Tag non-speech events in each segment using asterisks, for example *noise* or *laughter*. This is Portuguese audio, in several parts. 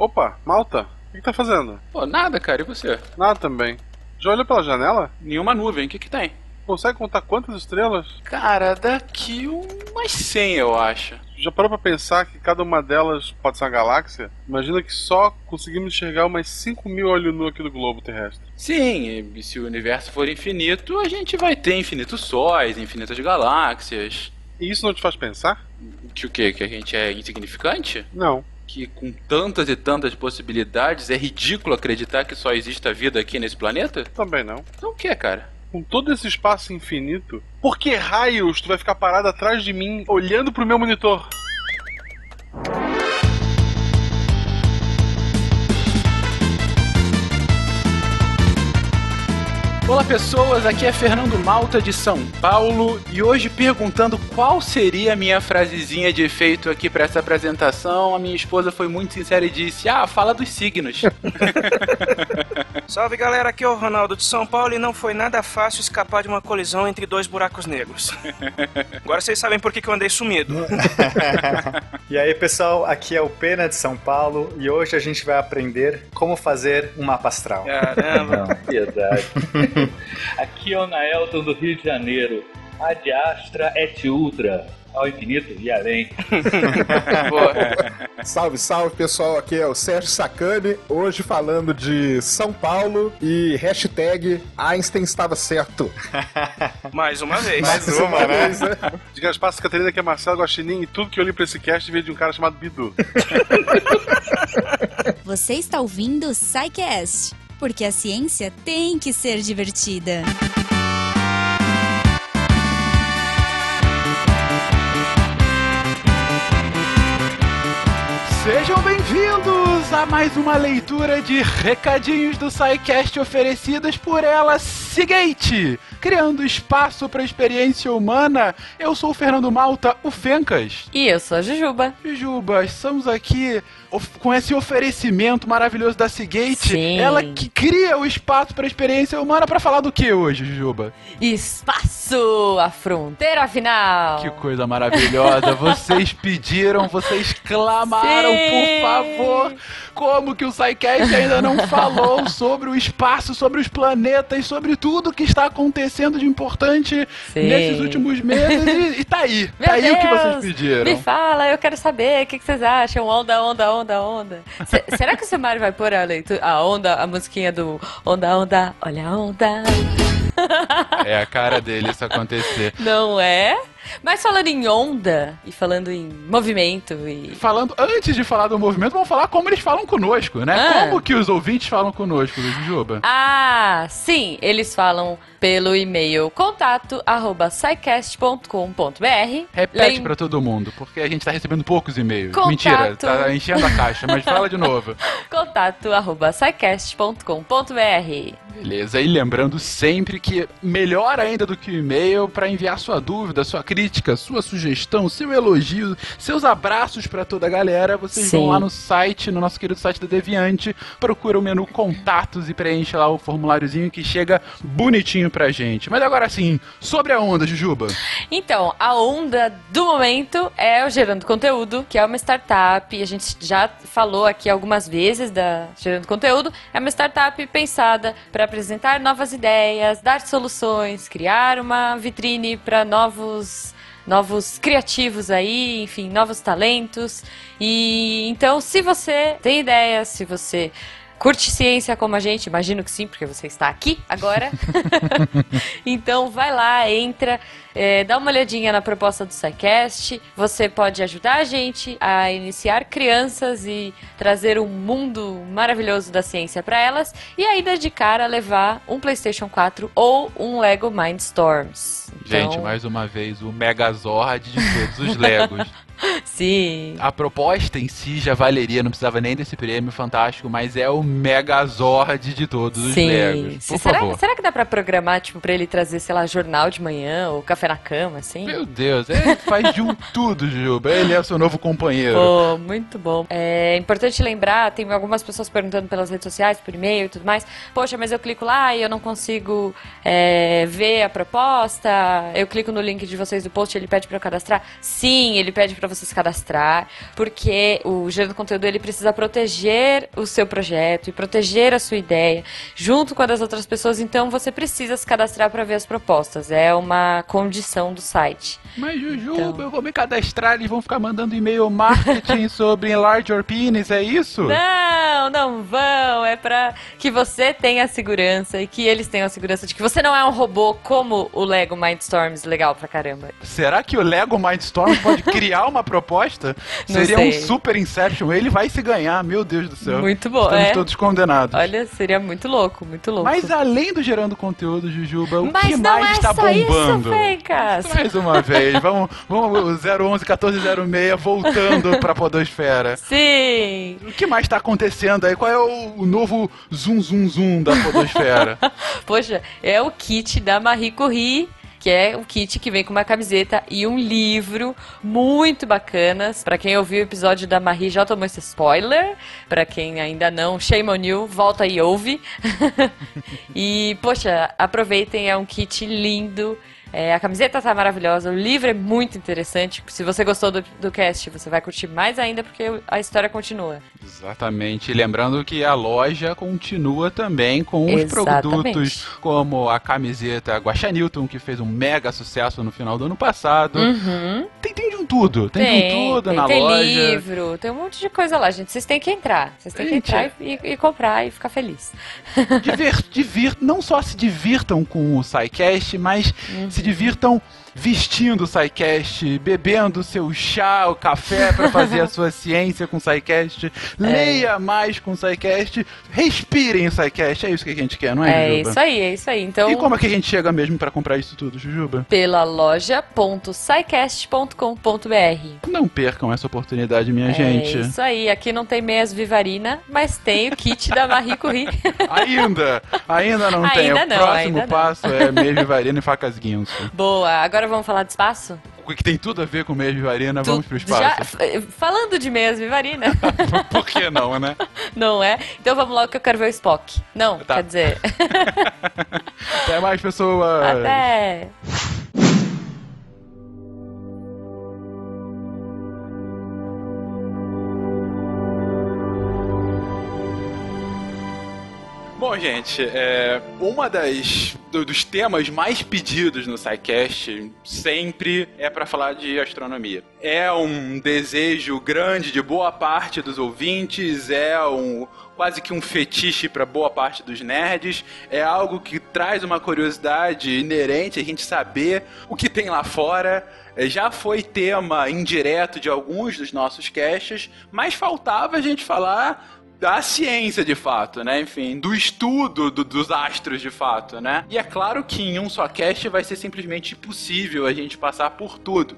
Opa, Malta, o que tá fazendo? Pô, nada, cara, e você? Nada também. Já olhou pela janela? Nenhuma nuvem, o que que tem? Consegue contar quantas estrelas? Cara, daqui umas 100, eu acho. Já parou pra pensar que cada uma delas pode ser uma galáxia? Imagina que só conseguimos enxergar umas 5 mil olhos nu aqui do globo terrestre. Sim, e se o universo for infinito, a gente vai ter infinitos sóis, infinitas galáxias. E isso não te faz pensar? Que o quê? Que a gente é insignificante? Não. Que com tantas e tantas possibilidades é ridículo acreditar que só exista vida aqui nesse planeta? Também não. Então o que, cara? Com todo esse espaço infinito, por que raios tu vai ficar parado atrás de mim, olhando pro meu monitor? Olá pessoas, aqui é Fernando Malta de São Paulo e hoje perguntando qual seria a minha frasezinha de efeito aqui para essa apresentação, a minha esposa foi muito sincera e disse: "Ah, fala dos signos". *laughs* Salve galera, aqui é o Ronaldo de São Paulo e não foi nada fácil escapar de uma colisão entre dois buracos negros. *laughs* Agora vocês sabem por que, que eu andei sumido. *laughs* E aí, pessoal, aqui é o Pena de São Paulo e hoje a gente vai aprender como fazer um mapa astral. Caramba. Piedade. *laughs* Aqui é o Naelton do Rio de Janeiro. Ad Astra et Ultra. Ao infinito e além. *laughs* *laughs* Salve, salve pessoal, aqui é o Sérgio Sacani, hoje falando de São Paulo e hashtag Einstein estava certo. Mais uma vez. Mais uma, né? vez, né? De Gaspar Catarina, que é Marcelo Guaxinim, e tudo que eu li pra esse cast veio de um cara chamado Bidu. Você está ouvindo o SciCast, porque a ciência tem que ser divertida. Sejam bem-vindos a mais uma leitura de recadinhos do SciCast oferecidas por ela, Seagate. Criando espaço para a experiência humana, eu sou o Fernando Malta, o Fencas. E eu sou a Jujuba. Jujuba, estamos aqui com esse oferecimento maravilhoso da Seagate. Sim. Ela que cria o espaço para a experiência humana para falar do que hoje, Jujuba? Espaço, a fronteira final. Que coisa maravilhosa. *laughs* Vocês pediram, vocês clamaram, Sim. por favor. Como que o SciCast ainda não falou *laughs* sobre o espaço, sobre os planetas, sobre tudo que está acontecendo de importante Sim. nesses últimos meses. E, e tá aí. Meu tá aí o que Deus, vocês pediram. Me fala, eu quero saber o que, que vocês acham. Onda, onda, onda, onda. Se- será que o Samari vai pôr a, leitura, a onda, a musiquinha do Onda, onda, olha a onda? É a cara dele isso acontecer. Não é? Mas falando em onda e falando em movimento e. Falando, antes de falar do movimento, vamos falar como eles falam conosco, né? Ah. Como que os ouvintes falam conosco, Jujuba? Ah, sim, eles falam pelo e-mail contato arroba. Repete Lem- pra todo mundo, porque a gente tá recebendo poucos e-mails. Contato. Mentira, tá enchendo a caixa, mas fala de novo. *laughs* Contato arroba. Beleza, e lembrando sempre que melhor ainda do que o e-mail para enviar sua dúvida, sua crítica, sua sugestão, seu elogio, seus abraços para toda a galera, vocês Sim. vão lá no site, no nosso querido site da Deviante, procura o menu contatos e preenche lá o formuláriozinho que chega bonitinho pra gente. Mas agora sim, sobre a onda, Jujuba. Então, a onda do momento é o Gerando Conteúdo, que é uma startup. A gente já falou aqui algumas vezes da Gerando Conteúdo. É uma startup pensada para apresentar novas ideias, dar soluções, criar uma vitrine para novos novos criativos aí, enfim, novos talentos. E então, se você tem ideias, se você curte ciência como a gente, imagino que sim, porque você está aqui agora. *laughs* *laughs* então vai lá, entra, é, dá uma olhadinha na proposta do SciCast. Você pode ajudar a gente a iniciar crianças e trazer um mundo maravilhoso da ciência para elas. E ainda de cara levar um PlayStation 4 ou um Lego Mindstorms. Então, Gente, mais uma vez, o Megazord de todos os Legos. *laughs* Sim. A proposta em si já valeria, não precisava nem desse prêmio fantástico, mas é o Megazord de todos os Sim. Legos. Sim. Por Será, favor. será que dá pra programar, tipo, pra ele trazer, sei lá, jornal de manhã ou café na cama, assim? Meu Deus, ele faz de um *laughs* tudo, Juba. Ele é o seu novo companheiro. Pô, muito bom. É importante lembrar, tem algumas pessoas perguntando pelas redes sociais, por e-mail e tudo mais. Poxa, mas eu clico lá e eu não consigo é, ver a proposta. Eu clico no link de vocês do post, ele pede pra eu cadastrar. Sim, ele pede pra você se se cadastrar, porque o gerando conteúdo ele precisa proteger o seu projeto e proteger a sua ideia junto com a das outras pessoas, então você precisa se cadastrar para ver as propostas. É uma condição do site. Mas, Jujuba, Então. eu vou me cadastrar, eles vão ficar mandando e-mail marketing *laughs* sobre enlarge your penis, é isso? Não, não vão. É pra que você tenha a segurança e que eles tenham a segurança de que você não é um robô como o Lego Mindstorms legal pra caramba. Será que o Lego Mindstorm pode *laughs* criar uma proposta? Não Seria sei. um super Inception. Ele vai se ganhar, meu Deus do céu. Muito bom, Estamos é. todos condenados. Olha, seria muito louco, muito louco. Mas além do gerando conteúdo, Jujuba, o Mas que mais é está bombando? isso. Mais uma vez, vamos, vamos 011 1406 voltando pra Podosfera. Sim. O que mais tá acontecendo aí? Qual é o, o novo zoom zoom zoom da Podosfera? *laughs* Poxa, é o kit da Marie Curie. Que é um kit que vem com uma camiseta e um livro muito bacanas. Pra quem ouviu o episódio da Marie já tomou esse spoiler. Pra quem ainda não, shame on you, volta e ouve. *laughs* e, poxa, aproveitem, é um kit lindo. É, a camiseta tá maravilhosa, o livro é muito interessante. Se você gostou do, do cast, você vai curtir mais ainda porque a história continua. Exatamente. E lembrando que a loja continua também com os Exatamente. produtos como a camiseta Guaxa Newton, que fez um mega sucesso no final do ano passado. Uhum. Tem, tem de um tudo. Tem, de um tudo tem, na tem loja. livro, tem um monte de coisa lá, gente. Vocês têm que entrar. Vocês têm que Gente, entrar e, e comprar e ficar feliz. Divir, divir, não só se divirtam com o SciCast, mas se divirtam vestindo o SciCast, bebendo seu chá, o café para fazer a sua *laughs* ciência com o SciCast, leia mais com o SciCast, respirem o SciCast, é isso que a gente quer, não é, É Jujuba? isso aí, é isso aí. Então, E como é que a gente chega mesmo para comprar isso tudo, Jujuba? pela loja.sicast.com.br. Não percam essa oportunidade, minha gente. É isso aí. Aqui não tem meias Vivarina, mas tem o kit da Marie Curie. *laughs* Ainda, ainda não tem. Ainda O não, próximo ainda não. passo é meio Vivarina e facas guinso. Boa. Agora vamos falar de espaço? O que tem tudo a ver com meio Vivarina, Tu- vamos pro já- espaço. f- falando de meias Vivarina, *laughs* Por que não, né? não é? Então vamos logo que eu quero ver o Spock. Não, Tá. quer dizer, *laughs* Até mais, pessoas. até. Bom, gente, é, uma das do- dos temas mais pedidos no SciCast sempre é para falar de astronomia. É um desejo grande de boa parte dos ouvintes, é um quase que um fetiche para boa parte dos nerds, é algo que traz uma curiosidade inerente a gente saber o que tem lá fora. É, Já foi tema indireto de alguns dos nossos casts, mas faltava a gente falar da ciência de fato, né? Enfim, do estudo do- dos astros de fato, né? E é claro que em um só cast vai ser simplesmente impossível a gente passar por tudo.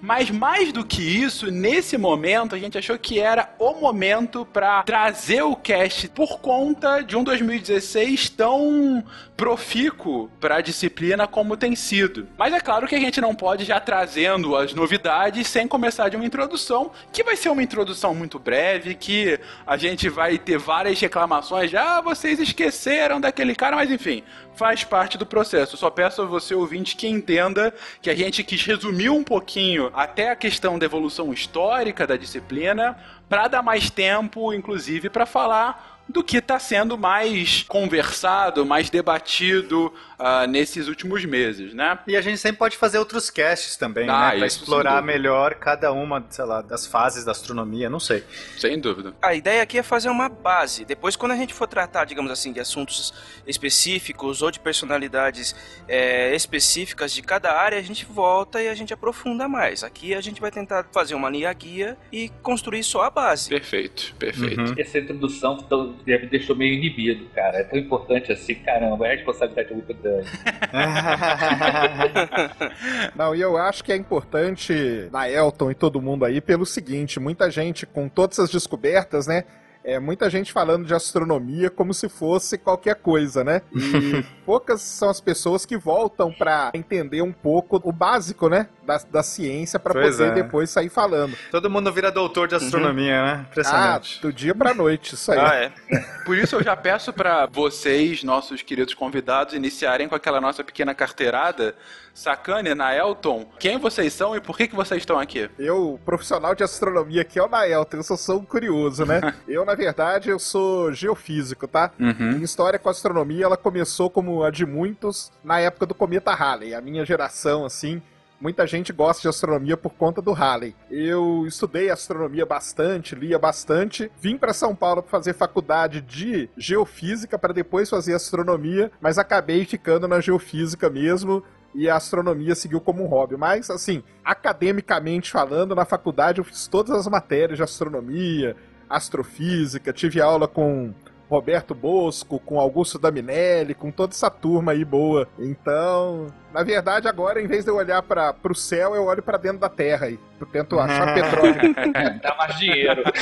Mas mais do que isso, nesse momento a gente achou que era o momento para trazer o cast por conta de um 2016 tão profícuo para a disciplina como tem sido. Mas é claro que a gente não pode já trazendo as novidades sem começar de uma introdução, que vai ser uma introdução muito breve, que a gente vai ter várias reclamações, já ah, vocês esqueceram daquele cara, mas enfim, faz parte do processo. Eu só peço a você ouvinte que entenda que a gente quis resumir um pouquinho até a questão da evolução histórica da disciplina para dar mais tempo, inclusive, para falar do que está sendo mais conversado, mais debatido ah, nesses últimos meses, né? E a gente sempre pode fazer outros casts também, Ah, né? Sem explorar melhor cada uma, sei lá, das fases da astronomia, não sei. Sem dúvida. A ideia aqui é fazer uma base. Depois, quando a gente for tratar, digamos assim, de assuntos específicos ou de personalidades é, específicas de cada área, a gente volta e a gente aprofunda mais. Aqui a gente vai tentar fazer uma linha guia e construir só a base. Perfeito, perfeito. Uhum. Essa introdução tão- me deixou meio inibido, cara. É tão importante assim, caramba, a responsabilidade é muito grande. *laughs* Não, e eu acho que é importante da Elton e todo mundo aí pelo seguinte: muita gente com todas as descobertas, né? É, muita gente falando de astronomia como se fosse qualquer coisa, né? E *laughs* poucas são as pessoas que voltam pra entender um pouco o básico, né? Da, da ciência para poder é. depois sair falando. Todo mundo vira doutor de astronomia, né? Ah, Impressionante. do dia pra noite, isso aí. Ah, é. Por isso eu já peço pra vocês, nossos queridos convidados, iniciarem com aquela nossa pequena carteirada. Sacane, Naelton, quem vocês são e por que, que vocês estão aqui? Eu, profissional de astronomia aqui é o Naelton, eu só sou um curioso, né? *laughs* eu, na verdade, eu sou geofísico, tá? Minha história com a astronomia, ela começou como a de muitos na época do cometa Halley. A minha geração, assim, muita gente gosta de astronomia por conta do Halley. Eu estudei astronomia bastante, lia bastante, vim para São Paulo para fazer faculdade de geofísica para depois fazer astronomia, mas acabei ficando na geofísica mesmo e a astronomia seguiu como um hobby. Mas, assim, academicamente falando, na faculdade eu fiz todas as matérias de astronomia, astrofísica, tive aula com Roberto Bosco, com Augusto Daminelli, com toda essa turma aí boa. Então, na verdade, agora, em vez de eu olhar para o céu, eu olho para dentro da Terra aí. Eu tento achar *laughs* petróleo. *laughs* Dá mais dinheiro. *laughs*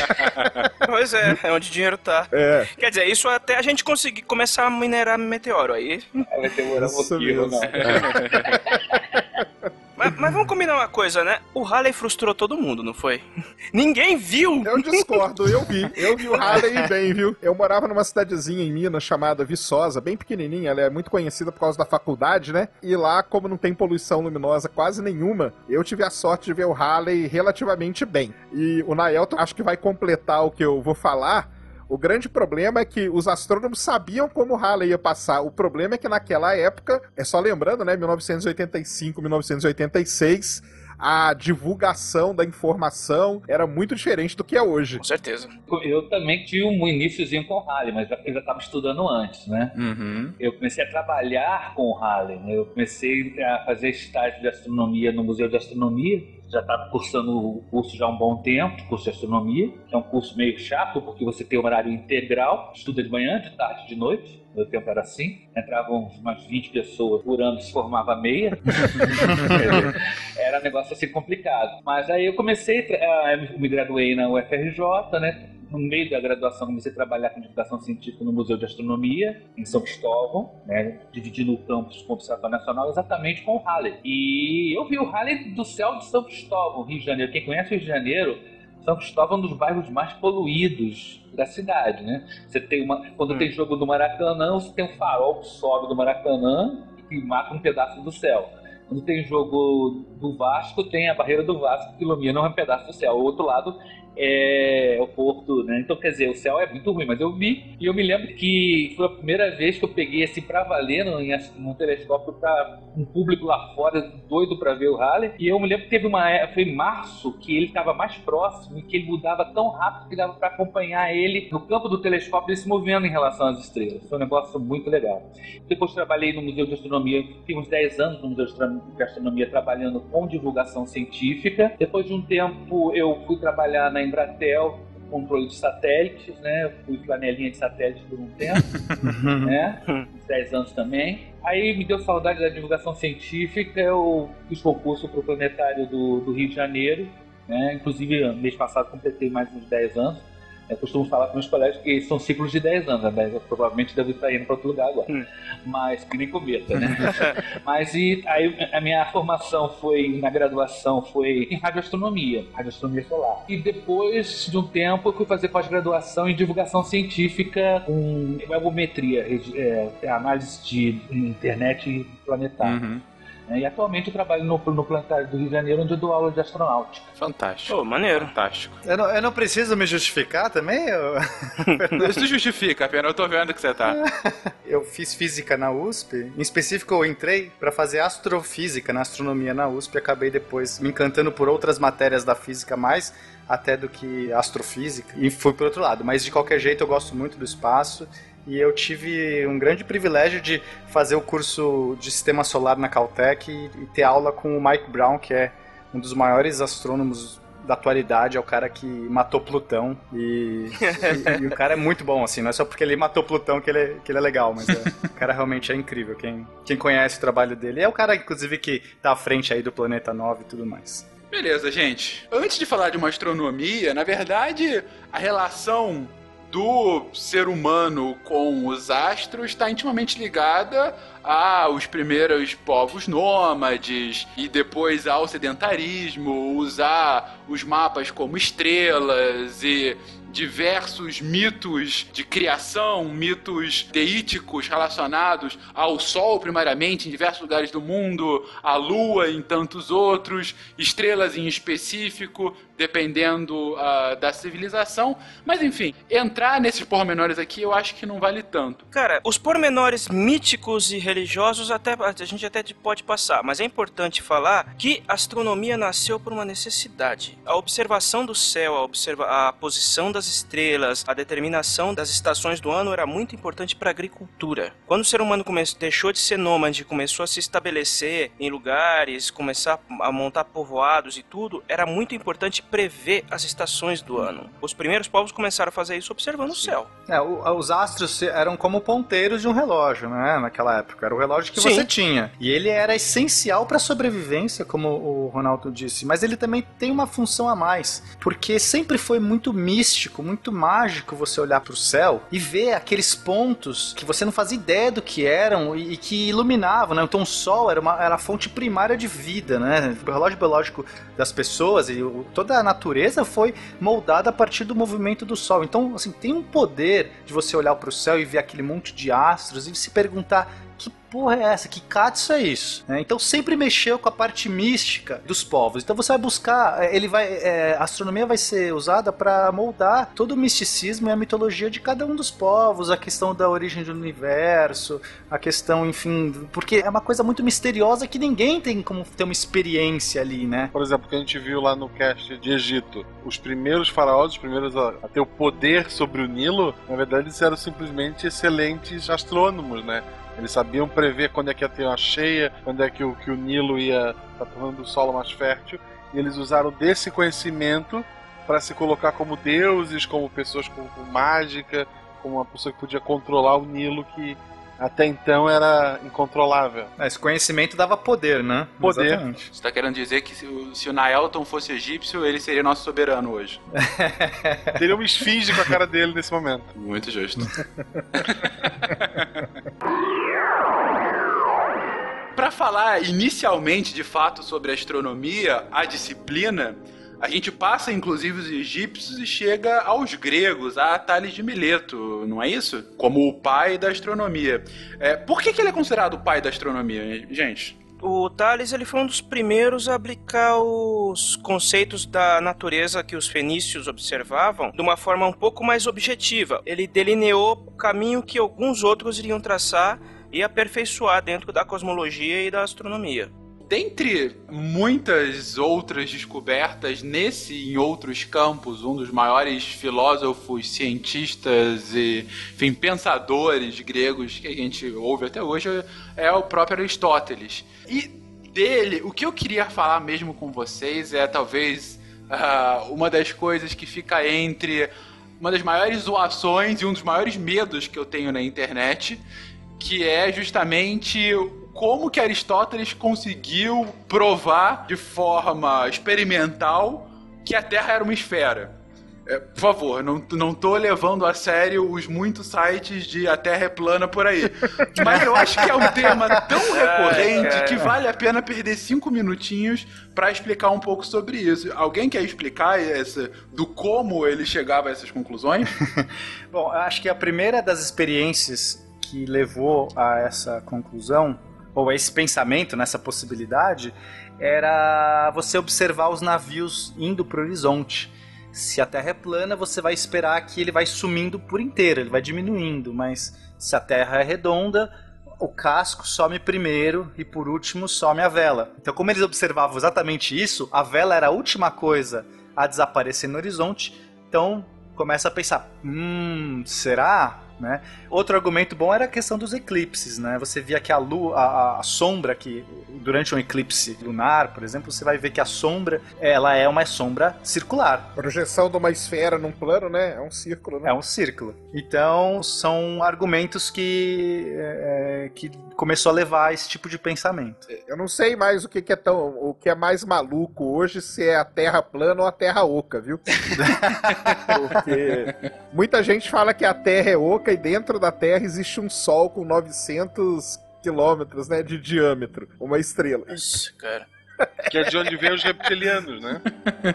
Pois é, é onde o dinheiro tá. É, Quer dizer, isso até a gente conseguir começar a minerar meteoro. Aí. Vai demorar um pouquinho. Mas, mas vamos combinar uma coisa, né? O Halley frustrou todo mundo, não foi? *laughs* Ninguém viu! eu discordo, eu vi. Eu vi o *laughs* Halley bem, viu? Eu morava numa cidadezinha em Minas chamada Viçosa, bem pequenininha, ela é muito conhecida por causa da faculdade, né? E lá, como não tem poluição luminosa quase nenhuma, eu tive a sorte de ver o Halley relativamente bem. E o Naelton acho que vai completar o que eu vou falar. O grande problema é que os astrônomos sabiam como o Halley ia passar. O problema é que naquela época, é só lembrando, né, 1985, 1986, a divulgação da informação era muito diferente do que é hoje. Com certeza. Eu também tive um iníciozinho com o Halley, mas eu já estava estudando antes, né? Uhum. Eu comecei a trabalhar com o Halley, né? Eu comecei a fazer estágio de astronomia no Museu de Astronomia. Já estava cursando o curso já há um bom tempo, curso de astronomia, que é um curso meio chato, porque você tem um horário integral, estuda de manhã, de tarde, de noite. Meu tempo era assim. Entravam umas 20 pessoas por ano, se formava meia. *laughs* era um negócio assim complicado. Mas aí eu comecei, a- eu me graduei na UFRJ, né? No meio da graduação, comecei a trabalhar com divulgação científica no Museu de Astronomia, em São Cristóvão, né? dividindo o campus com o Observatório Nacional exatamente com o Halley. E eu vi o Halley do céu de São Cristóvão, Rio de Janeiro. Quem conhece o Rio de Janeiro, São Cristóvão é um dos bairros mais poluídos da cidade, né? Você tem uma, quando tem jogo do Maracanã, você tem um farol que sobe do Maracanã e mata um pedaço do céu. Quando tem jogo do Vasco, tem a barreira do Vasco que ilumina um pedaço do céu. O outro lado é o porto, né? Então, quer dizer, o céu é muito ruim, mas eu vi e eu me lembro que foi a primeira vez que eu peguei assim pra valer num telescópio pra um público lá fora doido pra ver o Halley. E eu me lembro que teve uma é- foi em março que ele estava mais próximo e que ele mudava tão rápido que dava pra acompanhar ele no campo do telescópio ele se movendo em relação às estrelas. Foi um negócio muito legal. Depois trabalhei no Museu de Astronomia, fiquei uns 10 anos no Museu de Astronomia trabalhando com divulgação científica. Depois de um tempo eu fui trabalhar na Embratel, controle de satélites, né? Eu fui flanelinha de satélites por um tempo, *laughs* né? Uns 10 anos também. Aí me deu saudade da divulgação científica, eu fiz concurso para o planetário do, do Rio de Janeiro, né? Inclusive, mês passado completei mais uns 10 anos. Eu costumo falar com meus colegas que são ciclos de 10 anos, né? Eu provavelmente devo estar indo para outro lugar agora. Hum. Mas que nem cometa, né? *laughs* Mas e aí a minha formação foi, na graduação, foi em radioastronomia, radioastronomia solar. E depois de um tempo eu fui fazer pós-graduação em divulgação científica com webometria, regi- é, análise de internet planetária. Uhum. Né? E atualmente eu trabalho no, no Planetário do Rio de Janeiro, onde eu dou aula de astronáutica. Fantástico. Pô, maneiro. Fantástico. Eu não, eu não preciso me justificar também? Eu, *laughs* Isso justifica, pena. Eu tô vendo que você tá. *laughs* eu fiz física na USP. Em específico, eu entrei para fazer astrofísica na astronomia na USP. Acabei depois me encantando por outras matérias da física mais até do que astrofísica. E fui pro outro lado. Mas de qualquer jeito, eu gosto muito do espaço. E eu tive um grande privilégio de fazer o curso de sistema solar na Caltech e, e ter aula com o Mike Brown, que é um dos maiores astrônomos da atualidade, é o cara que matou Plutão e, e- e o cara é muito bom, assim, não é só porque ele matou Plutão que ele é, que ele é legal, mas é- o cara realmente é incrível, quem, quem conhece o trabalho dele. É o cara, inclusive, que tá à frente aí do Planeta 9 e tudo mais. Beleza, gente. Antes de falar de uma astronomia, na verdade, a relação do ser humano com os astros está intimamente ligada aos primeiros povos nômades e depois ao sedentarismo, usar os mapas como estrelas e diversos mitos de criação, mitos deíticos relacionados ao Sol, primariamente, em diversos lugares do mundo, à Lua em tantos outros, estrelas em específico, dependendo uh, da civilização. Mas enfim, entrar nesses pormenores aqui eu acho que não vale tanto. Cara, os pormenores míticos e religiosos até a gente até pode passar, mas é importante falar que a astronomia nasceu por uma necessidade. A observação do céu, a, observa a posição das estrelas, a determinação das estações do ano era muito importante para a agricultura. Quando o ser humano começou, deixou de ser nômade, começou a se estabelecer em lugares, começar a montar povoados e tudo, era muito importante prever as estações do ano. Os primeiros povos começaram a fazer isso observando o céu. É, o, os astros eram como ponteiros de um relógio, né? Naquela época. Era o relógio que Sim. você tinha. E ele era essencial para a sobrevivência, como o Ronaldo disse. Mas ele também tem uma função a mais. Porque sempre foi muito místico, muito mágico você olhar para o céu e ver aqueles pontos que você não fazia ideia do que eram e, e que iluminavam, né? Então o sol era, uma, era a fonte primária de vida, né? O relógio biológico das pessoas e o, toda a natureza foi moldada a partir do movimento do sol. Então, assim, tem um poder de você olhar para o céu e ver aquele monte de astros e se perguntar que porra é essa? Que katsu é isso? É, então sempre mexeu com a parte mística dos povos. Então você vai buscar, é, ele vai, é, a astronomia vai ser usada para moldar todo o misticismo e a mitologia de cada um dos povos, a questão da origem do universo, a questão, enfim, porque é uma coisa muito misteriosa que ninguém tem como ter uma experiência ali, né? Por exemplo, que a gente viu lá no cast de Egito, os primeiros faraós, os primeiros a, a ter o poder sobre o Nilo, na verdade eles eram simplesmente excelentes astrônomos, né? Eles sabiam prever quando é que ia ter uma cheia, quando é que o, que o Nilo ia estar tá tornando o solo mais fértil. E eles usaram desse conhecimento para se colocar como deuses, como pessoas com, com, mágica, como uma pessoa que podia controlar o Nilo que até então era incontrolável. Esse conhecimento dava poder, né? Poder. Exatamente. Você está querendo dizer que se o, se o Naelton fosse egípcio, ele seria nosso soberano hoje. *laughs* Teria uma esfinge com a cara dele nesse momento. Muito justo. *laughs* Para falar inicialmente, de fato, sobre astronomia, a disciplina, a gente passa, inclusive, os egípcios e chega aos gregos, a Tales de Mileto, não é isso? Como o pai da astronomia. É, por que, que ele é considerado o pai da astronomia, gente? O Tales ele foi um dos primeiros a aplicar os conceitos da natureza que os fenícios observavam de uma forma um pouco mais objetiva. Ele delineou o caminho que alguns outros iriam traçar e aperfeiçoar dentro da cosmologia e da astronomia. Dentre muitas outras descobertas nesse e em outros campos, um dos maiores filósofos, cientistas e enfim, pensadores gregos que a gente ouve até hoje é o próprio Aristóteles. E dele, o que eu queria falar mesmo com vocês é talvez uh, uma das coisas que fica entre uma das maiores zoações e um dos maiores medos que eu tenho na internet, que é justamente como que Aristóteles conseguiu provar de forma experimental que a Terra era uma esfera. É, por favor, não, não tô levando a sério os muitos sites de a Terra é plana por aí. Mas eu acho que é um tema tão recorrente que vale a pena perder cinco minutinhos para explicar um pouco sobre isso. Alguém quer explicar essa, do como ele chegava a essas conclusões? *laughs* Bom, eu acho que a primeira das experiências que levou a essa conclusão, ou a esse pensamento, nessa possibilidade, era você observar os navios indo para o horizonte. Se a Terra é plana, você vai esperar que ele vai sumindo por inteiro, ele vai diminuindo, mas se a Terra é redonda, o casco some primeiro e por último some a vela. Então, como eles observavam exatamente isso, a vela era a última coisa a desaparecer no horizonte. Então, começa a pensar: hum, será? Né? Outro argumento bom era a questão dos eclipses, né? Você via que a lua, a, a, sombra que durante um eclipse lunar, por exemplo, você vai ver que a sombra, ela é uma sombra circular. Projeção de uma esfera num plano, né? É um círculo, né? É um círculo. Então, são argumentos que é, é que começou a levar a esse tipo de pensamento. Eu não sei mais o que, que é tão, o que é mais maluco hoje, se é a Terra plana ou a Terra oca, viu? *laughs* Porque muita gente fala que a Terra é oca e dentro da Terra existe um Sol com 900 quilômetros né, de diâmetro, uma estrela. Nossa, cara. Que é de onde vem os reptilianos, né?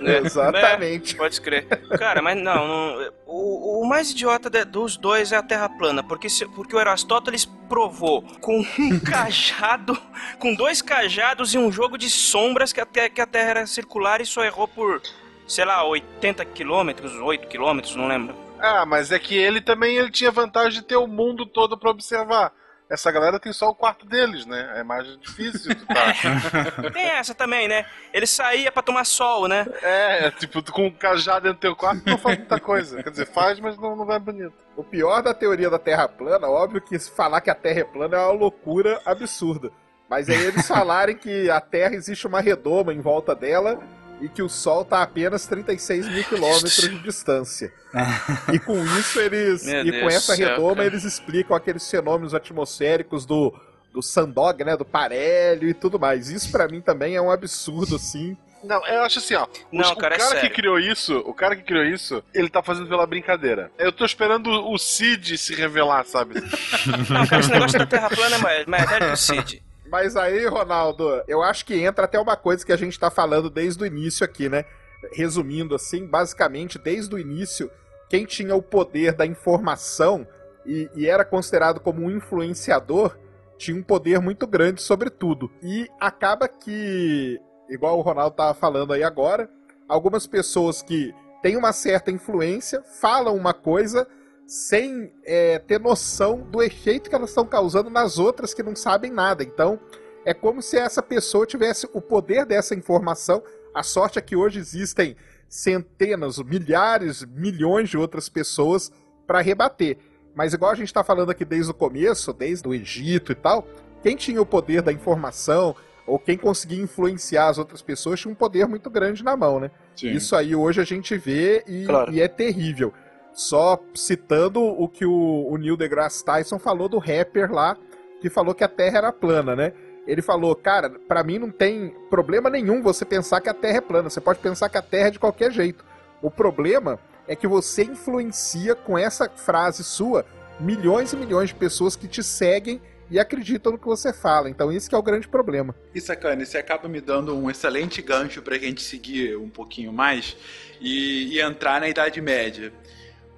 É, *laughs* Exatamente. é, pode crer. Cara, mas não, não- o, o mais idiota de- dos dois é a Terra plana, porque, se- porque o Aristóteles provou com um *laughs* cajado, com dois cajados e um jogo de sombras que a, te- que a Terra era circular e só errou por, sei lá, 80 quilômetros, 8 quilômetros, não lembro. Ah, mas é que ele também ele tinha vantagem de ter o mundo todo pra observar. Essa galera tem só o quarto deles, né? É mais difícil. tu tá? *laughs* Tem essa também, né? Ele saía pra tomar sol, né? é, é, tipo, tu com um cajado dentro do teu quarto não faz muita coisa. Quer dizer, faz, mas não, não vai bonito. O pior da teoria da Terra plana, óbvio que falar que a Terra é plana é uma loucura absurda. Mas aí eles falarem que a Terra existe uma redoma em volta dela e que o Sol está a apenas 36 mil quilômetros de distância. e com isso eles. Meu e Deus com essa céu, redoma cara. eles explicam aqueles fenômenos atmosféricos do, do Sandog, né? Do parelho e tudo mais. Isso pra mim também é um absurdo, assim. Não, eu acho assim, ó. os- Não, o cara, é cara que criou isso, o cara que criou isso, ele tá fazendo pela brincadeira. Eu tô esperando o Cid se revelar, sabe? Não, cara, esse negócio da Terra plana é mais, mais velho que o Cid. Mas aí, Ronaldo, eu acho que entra até uma coisa que a gente tá falando desde o início aqui, né? Resumindo assim, basicamente, desde o início, quem tinha o poder da informação e, e era considerado como um influenciador tinha um poder muito grande sobre tudo. E acaba que, igual o Ronaldo tava falando aí agora, algumas pessoas que têm uma certa influência falam uma coisa sem é, ter noção do efeito que elas estão causando nas outras que não sabem nada. Então, é como se essa pessoa tivesse o poder dessa informação. A sorte é que hoje existem centenas, milhares, milhões de outras pessoas para rebater. Mas igual a gente está falando aqui desde o começo, desde o Egito e tal, quem tinha o poder da informação ou quem conseguia influenciar as outras pessoas tinha um poder muito grande na mão, né? Isso aí hoje a gente vê e, Claro. e é terrível. Só citando o que o, o Neil deGrasse Tyson falou do rapper lá, que falou que a Terra era plana, né? Ele falou, cara, pra mim não tem problema nenhum você pensar que a Terra é plana. Você pode pensar que a Terra é de qualquer jeito. O problema é que você influencia com essa frase sua milhões e milhões de pessoas que te seguem e acreditam no que você fala. Então isso que é o grande problema. E sacana, você acaba me dando um excelente gancho pra gente seguir um pouquinho mais e, e entrar na Idade Média.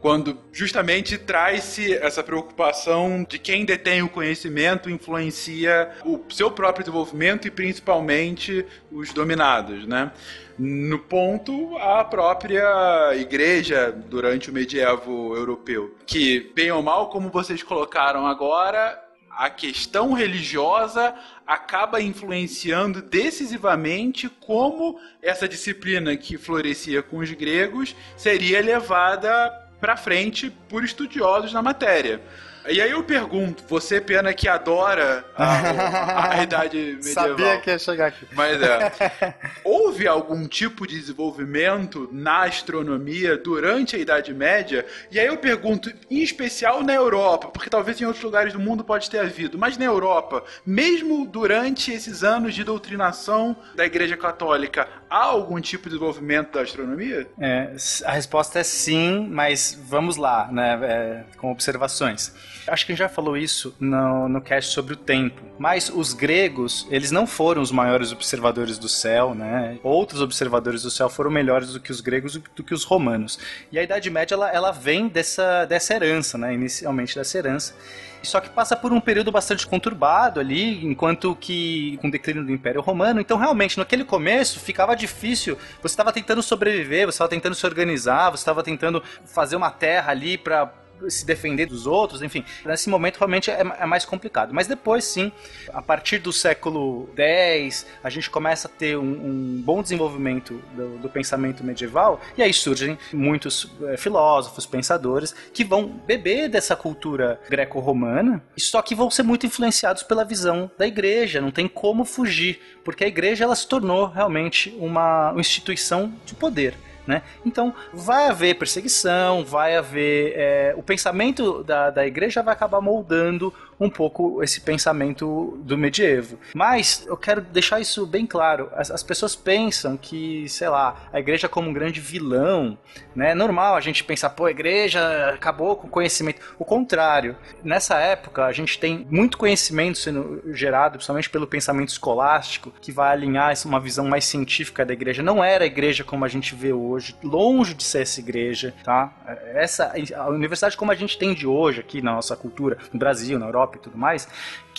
Quando justamente traz-se essa preocupação de quem detém o conhecimento influencia o seu próprio desenvolvimento e principalmente os dominados, né? No ponto, a própria igreja durante o medievo europeu, que, bem ou mal, como vocês colocaram agora, a questão religiosa acaba influenciando decisivamente como essa disciplina que florescia com os gregos seria levada para frente por estudiosos na matéria. E aí eu pergunto, você pena que adora a, a- a idade *laughs* medieval. Sabia que ia chegar aqui. Mas é. *laughs* Houve algum tipo de desenvolvimento na astronomia durante a Idade Média? E aí eu pergunto, em especial na Europa, porque talvez em outros lugares do mundo pode ter havido, mas na Europa, mesmo durante esses anos de doutrinação da Igreja Católica, há algum tipo de desenvolvimento da astronomia? É, a resposta é sim, mas vamos lá, né? é, com observações. Acho que já falou isso no, no cast sobre o tempo. Mas os gregos, eles não foram os maiores observadores do céu, né? Outros observadores do céu foram melhores do que os gregos do, do que os romanos. E a Idade Média, ela, ela vem dessa, dessa herança, né? Inicialmente dessa herança. Só que passa por um período bastante conturbado ali, enquanto que com o declínio do Império Romano. Então, realmente, naquele começo ficava difícil. Você estava tentando sobreviver, você estava tentando se organizar, você estava tentando fazer uma terra ali para se defender dos outros, enfim. Nesse momento realmente é, é mais complicado. Mas depois, sim, a partir do século X, a gente começa a ter um, um bom desenvolvimento do, do pensamento medieval, e aí surgem muitos eh, filósofos, pensadores, que vão beber dessa cultura greco-romana, só que vão ser muito influenciados pela visão da igreja, não tem como fugir, porque a igreja ela se tornou realmente uma, uma instituição de poder. Né? Então vai haver perseguição, vai haver. é, o pensamento da, da igreja vai acabar moldando um pouco esse pensamento do medievo. Mas eu quero deixar isso bem claro. As, as pessoas pensam que, sei lá, a igreja como um grande vilão, né? É normal a gente pensar, pô, a igreja acabou com o conhecimento. O contrário. Nessa época, a gente tem muito conhecimento sendo gerado, principalmente pelo pensamento escolástico, que vai alinhar uma visão mais científica da igreja. Não era a igreja como a gente vê hoje, longe de ser essa igreja, tá? Essa, a universidade como a gente tem de hoje aqui na nossa cultura, no Brasil, na Europa e tudo mais,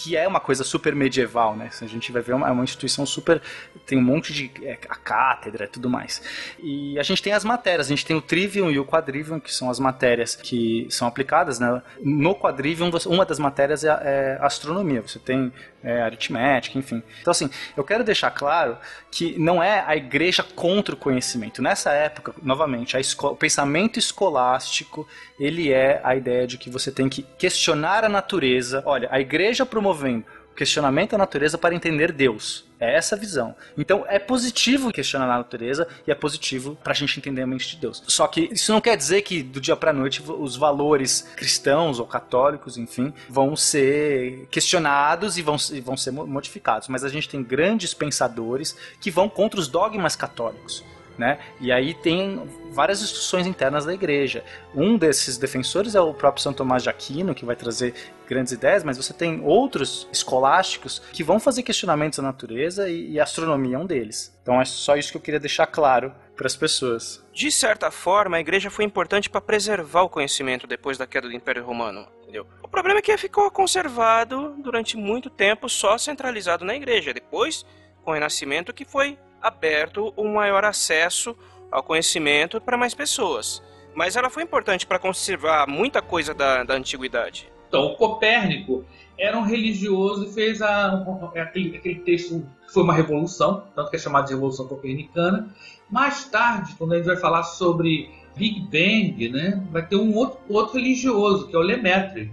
que é uma coisa super medieval, né? A gente vai ver uma, é uma instituição super. tem um monte de. É, a cátedra e tudo mais. E a gente tem as matérias, a gente tem o Trivium e o Quadrivium, que são as matérias que são aplicadas, né? No Quadrivium, uma das matérias é, é astronomia. Você tem é, aritmética, enfim. Então, assim, eu quero deixar claro que não é a igreja contra o conhecimento. Nessa época, novamente, o pensamento escolástico, ele é a ideia de que você tem que questionar a natureza. Olha, a igreja promovendo o questionamento da natureza para entender Deus. É essa a visão. Então é positivo questionar a natureza e é positivo para a gente entender a mente de Deus. Só que isso não quer dizer que do dia para noite os valores cristãos ou católicos, enfim, vão ser questionados e vão, e vão ser modificados. Mas a gente tem grandes pensadores que vão contra os dogmas católicos. Né? E aí tem várias instruções internas da igreja. Um desses defensores é o próprio São Tomás de Aquino, que vai trazer grandes ideias, mas você tem outros escolásticos que vão fazer questionamentos da natureza e, e astronomia é um deles. Então é só isso que eu queria deixar claro para as pessoas. De certa forma, a igreja foi importante para preservar o conhecimento depois da queda do Império Romano, entendeu? O problema é que ficou conservado durante muito tempo só centralizado na igreja. Depois, com o Renascimento, que foi aberto um maior acesso ao conhecimento para mais pessoas. Mas ela foi importante para conservar muita coisa da, da antiguidade. Então, o Copérnico era um religioso e fez a, aquele, aquele texto que foi uma revolução, tanto que é chamado de Revolução Copernicana. Mais tarde, quando a gente vai falar sobre Big Bang, né, vai ter um outro, outro religioso, que é o Lemaitre.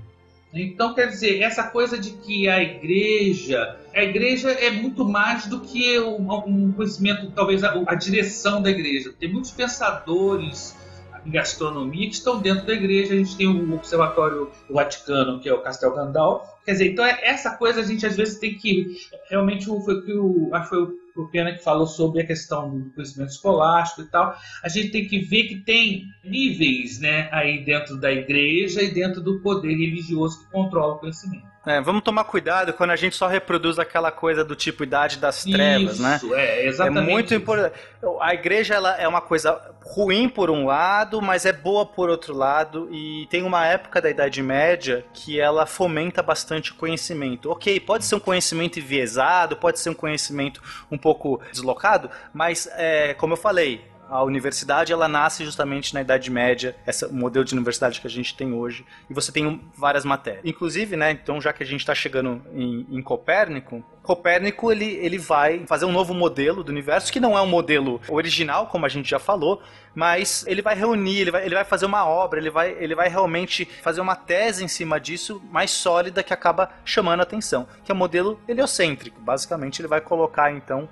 Então, quer dizer, essa coisa de que a igreja. A igreja é muito mais do que um conhecimento, talvez a, a direção da igreja. Tem muitos pensadores em gastronomia que estão dentro da igreja. A gente tem o Observatório Vaticano, que é o Castel Gandalf. Quer dizer, então é, essa coisa a gente às vezes tem que. Realmente foi que o. Acho que foi o o Pena que falou sobre a questão do conhecimento escolástico e tal. A gente tem que ver que tem níveis né, aí dentro da igreja e dentro do poder religioso que controla o conhecimento. É, vamos tomar cuidado quando a gente só reproduz aquela coisa do tipo idade das trevas, isso, né? É, exatamente. É muito importante. A igreja ela é uma coisa ruim por um lado, mas é boa por outro lado. E tem uma época da Idade Média que ela fomenta bastante o conhecimento. Ok, pode ser um conhecimento enviesado, pode ser um conhecimento um pouco deslocado, mas é, como eu falei, a universidade ela nasce justamente na Idade Média, esse modelo de universidade que a gente tem hoje, e você tem várias matérias. Inclusive, né, então já que a gente está chegando em, em, Copérnico, Copérnico ele, ele vai fazer um novo modelo do universo, que não é um modelo original, como a gente já falou, mas ele vai reunir, ele vai, ele vai fazer uma obra, ele vai, ele vai realmente fazer uma tese em cima disso mais sólida que acaba chamando a atenção, que é o modelo heliocêntrico. Basicamente, ele vai colocar então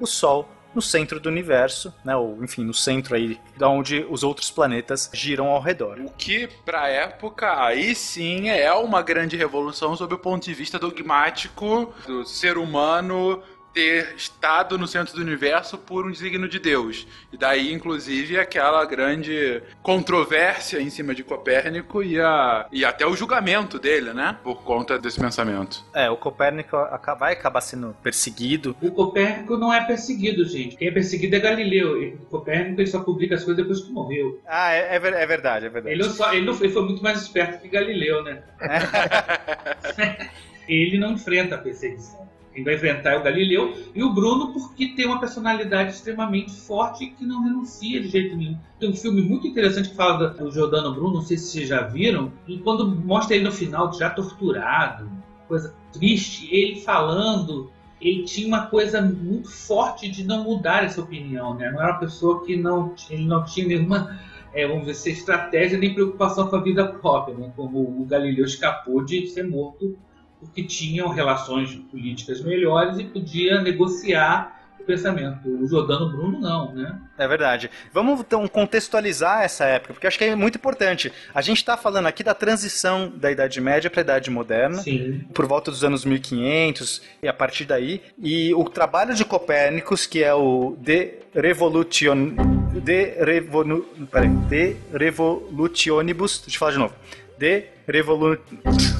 o Sol no centro do universo, né, ou enfim, no centro aí, da onde os outros planetas giram ao redor. O que, pra época, aí sim é uma grande revolução sob o ponto de vista dogmático do ser humano ter estado no centro do universo por um desígnio de Deus. E daí, inclusive, aquela grande controvérsia em cima de Copérnico e, a, e até o julgamento dele, né? Por conta desse pensamento. É, o Copérnico vai acabar sendo perseguido. O Copérnico não é perseguido, gente. Quem é perseguido é Galileu. E o Copérnico ele só publica as coisas depois que morreu. Ah, é, é, é verdade, é verdade. Ele, só, ele, não, ele foi muito mais esperto que Galileu, né? *laughs* ele não enfrenta a perseguição. Vai enfrentar é o Galileu e o Bruno, porque tem uma personalidade extremamente forte que não renuncia de jeito nenhum. Tem um filme muito interessante que fala do Giordano Bruno, não sei se vocês já viram, e quando mostra ele no final, já torturado, coisa triste, ele falando, ele tinha uma coisa muito forte de não mudar essa opinião, né? Não era uma pessoa que não, ele não tinha nenhuma é, vamos dizer, estratégia nem preocupação com a vida própria, né? como o Galileu escapou de ser morto porque tinham relações políticas melhores e podia negociar o pensamento. O Jordano Bruno não, né? É verdade. Vamos então contextualizar essa época, porque acho que é muito importante. A gente está falando aqui da transição da Idade Média para a Idade Moderna, Sim. por volta dos anos 1500 e a partir daí. E o trabalho de Copérnicos, que é o De Revolution... De, Revolu... Peraí. De Revolutionibus... Deixa eu falar de novo. De Revolu...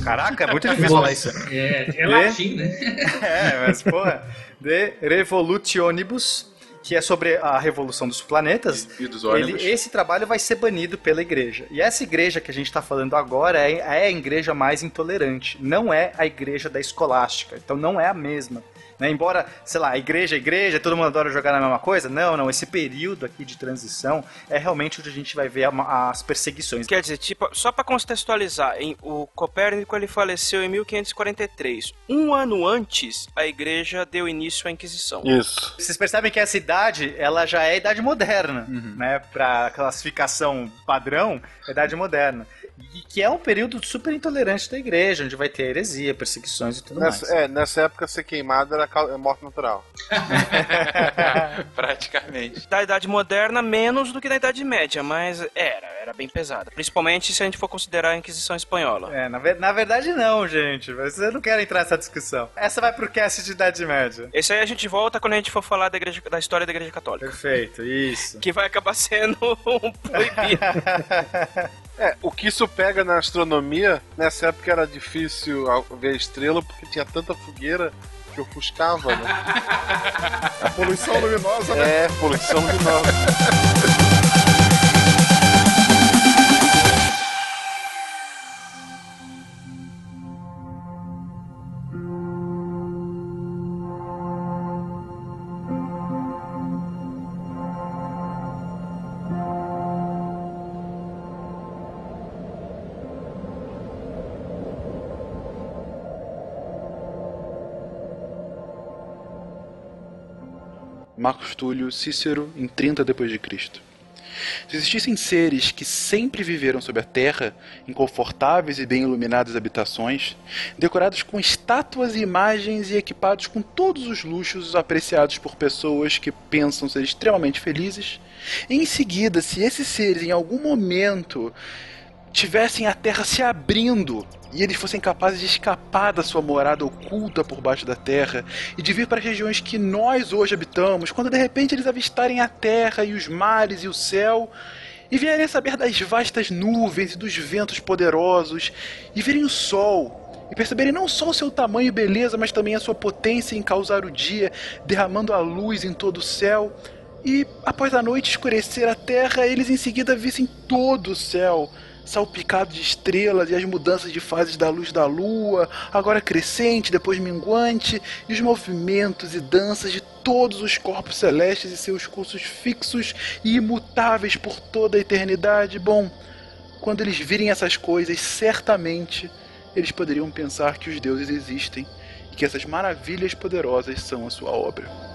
Caraca, é muito difícil falar isso. É, é De- latim, né? *laughs* É, mas porra. De Revolutionibus, que é sobre a revolução dos planetas. E dos Ele- ônibus. esse trabalho vai ser banido pela igreja. E essa igreja que a gente está falando agora é, é a igreja mais intolerante. Não é a igreja da escolástica. Então não é a mesma. Né? Embora, sei lá, igreja, igreja, todo mundo adora jogar na mesma coisa. Não, não. Esse período aqui de transição é realmente onde a gente vai ver a- as perseguições. Quer dizer, tipo, só pra contextualizar, em- o Copérnico ele faleceu em 1543. Um ano antes, a igreja deu início à Inquisição. Isso. Vocês percebem que essa idade, ela já é idade moderna, né? Pra classificação padrão, é idade moderna. E que é um período super intolerante da igreja, onde vai ter heresia, perseguições e tudo Nessa, mais. é, nessa época ser queimado era é morte natural. *laughs* Praticamente. Da Idade Moderna, menos do que da Idade Média, mas era, era bem pesada. Principalmente se a gente for considerar a Inquisição Espanhola. É, na, ver- na verdade não, gente. Vocês não querem entrar nessa discussão. Essa vai pro cast de Idade Média. Esse aí a gente volta quando a gente for falar da, igreja, da história da Igreja Católica. Perfeito, isso. Que vai acabar sendo *laughs* um proibido. É, o que isso pega na astronomia, nessa época era difícil ver a estrela porque tinha tanta fogueira que ofuscava, né? A *laughs* poluição luminosa, né? É, poluição luminosa. *laughs* Marcos Túlio Cícero em 30 depois de Cristo. Se existissem seres que sempre viveram sob a terra, em confortáveis e bem iluminadas habitações, decorados com estátuas e imagens e equipados com todos os luxos apreciados por pessoas que pensam ser extremamente felizes, em seguida, se esses seres em algum momento tivessem a terra se abrindo e eles fossem capazes de escapar da sua morada oculta por baixo da terra e de vir para as regiões que nós hoje habitamos, quando de repente eles avistarem a terra e os mares e o céu e vierem saber das vastas nuvens e dos ventos poderosos e verem o sol e perceberem não só o seu tamanho e beleza, mas também a sua potência em causar o dia, derramando a luz em todo o céu. E após a noite escurecer a terra, eles em seguida vissem todo o céu, salpicado de estrelas e as mudanças de fases da luz da lua, agora crescente, depois minguante, e os movimentos e danças de todos os corpos celestes e seus cursos fixos e imutáveis por toda a eternidade. Bom, quando eles virem essas coisas, certamente eles poderiam pensar que os deuses existem e que essas maravilhas poderosas são a sua obra.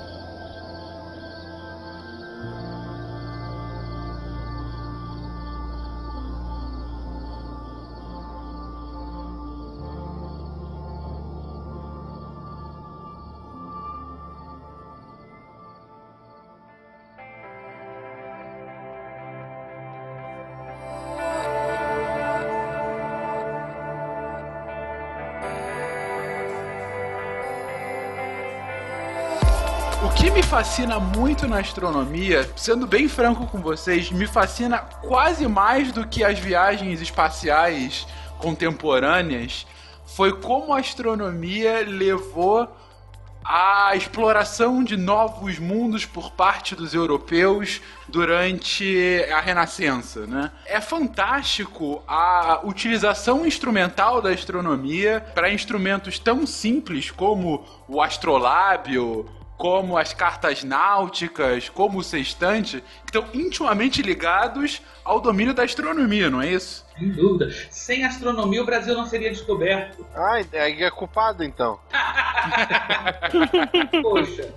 Fascina muito na astronomia, sendo bem franco com vocês, me fascina quase mais do que as viagens espaciais contemporâneas, foi como a astronomia levou a exploração de novos mundos por parte dos europeus durante a Renascença, né? É fantástico a utilização instrumental da astronomia para instrumentos tão simples como o astrolábio, como as cartas náuticas, como o sextante, que estão intimamente ligados ao domínio da astronomia, não é isso? Sem dúvida. Sem astronomia, o Brasil não seria descoberto. Ah, aí é culpado então. *laughs* Poxa.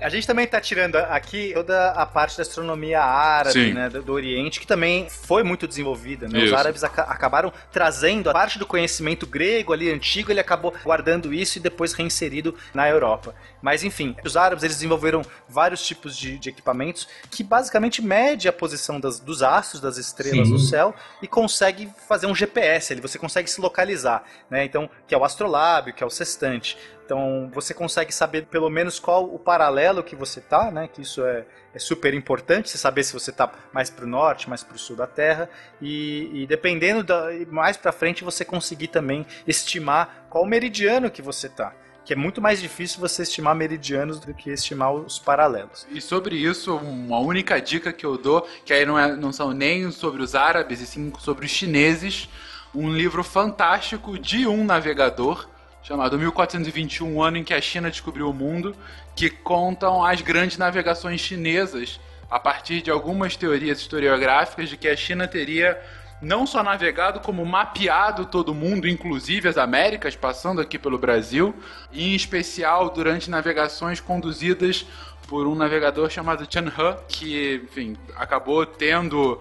A gente também tá tirando aqui toda a parte da astronomia árabe, né, do, do Oriente, que também foi muito desenvolvida, né? Os árabes aca- acabaram trazendo a parte do conhecimento grego ali antigo, ele acabou guardando isso e depois reinserido na Europa. Mas enfim, os árabes eles desenvolveram vários tipos de, de equipamentos que basicamente mede a posição das- dos astros, das estrelas Sim. no céu e consegue fazer um GPS, ali você consegue se localizar, né? Então, que é o astrolábio, que é o sextante. Então, você consegue saber pelo menos qual o paralelo que você tá, né? Que isso é, é super importante, você saber se você tá mais para o norte, mais para o sul da Terra. E, e dependendo da, mais para frente, você conseguir também estimar qual meridiano que você tá. Que é muito mais difícil você estimar meridianos do que estimar os paralelos. E sobre isso, uma única dica que eu dou, que aí não, é, não são nem sobre os árabes, e sim sobre os chineses, um livro fantástico de um navegador, chamado 1421, o ano em que a China descobriu o mundo, que contam as grandes navegações chinesas, a partir de algumas teorias historiográficas de que a China teria não só navegado, como mapeado todo mundo, inclusive as Américas, passando aqui pelo Brasil, e em especial durante navegações conduzidas por um navegador chamado Chen He, que, enfim, acabou tendo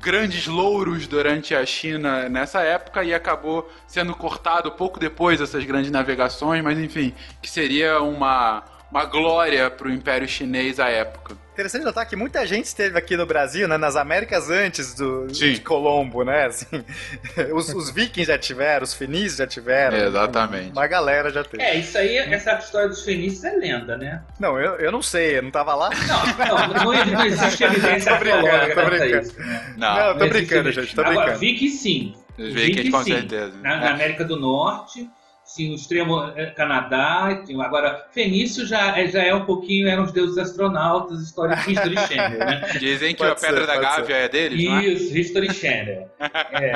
grandes louros durante a China nessa época e acabou sendo cortado pouco depois dessas grandes navegações, mas enfim, que seria uma, uma glória para o Império Chinês à época. Interessante notar que muita gente esteve aqui no Brasil, né, nas Américas antes do, Sim. de Colombo, né? Assim, *laughs* os, os vikings já tiveram, os fenícios já tiveram. É, exatamente. Uma galera já teve. É, isso aí, essa história dos fenícios é lenda, né? Não, eu, eu não sei, eu não tava lá. Não, não, não, não existe *laughs* evidência Tô brincando, arqueológica tô brincando. isso. né? Não, Não, tô brincando, gente, tô Agora, brincando. Viking sim. os vikings com sim. certeza. Na, na América do Norte, sim, o extremo eh, Canadá. Agora, Fenício já, é- já é um pouquinho, eram os deuses astronautas, história History Channel, né? *laughs* Dizem que Pode a Pedra ser, da pode Gávea é deles, não é? Isso, History Channel. *laughs* É.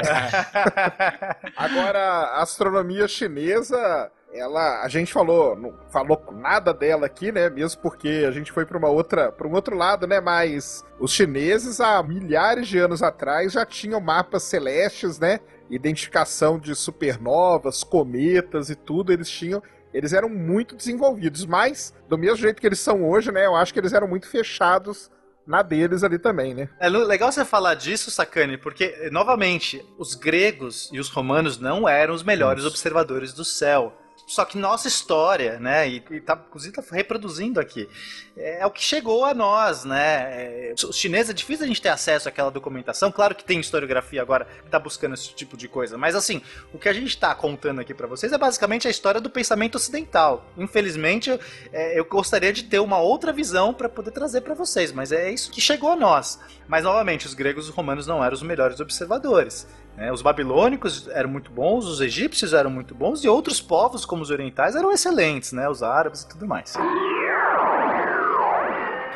Agora, a astronomia chinesa, ela, a gente falou, não falou nada dela aqui, né? Mesmo porque a gente foi para uma outra, para um outro lado, né? Mas os chineses há milhares de anos atrás já tinham mapas celestes, né? Identificação de supernovas, cometas e tudo, eles tinham eles eram muito desenvolvidos, mas do mesmo jeito que eles são hoje, né? Eu acho que eles eram muito fechados na deles ali também, né? É legal você falar disso, Sakane, porque, novamente, os gregos e os romanos não eram os melhores observadores do céu. Só que nossa história, né, e, e tá, inclusive tá reproduzindo aqui, é, o que chegou a nós, né? É, os chineses é difícil a gente ter acesso àquela documentação. Claro que tem historiografia agora que tá buscando esse tipo de coisa, mas assim, o que a gente tá contando aqui pra vocês é basicamente a história do pensamento ocidental. Infelizmente, eu, é, eu gostaria de ter uma outra visão pra poder trazer pra vocês, mas é isso que chegou a nós. Mas novamente, os gregos e os romanos não eram os melhores observadores. Né? Os babilônicos eram muito bons, os egípcios eram muito bons e outros povos, como os orientais, eram excelentes, né? Os árabes e tudo mais.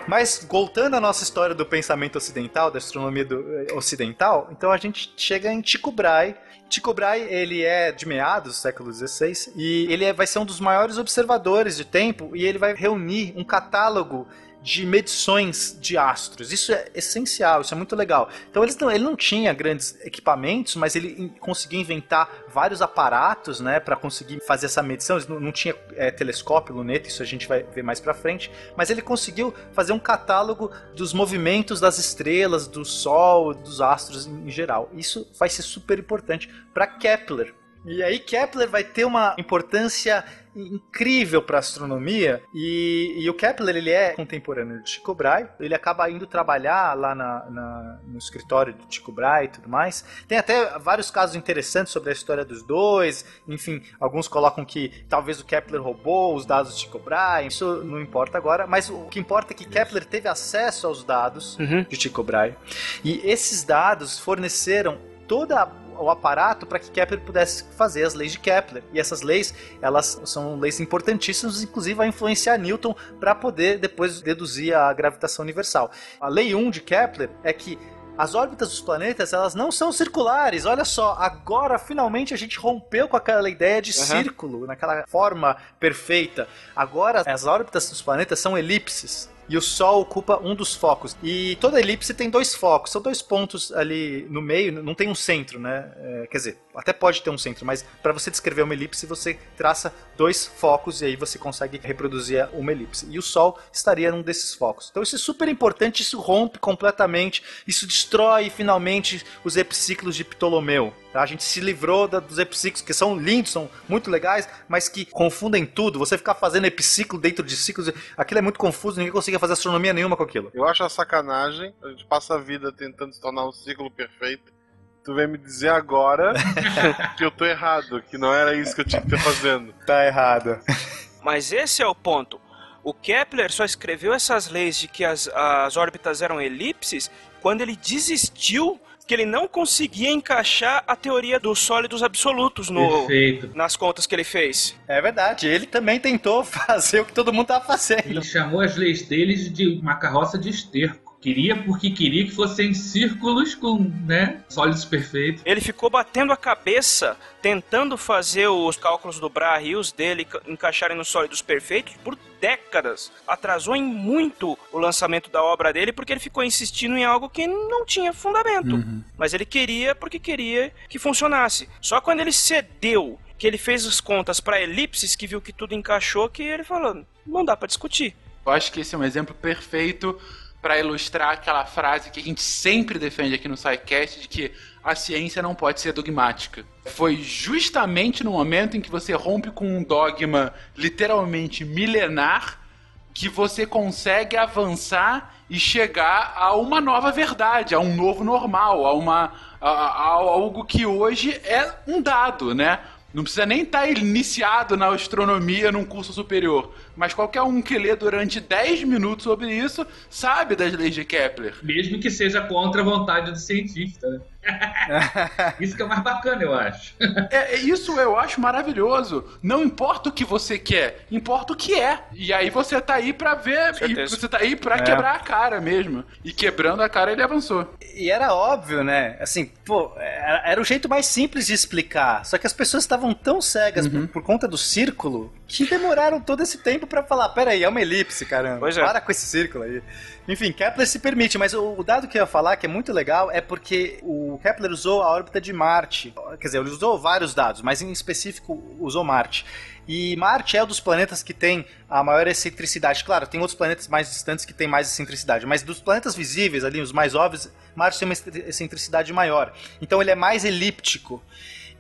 Mas voltando à nossa história do pensamento ocidental, da astronomia do- eh, ocidental, então a gente chega em Tycho Brahe. Tycho Brahe, ele é de meados do século XVI e ele é- vai ser um dos maiores observadores de tempo e ele vai reunir um catálogo de medições de astros. Isso é essencial, isso é muito legal. Então não- ele não tinha grandes equipamentos, mas ele conseguiu inventar vários aparatos, né, para conseguir fazer essa medição. Ele não, não tinha é, telescópio, luneta, isso a gente vai ver mais para frente, mas ele conseguiu fazer um catálogo dos movimentos das estrelas, do Sol, dos astros em, em geral. Isso vai ser super importante para Kepler. E aí Kepler vai ter uma importância incrível para astronomia e, e o Kepler ele é contemporâneo de Tycho Brahe ele acaba indo trabalhar lá na- na- no escritório de Tycho Brahe e tudo mais tem até vários casos interessantes sobre a história dos dois enfim alguns colocam que talvez o Kepler roubou os dados de Tycho Brahe isso não importa agora mas o que importa é que Kepler teve acesso aos dados Uhum. de Tycho Brahe e esses dados forneceram toda o aparato para que Kepler pudesse fazer as leis de Kepler. E essas leis, elas são leis importantíssimas, inclusive vai influenciar Newton para poder depois deduzir a gravitação universal. A lei 1 de Kepler é que as órbitas dos planetas, elas não são circulares. Olha só, agora finalmente a gente rompeu com aquela ideia de Uhum. círculo, naquela forma perfeita. Agora as órbitas dos planetas são elipses. E o Sol ocupa um dos focos. E toda elipse tem dois focos, são dois pontos ali no meio, não tem um centro, né? É, quer dizer, até pode ter um centro, mas para você descrever uma elipse, você traça dois focos e aí você consegue reproduzir uma elipse. E o Sol estaria num desses focos. Então isso é super importante, isso rompe completamente, isso destrói finalmente os epiciclos de Ptolomeu. Tá? A gente se livrou da, dos epiciclos, que são lindos, são muito legais, mas que confundem tudo. Você ficar fazendo epiciclo dentro de ciclos, aquilo é muito confuso, ninguém conseguia fazer astronomia nenhuma com aquilo. Eu acho a sacanagem, a gente passa a vida tentando se tornar um ciclo perfeito. Tu vem me dizer agora *laughs* que eu tô errado, que não era isso que eu tinha que estar fazendo. Tá errado. Mas esse é o ponto. O Kepler só escreveu essas leis de que as, as órbitas eram elipses quando ele desistiu que ele não conseguia encaixar a teoria dos sólidos absolutos no, Perfeito. nas contas que ele fez. É verdade, ele também tentou *laughs* fazer o que todo mundo tava fazendo. Ele chamou as leis deles de uma carroça de esterco. Queria porque queria que fossem círculos com, né, sólidos perfeitos. Ele ficou batendo a cabeça, tentando fazer os cálculos do Bra e os dele ca- encaixarem nos sólidos perfeitos por décadas. Atrasou em muito o lançamento da obra dele porque ele ficou insistindo em algo que não tinha fundamento. Mas ele queria porque queria que funcionasse. Só quando ele cedeu, que ele fez as contas para elipses, que viu que tudo encaixou, que ele falou: não dá para discutir. Eu acho que esse é um exemplo perfeito para ilustrar aquela frase que a gente sempre defende aqui no SciCast de que a ciência não pode ser dogmática. Foi justamente no momento em que você rompe com um dogma literalmente milenar que você consegue avançar e chegar a uma nova verdade, a um novo normal, a uma a, a algo que hoje é um dado, né? Não precisa nem estar iniciado na astronomia num curso superior, mas qualquer um que lê durante 10 minutos sobre isso sabe das leis de Kepler. Mesmo que seja contra a vontade do cientista, né? *laughs* Isso que é o mais bacana, eu acho. É, é isso eu acho maravilhoso. Não importa o que você quer, importa o que é. E aí você tá aí pra ver, e você tá aí pra É. quebrar a cara mesmo. E quebrando a cara ele avançou. E era óbvio, né? Assim, pô, era, era o jeito mais simples de explicar. Só que as pessoas estavam tão cegas por, por conta do círculo que demoraram todo esse tempo pra falar: peraí, é uma elipse, caramba. Pois é. Para com esse círculo aí. Enfim, Kepler se permite, mas o, dado que eu ia falar, que é muito legal, é porque o Kepler usou a órbita de Marte. Quer dizer, ele usou vários dados, mas em específico usou Marte. E Marte é um dos planetas que tem a maior excentricidade. Claro, tem outros planetas mais distantes que tem mais excentricidade, mas dos planetas visíveis ali, os mais óbvios, Marte tem uma excentricidade maior. Então ele é mais elíptico.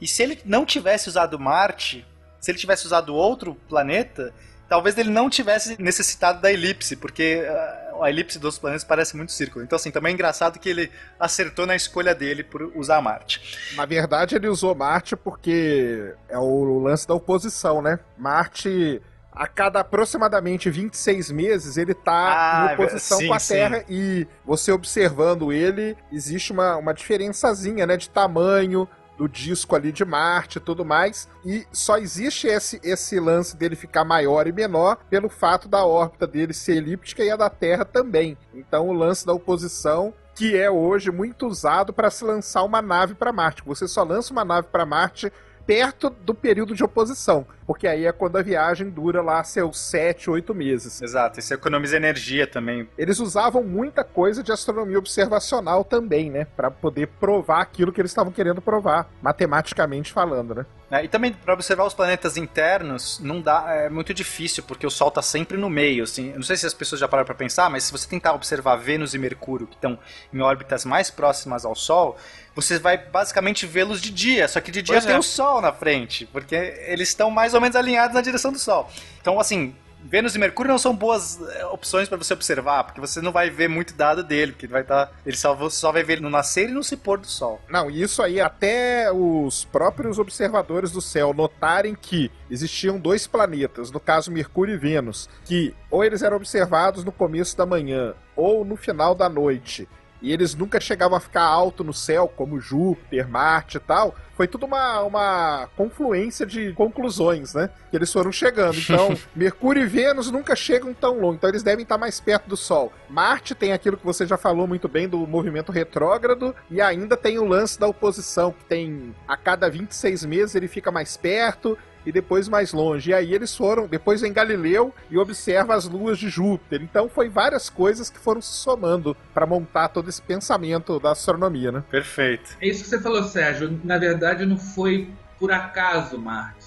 E se ele não tivesse usado Marte, se ele tivesse usado outro planeta, talvez ele não tivesse necessitado da elipse, porque ah, a elipse dos planetas parece muito círculo. Então, assim, também é engraçado que ele acertou na escolha dele por usar Marte. Na verdade, ele usou Marte porque é o lance da oposição, né? Marte, a cada aproximadamente 26 meses, ele tá Ah, em oposição sim, com a sim. Terra e você observando ele, existe uma, uma diferençazinha, né, de tamanho do disco ali de Marte e tudo mais, e só existe esse, esse lance dele ficar maior e menor pelo fato da órbita dele ser elíptica e a da Terra também. Então o lance da oposição que é hoje muito usado para se lançar uma nave para Marte. Você só lança uma nave para Marte perto do período de oposição, porque aí é quando a viagem dura lá seus 7, 8 meses. Exato, isso economiza energia também. Eles usavam muita coisa de astronomia observacional também, né, para poder provar aquilo que eles estavam querendo provar, matematicamente falando, né? É, e também para observar os planetas internos não dá, é muito difícil porque o Sol está sempre no meio. Assim, não sei se as pessoas já pararam para pensar, mas se você tentar observar Vênus e Mercúrio que estão em órbitas mais próximas ao Sol, você vai basicamente vê-los de dia. Só que de dia Pois tem é. o Sol na frente, porque eles estão mais ou menos alinhados na direção do Sol. Então, assim. Vênus e Mercúrio não são boas é, opções para você observar, porque você não vai ver muito dado dele, porque ele vai estar, ele só, você só vai ver ele no nascer e no se pôr do sol. Não, e isso aí até os próprios observadores do céu notarem que existiam dois planetas, no caso Mercúrio e Vênus, que ou eles eram observados no começo da manhã ou no final da noite, e eles nunca chegavam a ficar alto no céu, como Júpiter, Marte e tal, foi tudo uma, uma confluência de conclusões, né? Que eles foram chegando. Então, *laughs* Mercúrio e Vênus nunca chegam tão longe, então eles devem estar mais perto do Sol. Marte tem aquilo que você já falou muito bem do movimento retrógrado, e ainda tem o lance da oposição, que tem a cada 26 meses ele fica mais perto, e depois mais longe. E aí eles foram, depois em Galileu e observa as luas de Júpiter. Então foi várias coisas que foram se somando para montar todo esse pensamento da astronomia, né? Perfeito. É isso que você falou, Sérgio. Na verdade, não foi por acaso Marte.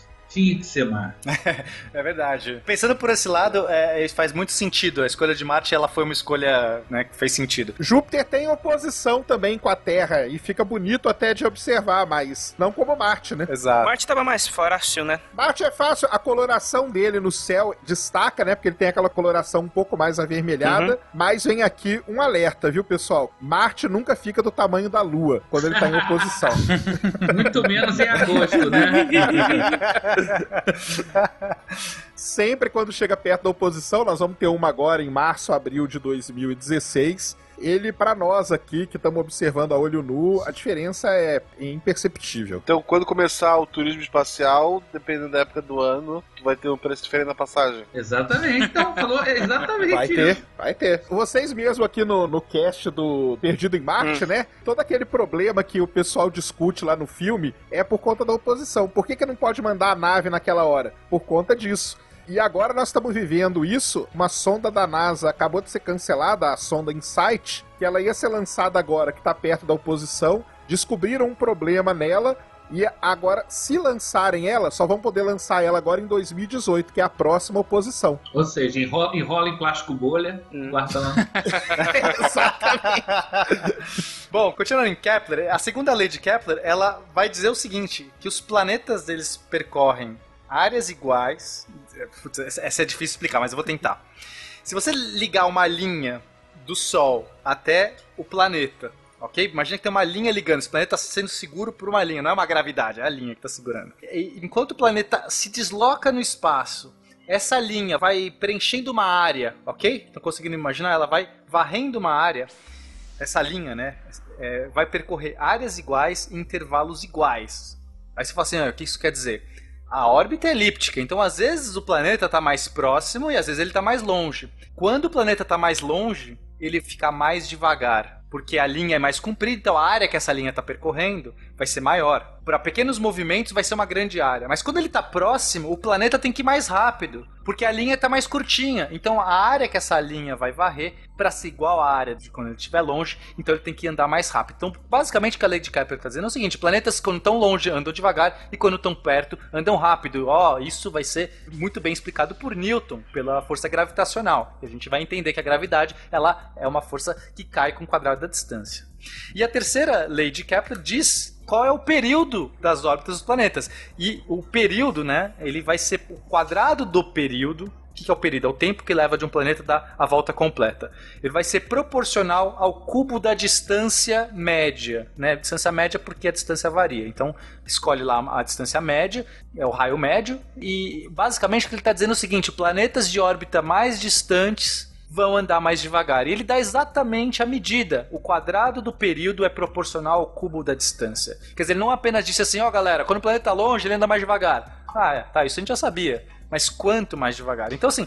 Marte. *laughs* É verdade. Pensando por esse lado, é, faz muito sentido. A escolha de Marte ela foi uma escolha né, que fez sentido. Júpiter tem oposição também com a Terra e fica bonito até de observar, mas não como Marte, né? Exato. Marte tava mais fácil, né? Marte é fácil, a coloração dele no céu destaca, né? Porque ele tem aquela coloração um pouco mais avermelhada. Mas vem aqui um alerta, viu, pessoal? Marte nunca fica do tamanho da Lua quando ele tá em oposição. *laughs* Muito menos em agosto, né? *laughs* *laughs* Sempre quando chega perto da oposição, nós vamos ter uma agora em março, abril de 2016. Ele, para nós aqui, que estamos observando a olho nu, a diferença é imperceptível. Então, quando começar o turismo espacial, dependendo da época do ano, vai ter um preço diferente na passagem. Exatamente. Então, falou exatamente Vai isso. ter, vai ter. Vocês mesmo aqui no, no cast do Perdido em Marte, né? Todo aquele problema que o pessoal discute lá no filme é por conta da oposição. Por que, que não pode mandar a nave naquela hora? Por conta disso. E agora nós estamos vivendo isso. Uma sonda da NASA acabou de ser cancelada, a sonda Insight, que ela ia ser lançada agora, que está perto da oposição. Descobriram um problema nela. E agora, se lançarem ela, só vão poder lançar ela agora em 2018, que é a próxima oposição. Ou seja, enrola, enrola em plástico bolha, guarda lá. *laughs* Bom, continuando em Kepler, a segunda lei de Kepler, ela vai dizer o seguinte, que os planetas eles percorrem áreas iguais. Putz, essa é difícil explicar, mas eu vou tentar. Se você ligar uma linha do Sol até o planeta, ok? Imagina que tem uma linha ligando, esse planeta está sendo seguro por uma linha, não é uma gravidade, é a linha que está segurando. E, enquanto o planeta se desloca no espaço, essa linha vai preenchendo uma área, ok? Estão conseguindo imaginar? Ela vai varrendo uma área, essa linha, né? É, vai percorrer áreas iguais em intervalos iguais. Aí você fala assim, ah, o que isso quer dizer? A órbita é elíptica, então às vezes o planeta está mais próximo e às vezes ele está mais longe. Quando o planeta está mais longe, ele fica mais devagar, porque a linha é mais comprida, então a área que essa linha está percorrendo vai ser maior. Para pequenos movimentos vai ser uma grande área, mas quando ele está próximo, o planeta tem que ir mais rápido, porque a linha está mais curtinha. Então a área que essa linha vai varrer para ser igual à área de quando ele estiver longe, então ele tem que andar mais rápido. Então, basicamente o que a lei de Kepler está dizendo é o seguinte: planetas quando estão longe andam devagar e quando estão perto andam rápido. Ó, oh, isso vai ser muito bem explicado por Newton, pela força gravitacional. E a gente vai entender que a gravidade, ela é uma força que cai com o quadrado da distância. E a terceira lei de Kepler diz qual é o período das órbitas dos planetas. E o período, né, ele vai ser o quadrado do período. O que é o período? É o tempo que leva de um planeta dar a volta completa. Ele vai ser proporcional ao cubo da distância média. Né? Distância média porque a distância varia. Então, escolhe lá a distância média, é o raio médio. E basicamente o que ele está dizendo é o seguinte: planetas de órbita mais distantes vão andar mais devagar. E ele dá exatamente a medida. O quadrado do período é proporcional ao cubo da distância. Quer dizer, ele não apenas disse assim, ó oh, galera, quando o planeta está longe, ele anda mais devagar. Ah, é, tá, isso a gente já sabia. Mas quanto mais devagar? Então, assim,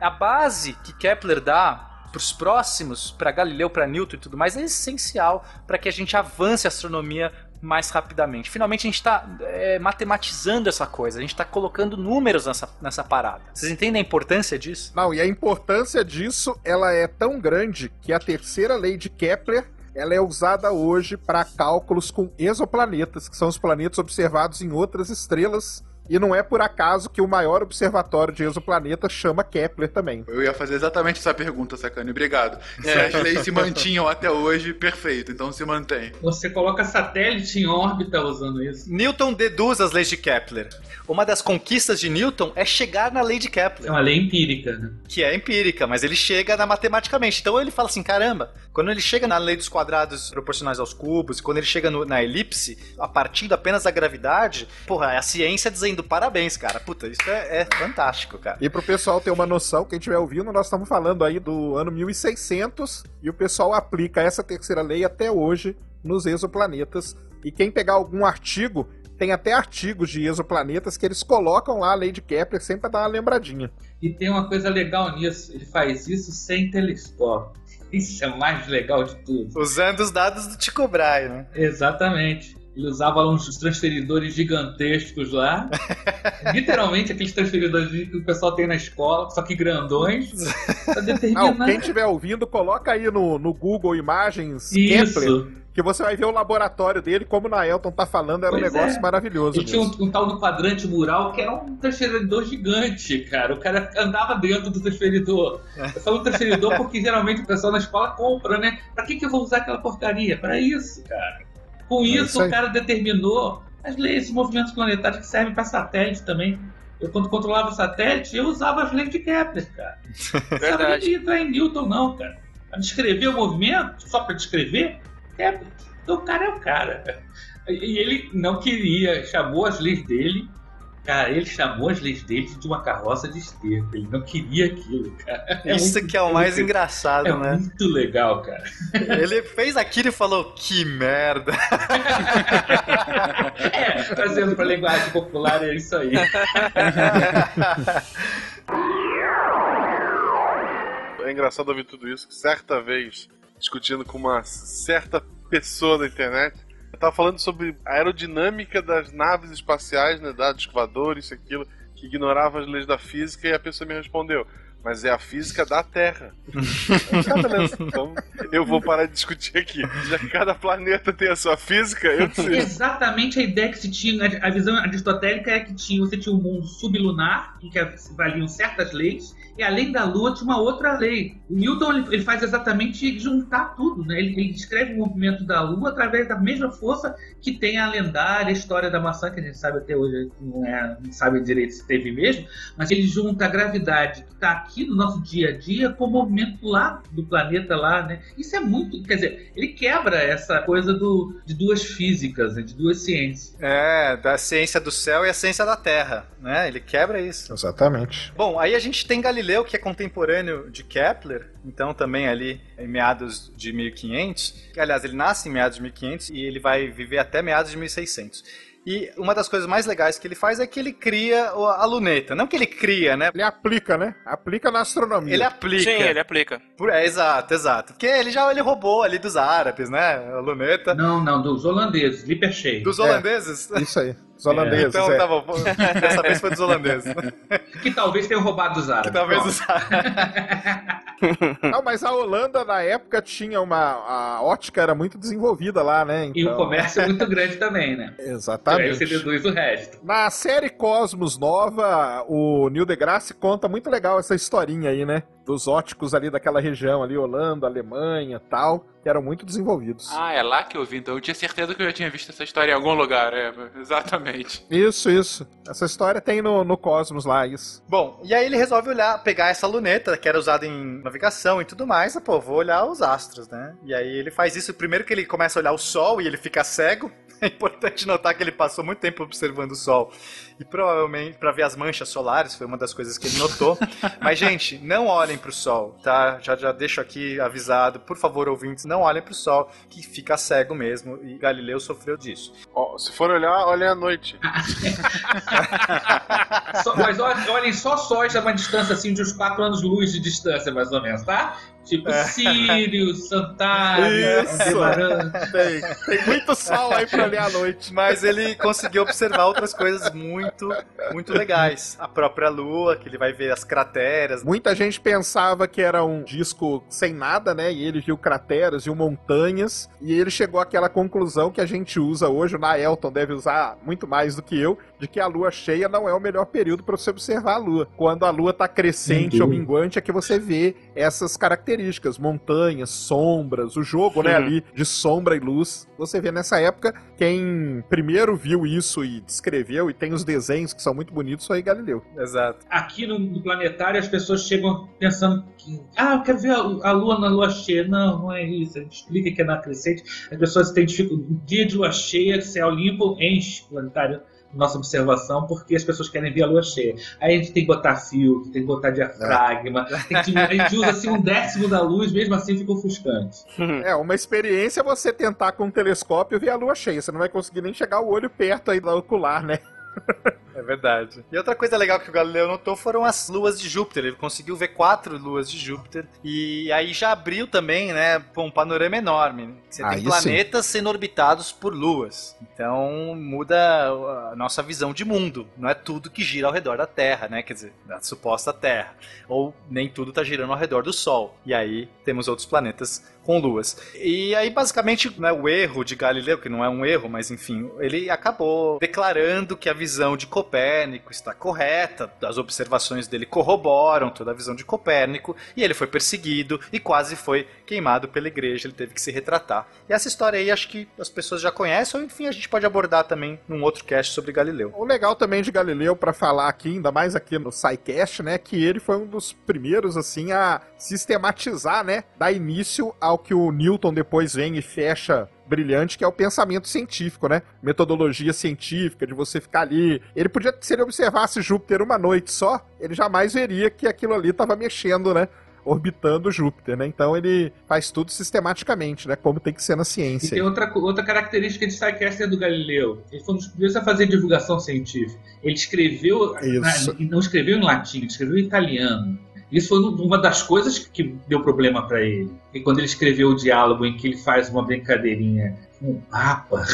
a base que Kepler dá para os próximos, para Galileu, para Newton e tudo mais, é essencial para que a gente avance a astronomia mais rapidamente. Finalmente a gente está é, matematizando essa coisa, a gente está colocando números nessa, nessa parada. Vocês entendem a importância disso? Não, e a importância disso, ela é tão grande que a terceira lei de Kepler ela é usada hoje para cálculos com exoplanetas, que são os planetas observados em outras estrelas e não é por acaso que o maior observatório de exoplaneta chama Kepler também. Eu ia fazer exatamente essa pergunta, Sacane. Obrigado. Se as leis se mantinham até hoje, perfeito. Então se mantém. Você coloca satélite em órbita usando isso. Newton deduz as leis de Kepler. Uma das conquistas de Newton é chegar na lei de Kepler. É uma lei empírica, né? Que é empírica, mas ele chega na matematicamente. Então ele fala assim: caramba, quando ele chega na lei dos quadrados proporcionais aos cubos, quando ele chega no, na elipse, a partir apenas da gravidade, porra, é a ciência dizendo parabéns, cara. Puta, isso é, é fantástico, cara. E pro pessoal ter uma noção, quem estiver ouvindo, nós estamos falando aí do ano 1600 e o pessoal aplica essa terceira lei até hoje nos exoplanetas. E quem pegar algum artigo, tem até artigos de exoplanetas que eles colocam lá a lei de Kepler sempre pra dar uma lembradinha. E tem uma coisa legal nisso, ele faz isso sem telescópio. Isso é o mais legal de tudo. Usando os dados do Tycho Brahe, né? Exatamente. Ele usava uns transferidores gigantescos lá. *laughs* Literalmente aqueles transferidores que o pessoal tem na escola, só que grandões. Determinar. Não, quem estiver ouvindo, coloca aí no, no Google Imagens Kepler, que você vai ver o laboratório dele, como o Naelton tá falando, era um Pois negócio é. maravilhoso. E tinha um, um tal do quadrante mural que era um transferidor gigante, cara. O cara andava dentro do transferidor. Eu falo transferidor *laughs* porque geralmente o pessoal na escola compra, né? Pra que, que eu vou usar aquela porcaria? Pra isso, cara. Com isso, isso aí. o cara determinou as leis de movimentos planetários que servem pra satélite também. Eu, quando controlava o satélite, eu usava as leis de Kepler, cara. *laughs* Não Verdade. nem entrar em Newton, não, cara. Pra descrever o movimento, só pra descrever, Kepler. Então o cara é o cara. E ele não queria, chamou as leis dele. Cara, ele chamou as leis dele de uma carroça de esterco. Ele não queria aquilo, cara. É Isso muito- que é o mais muito- engraçado, É né? muito legal, cara. Ele fez aquilo e falou, que merda. *laughs* É, trazendo pra linguagem popular é isso aí. É engraçado ouvir tudo isso, que certa vez, discutindo com uma certa pessoa da internet, tava falando sobre a aerodinâmica das naves espaciais, né, da escovador, isso e aquilo, que ignorava as leis da física, e a pessoa me respondeu, mas é a física da Terra. *laughs* Ah, beleza. Então, eu vou parar de discutir aqui. Já que cada planeta tem a sua física, eu decido. Exatamente a ideia que se tinha, a visão aristotélica é que tinha, você tinha um mundo sublunar, em que valiam certas leis, e além da Lua tinha uma outra lei. O Newton ele, ele faz exatamente juntar tudo, né? Ele, ele descreve o movimento da Lua através da mesma força que tem a lendária história da maçã, que a gente sabe até hoje, não, é, não sabe direito se teve mesmo, mas ele junta a gravidade que está aqui no nosso dia a dia com o movimento lá do planeta lá, né? Isso é muito, quer dizer, ele quebra essa coisa do, de duas físicas, né? de duas ciências. É, da ciência do céu e a ciência da Terra, né? Ele quebra isso. Exatamente. Bom, aí a gente tem Galileu, que é contemporâneo de Kepler, então também ali em meados de 1500. Aliás, ele nasce em meados de 1500 e ele vai viver até meados de 1600. E uma das coisas mais legais que ele faz é que ele cria a luneta. Não que ele cria, né? Ele aplica, né? Aplica na astronomia. Ele aplica. Sim, ele aplica. Por- É, exato, exato. Porque ele já ele roubou ali dos árabes, né? A luneta. Não, não, dos holandeses, Lippershey. Dos holandeses? Isso aí. Os holandeses. Então é. tá bom. Dessa vez foi dos holandeses. *laughs* Que talvez tenham roubado dos árabes. Que talvez Pronto. os árabes. *laughs* Não, mas a Holanda na época tinha uma. A ótica era muito desenvolvida lá, né? E o Então- comércio é muito grande também, né? Aí você Exatamente. deduz o resto. Na série Cosmos Nova, o Neil deGrasse conta muito legal essa historinha aí, né? Dos óticos ali daquela região ali, Holanda, Alemanha tal, que eram muito desenvolvidos. Ah, é lá que eu vi, então eu tinha certeza que eu já tinha visto essa história em algum lugar, é, exatamente. Isso, isso. Essa história tem no, no Cosmos lá, isso. Bom, e aí ele resolve olhar, pegar essa luneta que era usada em navegação e tudo mais, ah, pô, vou olhar os astros, né? E aí ele faz isso, primeiro que ele começa a olhar o sol e ele fica cego. É importante notar que ele passou muito tempo observando o sol. E provavelmente para ver as manchas solares, foi uma das coisas que ele notou. *laughs* Mas, gente, não olhem pro sol, tá? Já, já deixo aqui avisado. Por favor, ouvintes, não olhem pro sol, que fica cego mesmo. E Galileu sofreu disso. Ó, se for olhar, olhem à noite. *laughs* Só- mas olhem, olhem só sóis a uma distância assim de uns 4 anos-luz de distância, mais ou menos, tá? Tipo Sirius, Santário, Isso. Aldebaran. Tem, tem muito sol aí pra ler à noite. Mas ele conseguiu observar outras coisas muito, muito legais. A própria Lua, que ele vai ver as crateras. Muita gente pensava que era um disco sem nada, né? E ele viu crateras, viu montanhas. E ele chegou àquela conclusão que a gente usa hoje, o Naelton deve usar muito mais do que eu, de que a lua cheia não é o melhor período para você observar a lua. Quando a lua tá crescente ou minguante é que você vê essas características, montanhas, sombras, o jogo, né, Uhum. ali de sombra e luz. Você vê nessa época quem primeiro viu isso e descreveu e tem os desenhos que são muito bonitos foi Galileu. Exato. Aqui no, no planetário as pessoas chegam pensando que, ah, eu quero ver a, a lua na lua cheia. Não, não é isso. A gente explica que é na crescente. As pessoas têm dificuldade. Dia de lua cheia, céu limpo, enche o planetário. Nossa observação, porque as pessoas querem ver a lua cheia. Aí a gente tem que botar filtro, tem que botar diafragma, tem que- a gente usa assim um décimo da luz, mesmo assim fica ofuscante. É, uma experiência é você tentar com um telescópio ver a lua cheia. Você não vai conseguir nem chegar o olho perto aí da ocular, né? É verdade. E outra coisa legal que o Galileu notou foram as luas de Júpiter. Ele conseguiu ver quatro luas de Júpiter. E aí já abriu também, né, um panorama enorme. Você Aí tem sim. planetas sendo orbitados por luas. Então muda a nossa visão de mundo. Não é tudo que gira ao redor da Terra, né? Quer dizer, da suposta Terra. Ou nem tudo está girando ao redor do Sol. E aí temos outros planetas com luas. E aí, basicamente, né, o erro de Galileu, que não é um erro, mas enfim, ele acabou declarando que a visão de Copérnico está correta, as observações dele corroboram toda a visão de Copérnico, e ele foi perseguido e quase foi queimado pela igreja, ele teve que se retratar. E essa história aí acho que as pessoas já conhecem, ou enfim, a gente pode abordar também num outro cast sobre Galileu. O legal também de Galileu pra falar aqui, ainda mais aqui no SciCast, né, que ele foi um dos primeiros assim a sistematizar, né, dar início ao que o Newton depois vem e fecha brilhante, que é o pensamento científico, né? Metodologia científica de você ficar ali. Ele podia, se ele observasse Júpiter uma noite só, ele jamais veria que aquilo ali estava mexendo, né? Orbitando Júpiter, né? Então ele faz tudo sistematicamente, né? Como tem que ser na E ciência. tem outra, outra característica de Psycaster do Galileu. Ele foi um dos primeiros a fazer divulgação científica. Ele escreveu, na- não escreveu em latim, ele escreveu em italiano. Isso foi uma das coisas que deu problema para ele. E quando ele escreveu o diálogo em que ele faz uma brincadeirinha com *laughs* o Papa,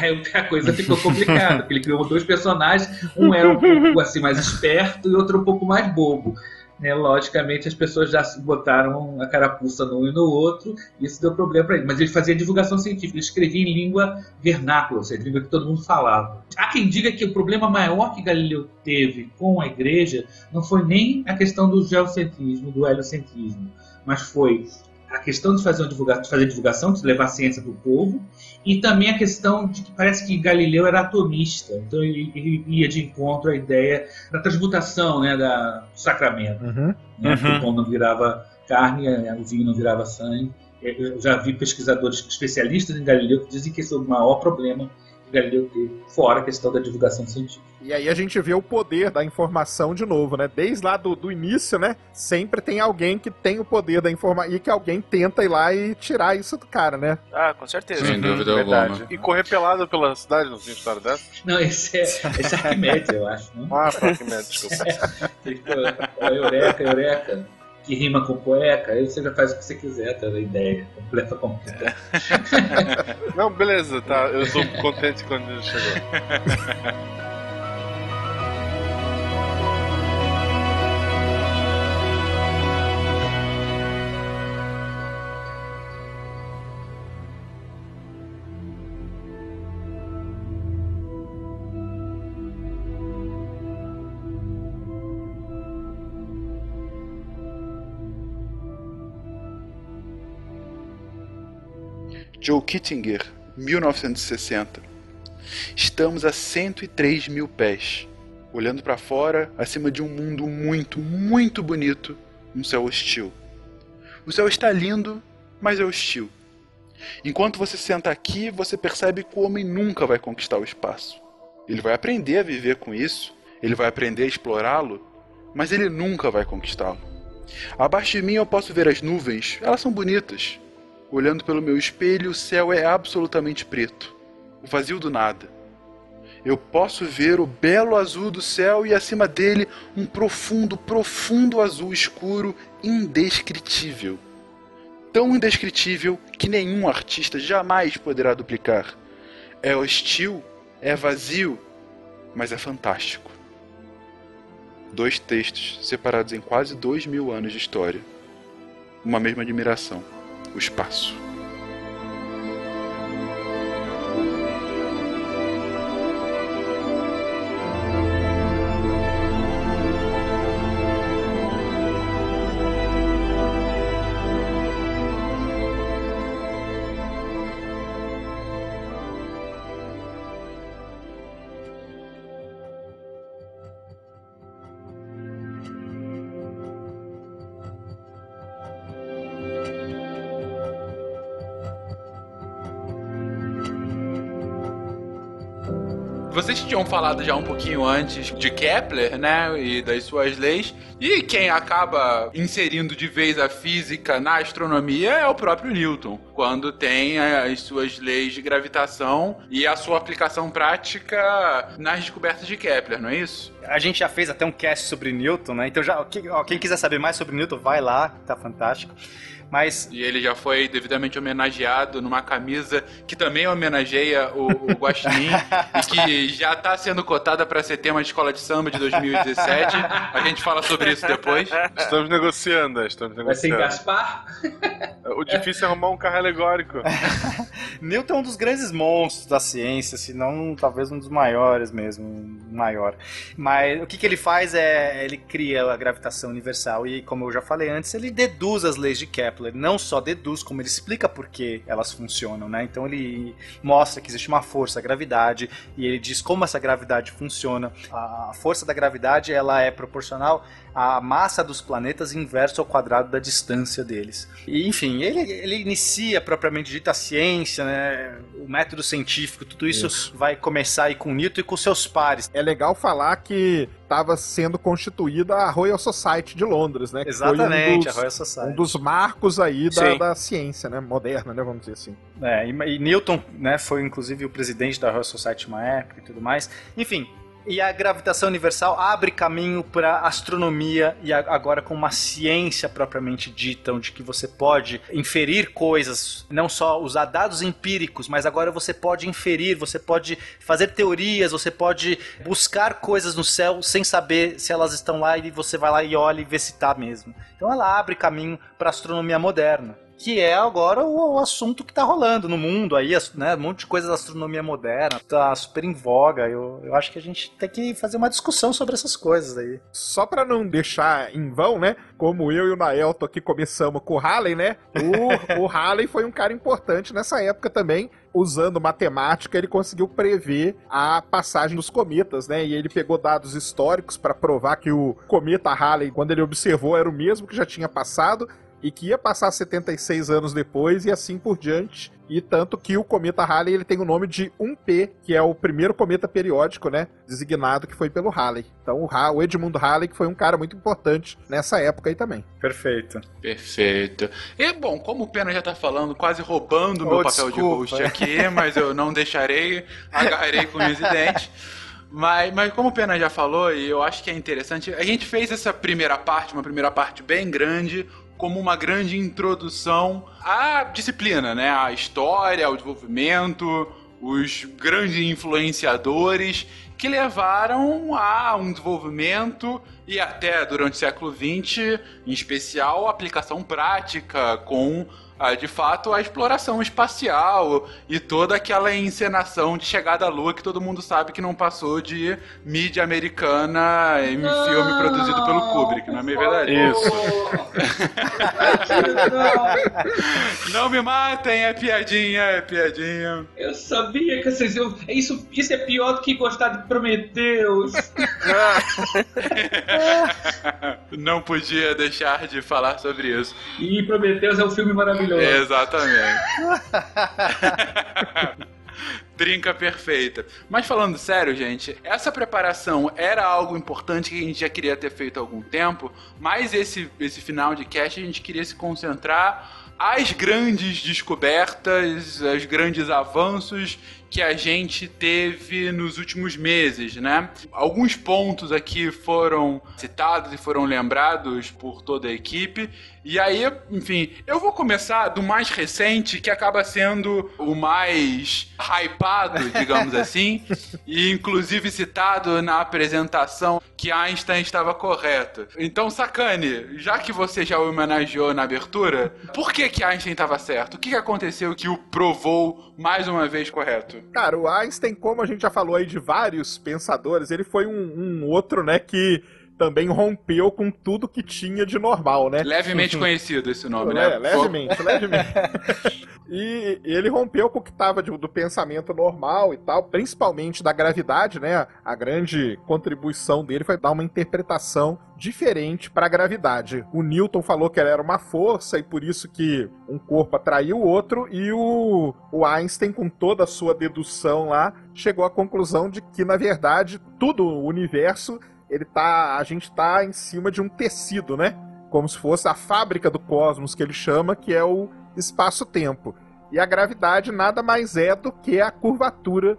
aí a coisa ficou complicada. porque Ele criou dois personagens, um era um pouco assim mais esperto e outro um pouco mais bobo. Né, logicamente as pessoas já botaram a carapuça num e no outro, e isso deu problema para ele. Mas ele fazia divulgação científica, ele escrevia em língua vernácula, ou seja, língua que todo mundo falava. Há quem diga que o problema maior que Galileu teve com a igreja não foi nem a questão do geocentrismo, do heliocentrismo, mas foi a questão de fazer, uma divulga- de fazer divulgação, de levar a ciência para o povo, e também a questão de que parece que Galileu era atomista, então ele, ele ia de encontro à ideia da transmutação né, da, do sacramento Uhum. né? que o pão não virava carne, eh, o vinho não virava sangue. Eu já vi pesquisadores especialistas em Galileu que dizem que esse é o maior problema Galileu fora a questão da divulgação científica. E aí a gente vê o poder da informação de novo, né? Desde lá do, do início, né? Sempre tem alguém que tem o poder da informação e que alguém tenta ir lá e tirar isso do cara, né? Ah, com certeza. Sem dúvida Verdade. alguma. E correr pelado pela cidade, não tem história dessa? Não, esse é, esse é Arquimedes, eu acho. Né? Ah, merda, desculpa. *laughs* Tipo, ó, eureka, eureka, que rima com cueca, aí você já faz o que você quiser, tá? A ideia completa, completa. *laughs* Não, beleza, tá. Eu tô contente quando chegou. *laughs* Joe Kittinger, 1960. Estamos a 103 mil pés, olhando para fora, acima de um mundo muito, muito bonito, um céu hostil. O céu está lindo, mas é hostil. Enquanto você senta aqui, você percebe que o homem nunca vai conquistar o espaço. Ele vai aprender a viver com isso, ele vai aprender a explorá-lo, mas ele nunca vai conquistá-lo. Abaixo de mim eu posso ver as nuvens, elas são bonitas, Olhando pelo meu espelho, o céu é absolutamente preto o vazio do nada. Eu posso ver o belo azul do céu e acima dele um profundo, profundo azul escuro indescritível. Tão indescritível que nenhum artista jamais poderá duplicar. É hostil, é vazio, mas é fantástico. Dois textos separados em quase dois mil anos de história. Uma mesma admiração o espaço. Vocês tinham falado já um pouquinho antes de Kepler, né, e das suas leis, e quem acaba inserindo de vez a física na astronomia é o próprio Newton, quando tem as suas leis de gravitação e a sua aplicação prática nas descobertas de Kepler, não é isso? A gente já fez até um cast sobre Newton, né? Então já, quem quiser saber mais sobre Newton, vai lá, tá fantástico. Mas. E ele já foi devidamente homenageado numa camisa que também homenageia o, o Guaxinim *laughs* e que já está sendo cotada para ser tema de escola de samba de 2017. A gente fala sobre isso depois. Estamos negociando, estamos Vai ser negociando. Gaspar? O difícil é arrumar um carro alegórico. *laughs* Newton é um dos grandes monstros da ciência, se não talvez um dos maiores mesmo, maior. Mas o que, que ele faz é ele cria a gravitação universal e, como eu já falei antes, ele deduz as leis de Kepler. Não só deduz, como ele explica por que elas funcionam, né? Então ele mostra que existe uma força, a gravidade, e ele diz como essa gravidade funciona. A força da gravidade ela é proporcional à massa dos planetas inverso ao quadrado da distância deles. E, enfim, ele, ele inicia propriamente dita a ciência, né? o método científico, tudo isso, vai começar aí com Newton e com seus pares. É legal falar que estava sendo constituída a Royal Society de Londres, né? Exatamente, um dos, a Royal Society. um dos marcos aí da, da ciência, né? Moderna, né? Vamos dizer assim. É, e, e Newton, né, foi inclusive o presidente da Royal Society uma época e tudo mais. Enfim, e a gravitação universal abre caminho para astronomia e agora com uma ciência propriamente dita, onde que você pode inferir coisas, não só usar dados empíricos, mas agora você pode inferir, você pode fazer teorias, você pode buscar coisas no céu sem saber se elas estão lá e você vai lá e olha e vê se tá mesmo. Então ela abre caminho para astronomia moderna. Que é agora o, o assunto que tá rolando no mundo aí, né? Um monte de coisa da astronomia moderna, tá super em voga. Eu, eu acho que a gente tem que fazer uma discussão sobre essas coisas aí. Só para não deixar em vão, né? Como eu e o Naelto aqui começamos com o Halley, né? O, *laughs* o Halley foi um cara importante nessa época também. Usando matemática, ele conseguiu prever a passagem dos cometas, né? E ele pegou dados históricos para provar que o cometa Halley, quando ele observou, era o mesmo que já tinha passado e que ia passar 76 anos depois e assim por diante. E tanto que o cometa Halley ele tem o nome de 1P, que é o primeiro cometa periódico, né? Designado que foi pelo Halley. Então o, Ha- o Edmundo Halley que foi um cara muito importante nessa época aí também. Perfeito. Perfeito. E, bom, como o Pena já tá falando, quase roubando o meu Oh, papel de desculpa. host aqui, mas eu não deixarei, agarrarei com e dentes. Mas, mas como o Pena já falou, e eu acho que é interessante, a gente fez essa primeira parte, uma primeira parte bem grande, como uma grande introdução à disciplina, né? À história, ao desenvolvimento, os grandes influenciadores que levaram a um desenvolvimento e até durante o século XX, em especial, aplicação prática com, de fato, a exploração espacial e toda aquela encenação de chegada à Lua que todo mundo sabe que não passou de mídia americana em filme produzido pelo Kubrick, não é meio verdade? Isso. *laughs* Não me matem, é piadinha, é piadinha. Eu sabia que vocês iam. Isso, isso é pior do que gostar de Prometheus. *laughs* Não podia deixar de falar sobre isso. E Prometheus é um filme maravilhoso. Exatamente. *laughs* Trinca perfeita. Mas falando sério, gente, essa preparação era algo importante que a gente já queria ter feito há algum tempo, mas esse, esse final de cast a gente queria se concentrar as grandes descobertas, os grandes avanços que a gente teve nos últimos meses, né? Alguns pontos aqui foram citados e foram lembrados por toda a equipe. E aí, enfim, eu vou começar do mais recente, que acaba sendo o mais hypado, digamos *laughs* assim, e inclusive citado na apresentação que Einstein estava correto. Então, Sacane, já que você já o homenageou na abertura, por que que Einstein estava certo? O que que aconteceu que o provou mais uma vez correto? Cara, o Einstein, como a gente já falou aí de vários pensadores, ele foi um, um outro, né, que também rompeu com tudo que tinha de normal, né? Levemente conhecido esse nome, né? É, levemente, levemente. *laughs* E ele rompeu com o que estava do pensamento normal e tal, principalmente da gravidade, né? A grande contribuição dele foi dar uma interpretação diferente para a gravidade. O Newton falou que ela era uma força e por isso que um corpo atraiu o outro e o, o Einstein com toda a sua dedução lá chegou à conclusão de que na verdade tudo o universo ele tá a gente tá em cima de um tecido, né? Como se fosse a fábrica do cosmos que ele chama, que é o espaço-tempo. E a gravidade nada mais é do que a curvatura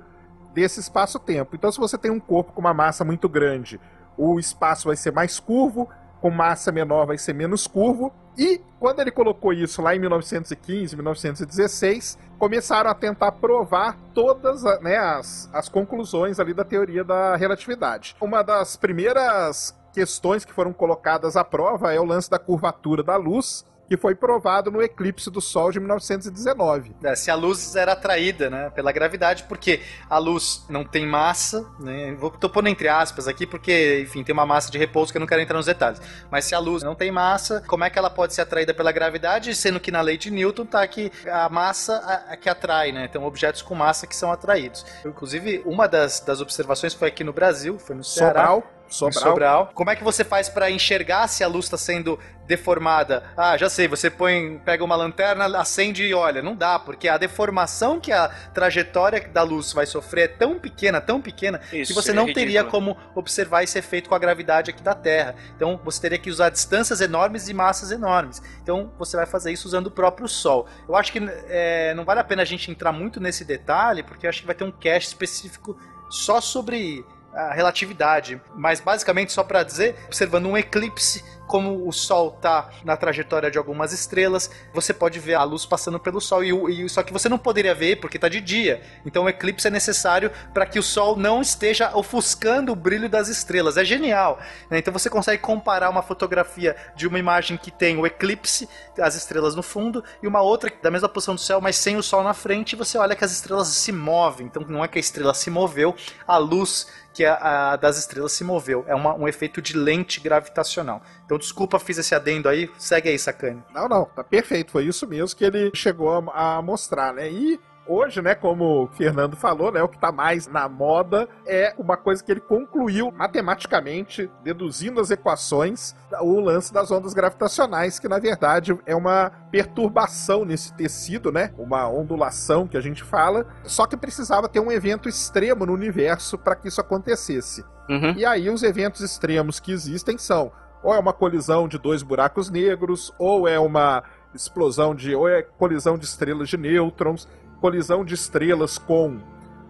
desse espaço-tempo. Então, se você tem um corpo com uma massa muito grande, o espaço vai ser mais curvo, com massa menor vai ser menos curvo. E quando ele colocou isso lá em 1915, 1916, começaram a tentar provar todas né, as, as conclusões ali da teoria da relatividade. Uma das primeiras questões que foram colocadas à prova é o lance da curvatura da luz, que foi provado no eclipse do Sol de 1919. É, se a luz era atraída né, pela gravidade, porque a luz não tem massa, né, vou, tô pondo entre aspas aqui, porque, enfim, tem uma massa de repouso que eu não quero entrar nos detalhes. Mas se a luz não tem massa, como é que ela pode ser atraída pela gravidade, sendo que na lei de Newton tá que a massa é que atrai, né? Então, objetos com massa que são atraídos. Inclusive, uma das, das observações foi aqui no Brasil, foi no Ceará. Sobral. Sobral. Sobral. Como é que você faz para enxergar se a luz está sendo deformada? Ah, já sei, você põe, pega uma lanterna, acende e olha. Não dá, porque a deformação que a trajetória da luz vai sofrer é tão pequena, tão pequena, Isso, que você é não ridículo. teria como observar esse efeito com a gravidade aqui da Terra. Então você teria que usar distâncias enormes e massas enormes. Então você vai fazer isso usando o próprio Sol. Eu acho que é, não vale a pena a gente entrar muito nesse detalhe, porque eu acho que vai ter um cast específico só sobre a relatividade, mas basicamente só para dizer, observando um eclipse, como o Sol está na trajetória de algumas estrelas, você pode ver a luz passando pelo Sol e, e só que você não poderia ver porque está de dia. Então o eclipse é necessário para que o Sol não esteja ofuscando o brilho das estrelas. É genial. né? Então você consegue comparar uma fotografia de uma imagem que tem o eclipse, as estrelas no fundo, e uma outra da mesma posição do céu, mas sem o Sol na frente. E você olha que as estrelas se movem. Então não é que a estrela se moveu, a luz que a, a das estrelas se moveu. É uma- um efeito de lente gravitacional. Então, desculpa, fiz esse adendo aí. Segue aí, Sacane. Não, não, tá perfeito. Foi isso mesmo que ele chegou a, a mostrar, né? E hoje, né, como o Fernando falou, né, o que tá mais na moda é uma coisa que ele concluiu matematicamente, deduzindo as equações, o lance das ondas gravitacionais, que na verdade é uma perturbação nesse tecido, né? Uma ondulação que a gente fala, só que precisava ter um evento extremo no universo para que isso acontecesse. Uhum. E aí os eventos extremos que existem são ou é uma colisão de dois buracos negros, ou é uma explosão de ou é colisão de estrelas de nêutrons, colisão de estrelas com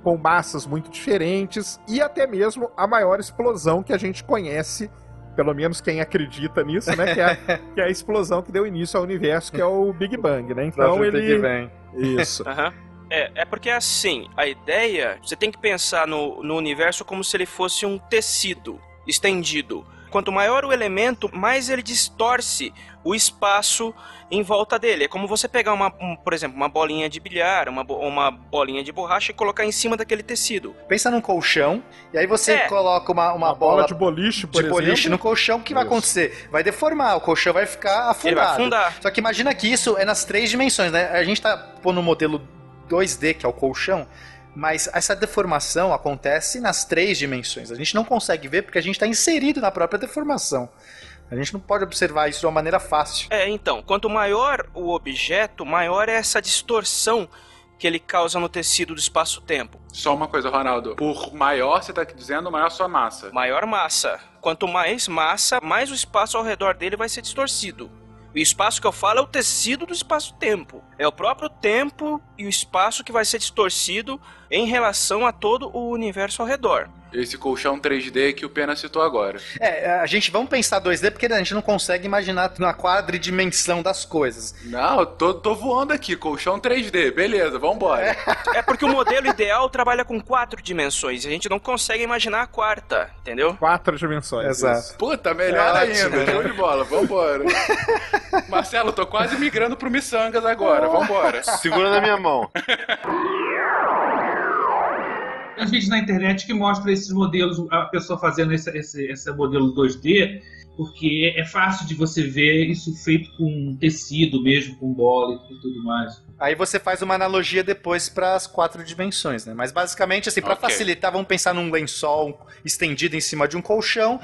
com massas muito diferentes e até mesmo a maior explosão que a gente conhece, pelo menos quem acredita nisso, né, que é, a, *laughs* que é a explosão que deu início ao universo, que é o Big Bang, né? Então ele isso. *laughs* Aham. É, é porque assim, a ideia, você tem que pensar no, no universo como se ele fosse um tecido estendido. Quanto maior o elemento, mais ele distorce o espaço em volta dele. É como você pegar uma, um, por exemplo, uma bolinha de bilhar, uma, uma bolinha de borracha e colocar em cima daquele tecido. Pensa num colchão, e aí você É. coloca uma, uma, Uma bola de boliche, por de boliche exemplo. no colchão, o que vai Isso. acontecer? Vai deformar, o colchão vai ficar afundado. Ele vai afundar. Só que imagina que isso é nas três dimensões, né? A gente tá pondo um modelo 2D, que é o colchão, mas essa deformação acontece nas três dimensões. A gente não consegue ver porque a gente está inserido na própria deformação. A gente não pode observar isso de uma maneira fácil. É, então, quanto maior o objeto, maior é essa distorção que ele causa no tecido do espaço-tempo. Só uma coisa, Ronaldo. Por maior, você tá dizendo, maior sua massa. Maior massa. Quanto mais massa, mais o espaço ao redor dele vai ser distorcido. O espaço que eu falo é o tecido do espaço-tempo. É o próprio tempo e o espaço que vai ser distorcido em relação a todo o universo ao redor. Esse colchão 3D que o Pena citou agora. É, a gente vamos pensar 2D porque a gente não consegue imaginar na quadridimensão das coisas. Não, eu tô, tô voando aqui, colchão 3D, beleza, vambora. É porque o modelo ideal trabalha com quatro dimensões e a gente não consegue imaginar a quarta, entendeu? Quatro dimensões. Exato. isso. Puta, melhor É ainda, ótimo. show de bola, vambora. *laughs* Marcelo, tô quase migrando pro Missangas agora, vambora. Segura na minha mão. *laughs* Tem vídeos na internet que mostram esses modelos, a pessoa fazendo esse, esse, esse modelo 2D, porque é fácil de você ver isso feito com tecido mesmo, com bola e tudo mais. Aí você faz uma analogia depois para as quatro dimensões, né? Mas basicamente, assim, para Ok. facilitar, vamos pensar num lençol estendido em cima de um colchão.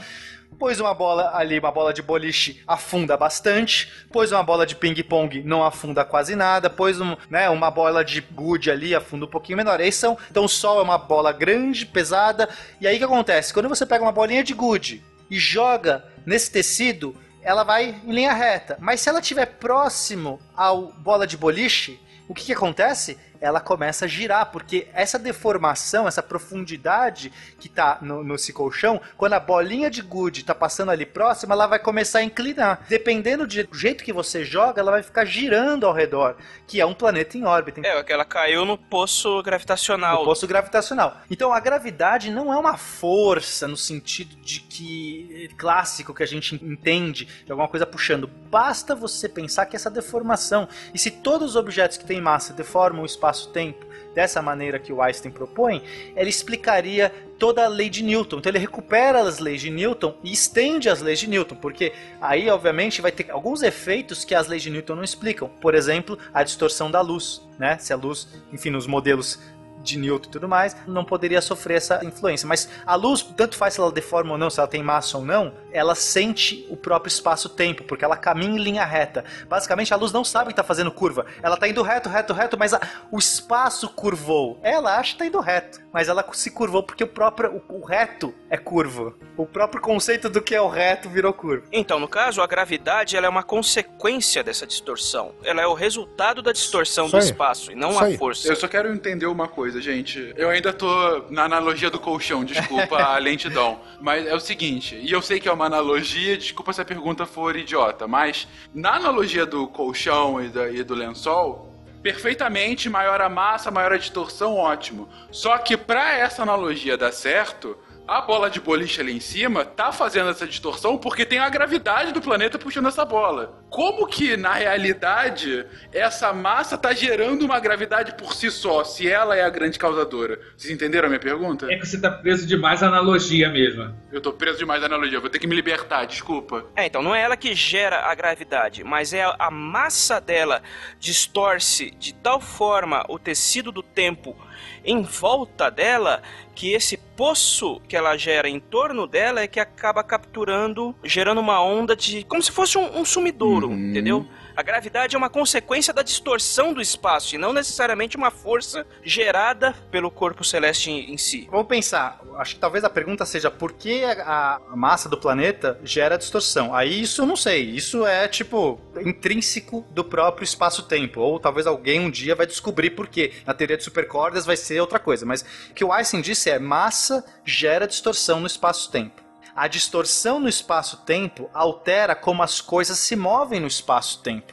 Pôs uma bola ali, uma bola de boliche, afunda bastante. Pôs uma bola de ping-pong, não afunda quase nada. Pôs um, né, uma bola de gude ali, afunda um pouquinho menor. Aí são, então o sol é uma bola grande, pesada. E aí o que acontece? Quando você pega uma bolinha de gude e joga nesse tecido, ela vai em linha reta. Mas se ela estiver próximo ao bola de boliche, o que, que acontece? Ela começa a girar, porque essa deformação, essa profundidade que tá no, nesse colchão, quando a bolinha de gude tá passando ali próxima, ela vai começar a inclinar. Dependendo do jeito que você joga, ela vai ficar girando ao redor, que é um planeta em órbita. É, que ela caiu no poço gravitacional. No poço gravitacional. Então a gravidade não é uma força no sentido de que clássico que a gente entende, de alguma coisa puxando. Basta você pensar que essa deformação, e se todos os objetos que têm massa deformam o espaço-tempo dessa maneira que o Einstein propõe, ela explicaria toda a lei de Newton. Então ele recupera as leis de Newton e estende as leis de Newton, porque aí obviamente vai ter alguns efeitos que as leis de Newton não explicam. Por exemplo, a distorção da luz, né? Se a luz, enfim, nos modelos de Newton e tudo mais, não poderia sofrer essa influência. Mas a luz, tanto faz se ela deforma ou não, se ela tem massa ou não, ela sente o próprio espaço-tempo, porque ela caminha em linha reta. Basicamente, a luz não sabe que está fazendo curva. Ela está indo reto, reto, reto, mas a- o espaço curvou. Ela acha que está indo reto, mas ela se curvou porque o próprio o, o reto é curvo. O próprio conceito do que é o reto virou curva. Então, no caso, a gravidade ela é uma consequência dessa distorção. Ela é o resultado da distorção do espaço e não a força. Eu só quero entender uma coisa, gente. Eu ainda tô na analogia do colchão, desculpa a *laughs* lentidão. Mas é o seguinte, e eu sei que é uma analogia, desculpa se a pergunta for idiota, mas na analogia do colchão e, da- e do lençol, perfeitamente maior a massa, maior a distorção, ótimo. Só que pra essa analogia dar certo, a bola de boliche ali em cima tá fazendo essa distorção porque tem a gravidade do planeta puxando essa bola. Como que, na realidade, essa massa tá gerando uma gravidade por si só, se ela é a grande causadora? Vocês entenderam a minha pergunta? É que você tá preso demais à analogia mesmo. Eu tô preso demais na analogia, vou ter que me libertar, desculpa. É, então não é ela que gera a gravidade, mas é a- a massa dela distorce de tal forma o tecido do tempo em volta dela que esse poço que ela gera em torno dela é que acaba capturando, gerando uma onda de. como se fosse um, um sumidouro, Uhum. entendeu? A gravidade é uma consequência da distorção do espaço e não necessariamente uma força gerada pelo corpo celeste em, em si. Vamos pensar, acho que talvez a pergunta seja por que a, a massa do planeta gera distorção? Aí isso eu não sei, isso é tipo intrínseco do próprio espaço-tempo, ou talvez alguém um dia vai descobrir por quê. Na teoria de supercordas vai ser outra coisa, mas o que o Einstein disse é massa gera distorção no espaço-tempo. A distorção no espaço-tempo altera como as coisas se movem no espaço-tempo.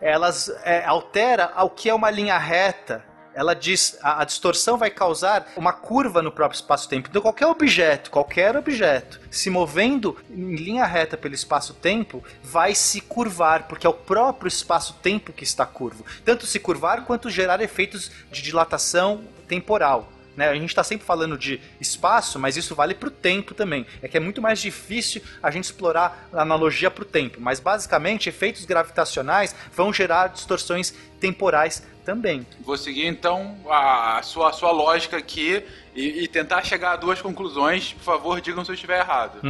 Elas é, altera ao que é uma linha reta. Ela diz a, a distorção vai causar uma curva no próprio espaço-tempo. Então qualquer objeto, qualquer objeto se movendo em linha reta pelo espaço-tempo vai se curvar, porque é o próprio espaço-tempo que está curvo. Tanto se curvar quanto gerar efeitos de dilatação temporal. Né? A gente está sempre falando de espaço, mas isso vale para o tempo também. É que é muito mais difícil a gente explorar a analogia para o tempo. Mas basicamente, efeitos gravitacionais vão gerar distorções temporais também. Vou seguir então a sua, a sua lógica aqui e, e tentar chegar a duas conclusões. Por favor, digam se eu estiver errado.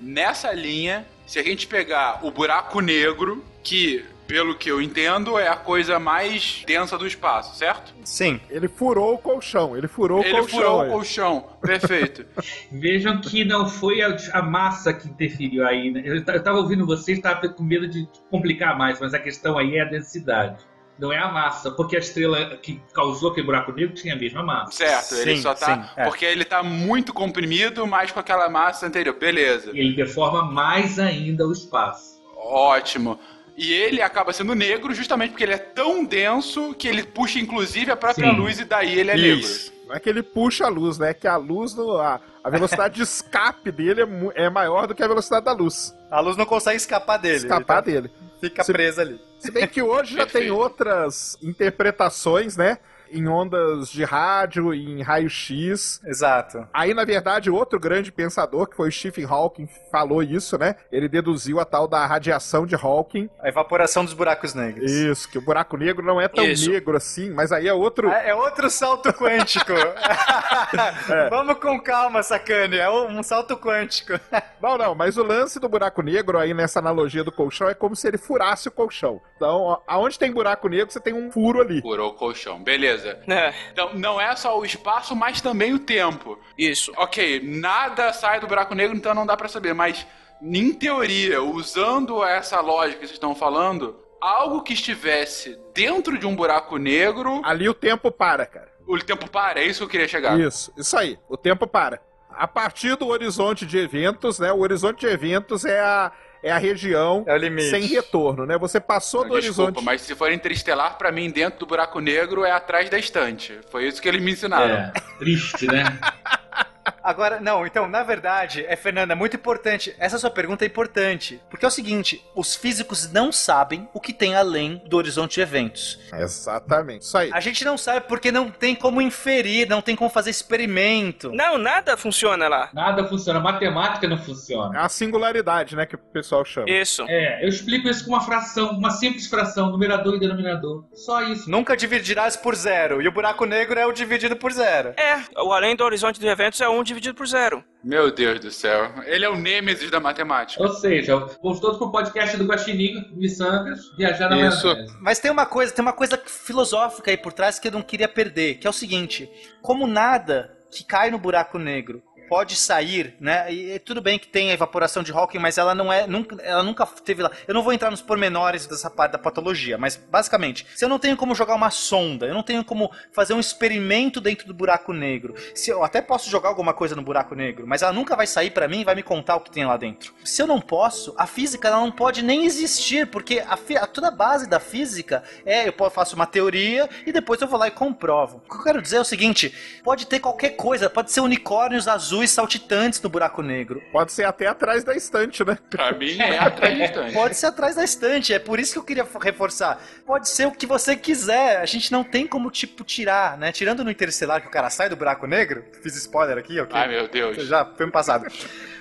Nessa linha, se a gente pegar o buraco negro, que, pelo que eu entendo, é a coisa mais densa do espaço, certo? Sim. Ele furou o colchão, ele furou o Ele colchão. furou aí. o colchão. Perfeito. *laughs* Vejam que não foi a, a massa que interferiu aí. Né? Eu, eu tava ouvindo vocês, estava com medo de complicar mais, mas a questão aí é a densidade. Não é a massa, porque a estrela que causou aquele buraco negro tinha a mesma massa. Certo, ele Sim, só tá. sim, é. Porque ele tá muito comprimido, mas com aquela massa anterior. Beleza. E ele deforma mais ainda o espaço. Ótimo. E ele acaba sendo negro justamente porque ele é tão denso que ele puxa inclusive a própria Sim. luz e daí ele é Isso. Não é que ele puxa a luz, né? É que a luz, no- a, a velocidade de escape dele é, é maior do que a velocidade da luz. A luz não consegue escapar dele. Escapar ele dele. Fica Se- presa ali. Se bem que hoje já tem *laughs* outras interpretações, né? Em ondas de rádio, em raio-x. Exato. Aí, na verdade, outro grande pensador, que foi o Stephen Hawking, falou isso, né? Ele deduziu a tal da radiação de Hawking. A evaporação dos buracos negros. Isso, que o buraco negro não é tão Isso. negro assim, mas aí é outro. É, é outro salto quântico. *laughs* Vamos com calma, sacane. É um salto quântico. *laughs* Não, não, mas o lance do buraco negro aí nessa analogia do colchão é como se ele furasse o colchão. Então, ó, aonde tem buraco negro, você tem um furo ali. Furou o colchão, beleza. É, Então, não é só o espaço, mas também o tempo. isso. Ok, nada sai do buraco negro, então não dá pra saber, mas em teoria, usando essa lógica que vocês estão falando, algo que estivesse dentro de um buraco negro, Ali o tempo para, cara. o tempo para, é isso que eu queria chegar. Isso, isso aí. O tempo para. A partir do horizonte de eventos, né? O horizonte de eventos é a, é a região É o limite. sem retorno, né? Você passou do Desculpa, horizonte. mas se for interestelar, pra mim, dentro do buraco negro é atrás da estante. Foi isso que eles me ensinaram. É, triste, né? *laughs* Agora, não, então, na verdade, é, Fernanda, muito importante. Essa sua pergunta é importante. Porque é o seguinte: os físicos não sabem o que tem além do horizonte de eventos. Exatamente. Isso aí. A gente não sabe porque não tem como inferir, não tem como fazer experimento. Não, nada funciona lá. Nada funciona, matemática não funciona. É a singularidade, né? Que o pessoal chama. Isso. É, eu explico isso com uma fração, uma simples fração, numerador e denominador. Só isso. Nunca dividirás por zero. E o buraco negro é o dividido por zero. É, o além do horizonte de eventos é um dividido por zero. Meu Deus do céu. Ele é o nêmesis da matemática. Ou seja, vamos todos pro podcast do Guaxinim, Missangas, viajar na Isso. maionese. Mas tem uma coisa, tem uma coisa filosófica aí por trás que eu não queria perder, que é o seguinte: como nada que cai no buraco negro pode sair, né? E, tudo bem que tem a evaporação de Hawking, mas ela não é, nunca, ela nunca teve lá. Eu não vou entrar nos pormenores dessa parte da patologia, mas basicamente, se eu não tenho como jogar uma sonda, eu não tenho como fazer um experimento dentro do buraco negro. Se eu até posso jogar alguma coisa no buraco negro, mas ela nunca vai sair pra mim e vai me contar o que tem lá dentro. Se eu não posso, a física ela não pode nem existir, porque a, a- toda a base da física é eu faço uma teoria e depois eu vou lá e comprovo. O que eu quero dizer é o seguinte: pode ter qualquer coisa, pode ser unicórnios azuis saltitantes no buraco negro. Pode ser até atrás da estante, né? Pra mim, é atrás da estante. Pode ser atrás da estante, é por isso que eu queria reforçar. Pode ser o que você quiser, a gente não tem como, tipo, tirar, né? Tirando no Interestelar que o cara sai do buraco negro, fiz spoiler aqui, ok? Ai, meu Deus. Já, filme passado.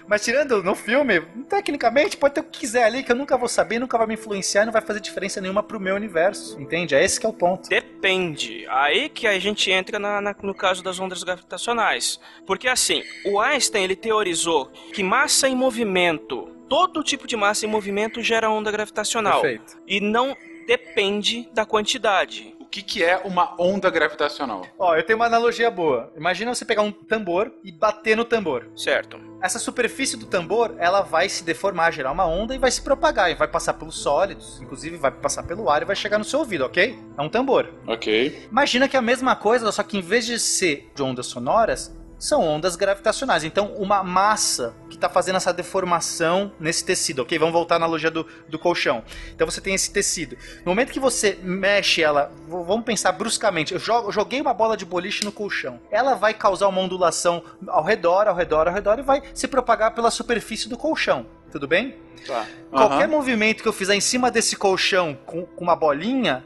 Mas tirando no filme, tecnicamente pode ter o que quiser ali, que eu nunca vou saber, nunca vai me influenciar e não vai fazer diferença nenhuma pro meu universo, entende? É esse que é o ponto. Depende. Aí que a gente entra na- na- no caso das ondas gravitacionais. Porque assim, o Einstein ele teorizou que massa em movimento, todo tipo de massa em movimento gera onda gravitacional. Perfeito. E não depende da quantidade. O que, que é uma onda gravitacional? Ó, eu tenho uma analogia boa. Imagina você pegar um tambor e bater no tambor. Certo. essa superfície do tambor, ela vai se deformar, gerar uma onda e vai se propagar, e vai passar pelos sólidos, inclusive vai passar pelo ar e vai chegar no seu ouvido, ok? É um tambor. Ok. Imagina que é a mesma coisa, só que em vez de ser de ondas sonoras, são ondas gravitacionais. Então, uma massa que está fazendo essa deformação nesse tecido, ok? Vamos voltar à analogia do, do colchão. Então, você tem esse tecido. No momento que você mexe ela, vamos pensar bruscamente, eu joguei uma bola de boliche no colchão. Ela vai causar uma ondulação ao redor, ao redor, ao redor e vai se propagar pela superfície do colchão. Tudo bem? Tá. Qualquer Aham. movimento que eu fizer em cima desse colchão com, com uma bolinha,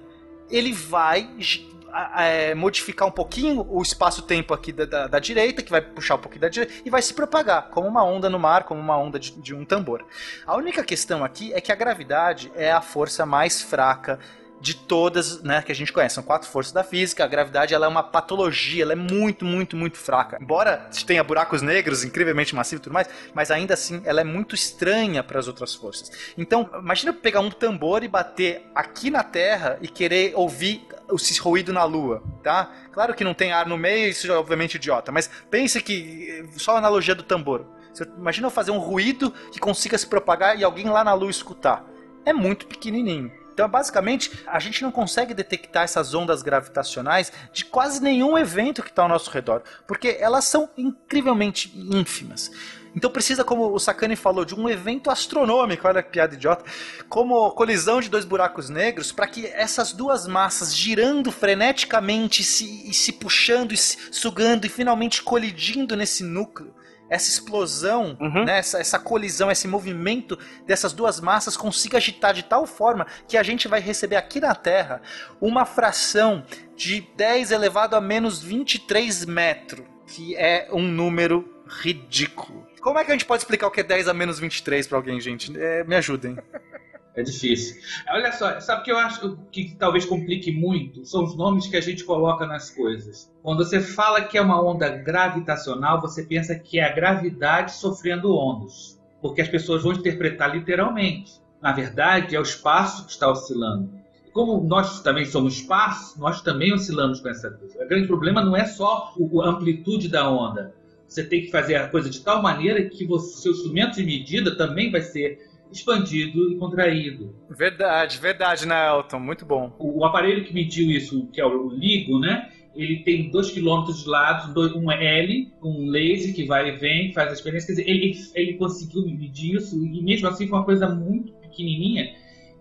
ele vai é, modificar um pouquinho o espaço-tempo aqui da, da- da direita, que vai puxar um pouquinho da direita, e vai se propagar, como uma onda no mar, como uma onda de, de um tambor. A única questão aqui é que a gravidade é a força mais fraca de todas né, que a gente conhece. São quatro forças da física. A gravidade ela é uma patologia, ela é muito, muito, muito fraca. Embora tenha buracos negros incrivelmente massivos e tudo mais, mas ainda assim ela é muito estranha para as outras forças. Então, imagina pegar um tambor e bater aqui na Terra e querer ouvir esse ruído na Lua, tá? Claro que não tem ar no meio, isso é obviamente idiota, mas pense que só a analogia do tambor. Você- Imagina eu fazer um ruído que consiga se propagar e alguém lá na Lua escutar. É muito pequenininho. Então, basicamente, a gente não consegue detectar essas ondas gravitacionais de quase nenhum evento que está ao nosso redor, porque elas são incrivelmente ínfimas. Então precisa, como o Sakane falou, de um evento astronômico, olha que piada idiota, como colisão de dois buracos negros, para que essas duas massas girando freneticamente se, e se puxando e se sugando e finalmente colidindo nesse núcleo, essa explosão, Uhum. né, essa, essa colisão, esse movimento dessas duas massas consiga agitar de tal forma que a gente vai receber aqui na Terra uma fração de 10 elevado a menos 23 metros, que é um número ridículo. Como é que a gente pode explicar o que é 10 a menos 23 pra alguém, gente? É, me ajudem. *laughs* É difícil. Olha só, sabe o que eu acho que talvez complique muito? São os nomes que a gente coloca nas coisas. Quando você fala que é uma onda gravitacional, você pensa que é a gravidade sofrendo ondas. Porque as pessoas vão interpretar literalmente. Na verdade, é o espaço que está oscilando. Como nós também somos espaço, nós também oscilamos com essa coisa. O grande problema não é só a amplitude da onda. Você tem que fazer a coisa de tal maneira que o seu instrumento de medida também vai ser expandido e contraído. Verdade, verdade, né, Elton? Muito bom. O, o aparelho que mediu isso, que é o LIGO, né? Ele tem 2 km de lado, dois- um L, um laser que vai e vem, faz a experiência. Quer dizer, ele, ele conseguiu medir isso e mesmo assim foi uma coisa muito pequenininha.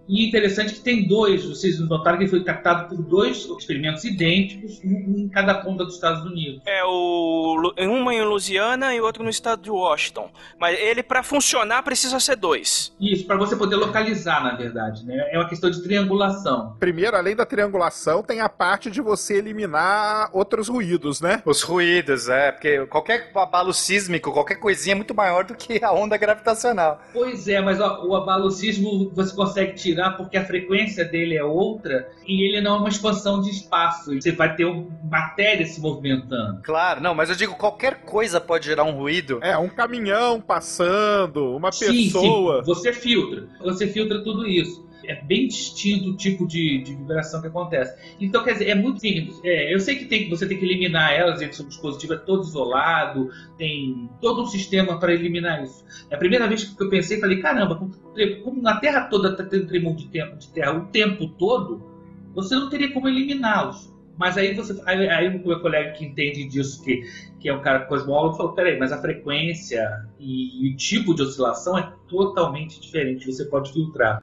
E interessante que tem dois, vocês notaram que ele foi captado por dois experimentos idênticos, um em cada ponta dos Estados Unidos. É o uma em Louisiana e outro no estado de Washington. Mas ele, pra funcionar, precisa ser dois. Isso, para você poder localizar, na verdade, né? É uma questão de triangulação. Primeiro, além da triangulação, tem a parte de você eliminar outros ruídos, né? Os ruídos, é, porque qualquer abalo sísmico, qualquer coisinha é muito maior do que a onda gravitacional. Pois é, mas ó, o abalocismo você consegue tirar porque a frequência dele é outra e ele não é uma expansão de espaço. Você vai ter matéria se movimentando. Claro, não, mas eu digo, qualquer coisa pode gerar um ruído. É, um caminhão passando, uma Sim, pessoa. sim, você filtra. Você filtra tudo isso. É bem distinto o tipo de, de vibração que acontece. Então, quer dizer, é muito simples. É, eu sei que tem, você tem que eliminar elas, esse dispositivo é todo isolado, tem todo um sistema para eliminar isso. É a primeira vez que eu pensei, falei, caramba, como- na Terra toda está tendo tremor de, tempo, de terra o tempo todo, você não teria como eliminá-los. Mas aí você, aí, aí o meu colega que entende disso, que, que é um cara cosmólogo, falou: peraí, mas a frequência e, o tipo de oscilação é totalmente diferente. Você pode filtrar.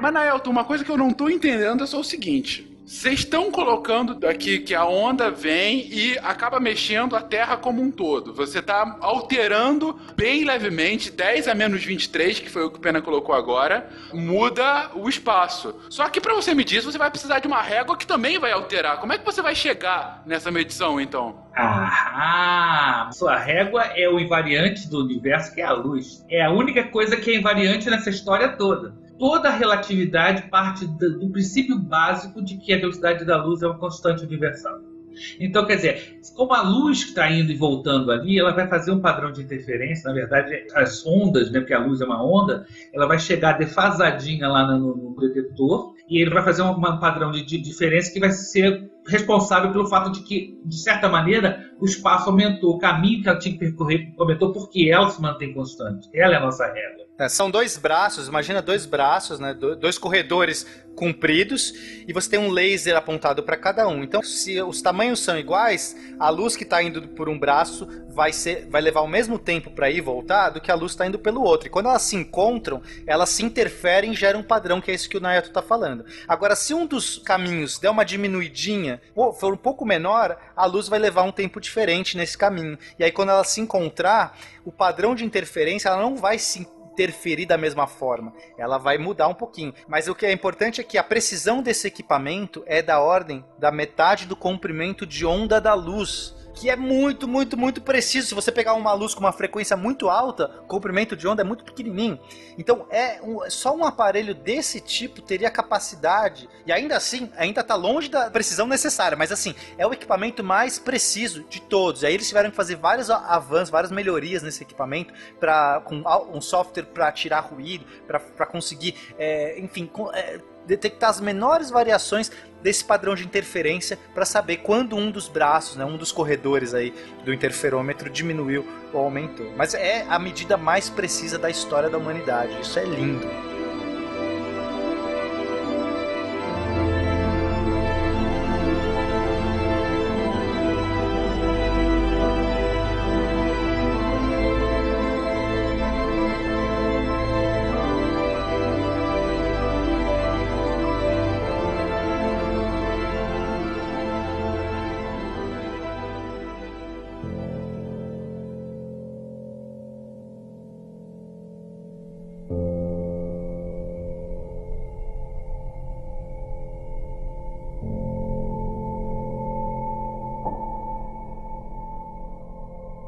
Mas, Naelton, uma coisa que eu não tô entendendo é só o seguinte. Vocês estão colocando aqui que a onda vem e acaba mexendo a Terra como um todo. Você está alterando bem levemente, 10 a menos 23, que foi o que o Pena colocou agora, muda o espaço. Só que para você medir isso, você vai precisar de uma régua que também vai alterar. Como é que você vai chegar nessa medição, então? Ah, sua régua é o invariante do universo, que é a luz. É a única coisa que é invariante nessa história toda. Toda a relatividade parte do, princípio básico de que a velocidade da luz é uma constante universal. Então, quer dizer, como a luz está indo e voltando ali, ela vai fazer um padrão de interferência. Na verdade, as ondas, né, porque a luz é uma onda, ela vai chegar defasadinha lá no, no e ele vai fazer um, um padrão de, de diferença que vai ser responsável pelo fato de que, de certa maneira, o espaço aumentou, o caminho que ela tinha que percorrer aumentou porque ela se mantém constante. Ela é a nossa regra. É, são dois braços, imagina dois braços, né? do- Dois corredores compridos e você tem um laser apontado para cada um. Então, se os tamanhos são iguais, a luz que está indo por um braço vai ser, vai levar o mesmo tempo para ir e voltar do que a luz está indo pelo outro. E quando elas se encontram, elas se interferem e geram um padrão que é isso que o Nayato está falando. Agora, se um dos caminhos der uma diminuidinha, for um pouco menor, a luz vai levar um tempo diferente nesse caminho. E aí, quando ela se encontrar, o padrão de interferência ela não vai se interferir da mesma forma. Ela vai mudar um pouquinho. Mas o que é importante é que a precisão desse equipamento é da ordem da metade do comprimento de onda da luz. Que é muito, muito, muito preciso. Se você pegar uma luz com uma frequência muito alta, o comprimento de onda é muito pequenininho. Então, é um- só um aparelho desse tipo teria capacidade. E ainda assim, ainda está longe da precisão necessária. Mas assim, é o equipamento mais preciso de todos. Aí eles tiveram que fazer vários avanços, várias melhorias nesse equipamento para com um software para tirar ruído, para conseguir, é, enfim, com- é, detectar as menores variações desse padrão de interferência para saber quando um dos braços, né, um dos corredores aí do interferômetro diminuiu ou aumentou. Mas é a medida mais precisa da história da humanidade. Isso é lindo.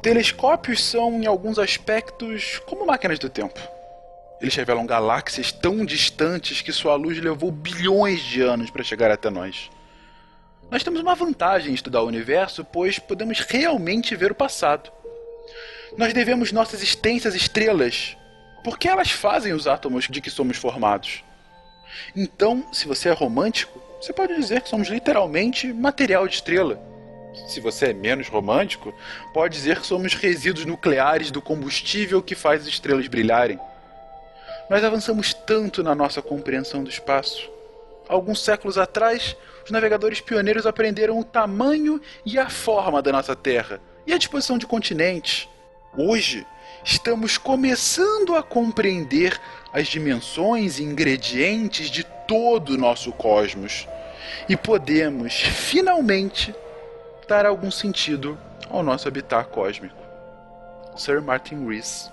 Telescópios são, em alguns aspectos, como máquinas do tempo. Eles revelam galáxias tão distantes que sua luz levou bilhões de anos para chegar até nós. Nós temos uma vantagem em estudar o universo, pois podemos realmente ver o passado. Nós devemos nossa existência às estrelas, porque elas fazem os átomos de que somos formados. Então, se você é romântico, você pode dizer que somos literalmente material de estrela. Se você é menos romântico, pode dizer que somos resíduos nucleares do combustível que faz as estrelas brilharem. Nós avançamos tanto na nossa compreensão do espaço. Alguns séculos atrás, os navegadores pioneiros aprenderam o tamanho e a forma da nossa Terra e a disposição de continentes. Hoje, estamos começando a compreender as dimensões e ingredientes de todo o nosso cosmos e podemos, finalmente, dar algum sentido ao nosso habitat cósmico. Sir Martin Rees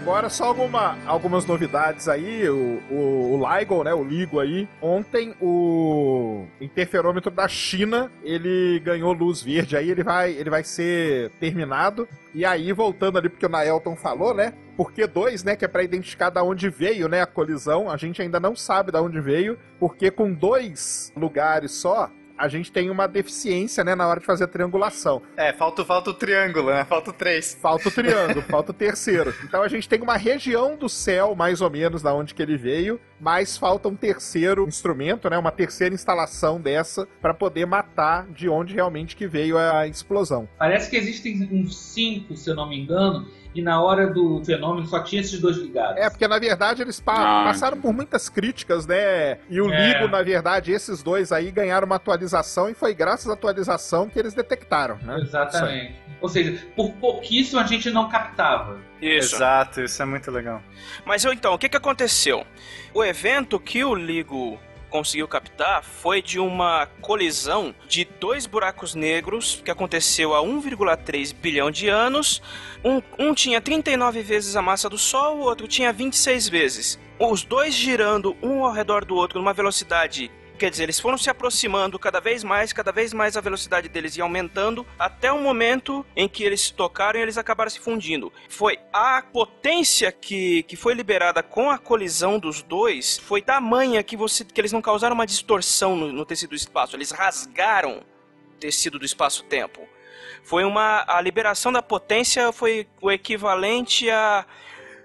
agora só alguma, algumas novidades aí, o, o, o LIGO, né, o LIGO aí, ontem o interferômetro da China, ele ganhou luz verde, aí ele vai, ele vai ser terminado, e aí voltando ali porque o Naelton falou, né, porque dois, né, que é para identificar da onde veio, né, a colisão, a gente ainda não sabe da onde veio, porque com dois lugares só, a gente tem uma deficiência, né, na hora de fazer a triangulação. É, falta, falta o triângulo, né? Falta o três. Falta o triângulo, falta o terceiro. Então a gente tem uma região do céu, mais ou menos, da onde que ele veio, mas falta um terceiro instrumento, né, uma terceira instalação dessa para poder matar de onde realmente que veio a explosão. Parece que existem uns cinco, se eu não me engano, e na hora do fenômeno só tinha esses dois ligados. É, porque na verdade eles pa Ah. passaram por muitas críticas, né? E o É. Ligo, na verdade, esses dois aí ganharam uma atualização e foi graças à atualização que eles detectaram, né? Exatamente. Ou seja, por pouquíssimo a gente não captava. Isso. Exato, isso é muito legal. Mas eu, então, o que, que aconteceu? O evento que o Ligo conseguiu captar foi de uma colisão de dois buracos negros que aconteceu há 1,3 bilhão de anos. Um, um tinha 39 vezes a massa do Sol, o outro tinha 26 vezes. Os dois girando um ao redor do outro numa velocidade Quer dizer, eles foram se aproximando cada vez mais, cada vez mais a velocidade deles ia aumentando, até o momento em que eles se tocaram e eles acabaram se fundindo. Foi a potência que, que foi liberada com a colisão dos dois, foi tamanha que, você, que eles não causaram uma distorção no, no tecido do espaço, eles rasgaram o tecido do espaço-tempo. Foi uma. A liberação da potência foi o equivalente a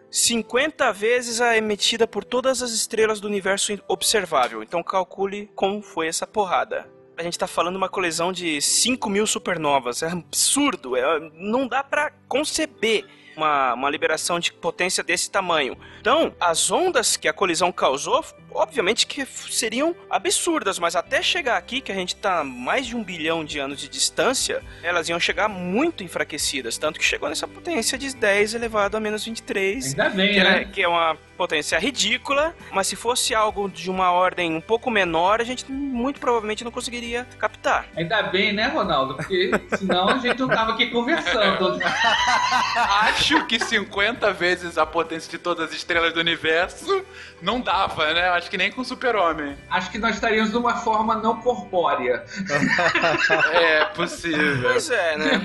50 vezes a emitida por todas as estrelas do universo observável. Então calcule como foi essa porrada. A gente tá falando uma colisão de 5 mil supernovas. É absurdo. É, não dá pra conceber uma, uma liberação de potência desse tamanho. Então, as ondas que a colisão causou, obviamente que seriam absurdas, mas até chegar aqui, que a gente tá a mais de um bilhão de anos de distância, elas iam chegar muito enfraquecidas. Tanto que chegou nessa potência de 10 elevado a menos 23. Ainda bem, Que é, né? que é uma potência ridícula, mas se fosse algo de uma ordem um pouco menor, a gente muito provavelmente não conseguiria captar. Ainda bem, né, Ronaldo? Porque senão a gente não tava aqui conversando. *laughs* *laughs* Acho que 50 vezes a potência de todas as estrelas do universo não dava, né? Acho que nem com o super-homem. Acho que nós estaríamos de uma forma não corpórea. *laughs* É possível. Pois é, né?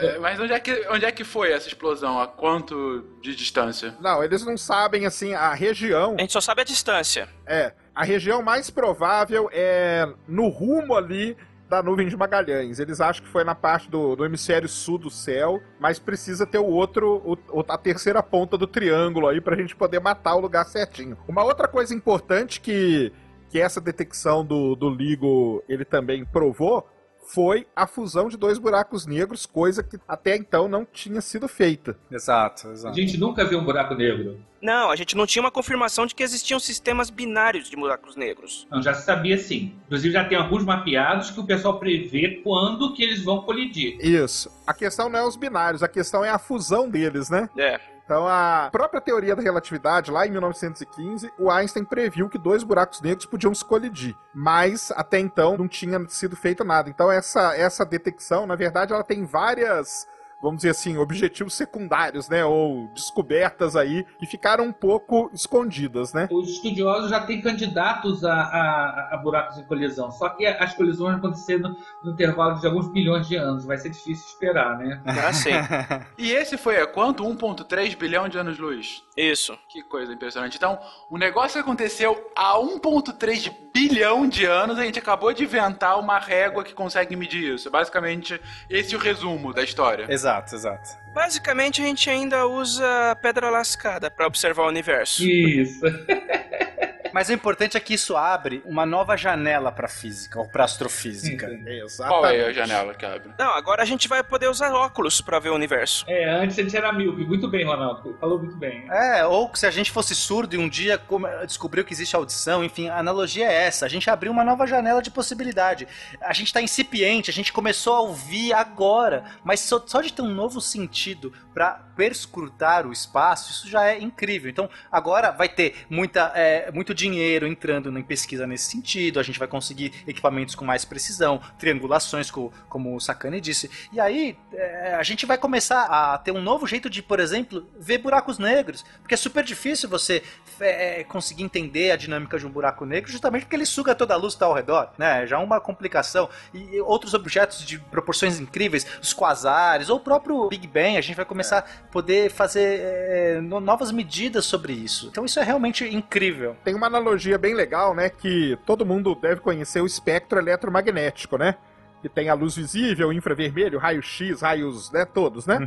É, mas onde é, que, onde é que foi essa explosão? A quanto de distância? Não, eles não sabem, assim, a região. A gente só sabe a distância. É, a região mais provável é no rumo ali da nuvem de Magalhães. Eles acham que foi na parte do, do hemisfério sul do céu, mas precisa ter o outro, o- a terceira ponta do triângulo aí pra gente poder matar o lugar certinho. Uma outra coisa importante que, que essa detecção do, do LIGO ele também provou foi a fusão de dois buracos negros, coisa que até então não tinha sido feita. Exato, A exato. gente nunca viu um buraco negro. Não, a gente não tinha uma confirmação de que existiam sistemas binários de buracos negros. Não, já se sabia sim. Inclusive já tem alguns mapeados que o pessoal prevê quando que eles vão colidir. Isso. A questão não é os binários, a questão é a fusão deles, né? É. Então, a própria teoria da relatividade, lá em 1915, o Einstein previu que dois buracos negros podiam se colidir. Mas, até então, não tinha sido feito nada. Então, essa, essa detecção, na verdade, ela tem várias vamos dizer assim, objetivos secundários, né? Ou descobertas aí que ficaram um pouco escondidas, né? Os estudiosos já têm candidatos a, a- a buracos em colisão, só que as colisões vão acontecer no, intervalo de alguns bilhões de anos. Vai ser difícil esperar, né? Ah, sim. *laughs* E esse foi a quanto? 1.3 bilhão de anos-luz. Isso. Que coisa impressionante. Então, o negócio aconteceu há 1.3 bilhão de anos, a gente acabou de inventar uma régua que consegue medir isso. Basicamente, esse é o resumo da história. Exato, exato. Basicamente, a gente ainda usa pedra lascada para observar o universo. Isso. *laughs* Mas o importante é que isso abre uma nova janela para física, ou para astrofísica. Qual é a janela que abre? Não, agora a gente vai poder usar óculos para ver o universo. É, antes a gente era míope. Muito bem, Ronaldo. Falou muito bem. É, ou se a gente fosse surdo e um dia descobriu que existe audição, enfim, a analogia é essa. A gente abriu uma nova janela de possibilidade. A gente está incipiente, a gente começou a ouvir agora, mas só, só de ter um novo sentido para perscrutar o espaço, isso já é incrível. Então, agora vai ter muita, é, muito dinheiro entrando em pesquisa nesse sentido, a gente vai conseguir equipamentos com mais precisão, triangulações, co- como o Sakane disse. E aí, é, a gente vai começar a ter um novo jeito de, por exemplo, ver buracos negros. Porque é super difícil você é, conseguir entender a dinâmica de um buraco negro, justamente porque ele suga toda a luz que está ao redor, né? Já é uma complicação. E outros objetos de proporções incríveis, os quasares, ou o próprio Big Bang, a gente vai começar poder fazer é, no- novas medidas sobre isso. Então isso é realmente incrível. Tem uma analogia bem legal, né? Que todo mundo deve conhecer o espectro eletromagnético, né? Que tem a luz visível, infravermelho, raio-x, raios, né? Todos, né?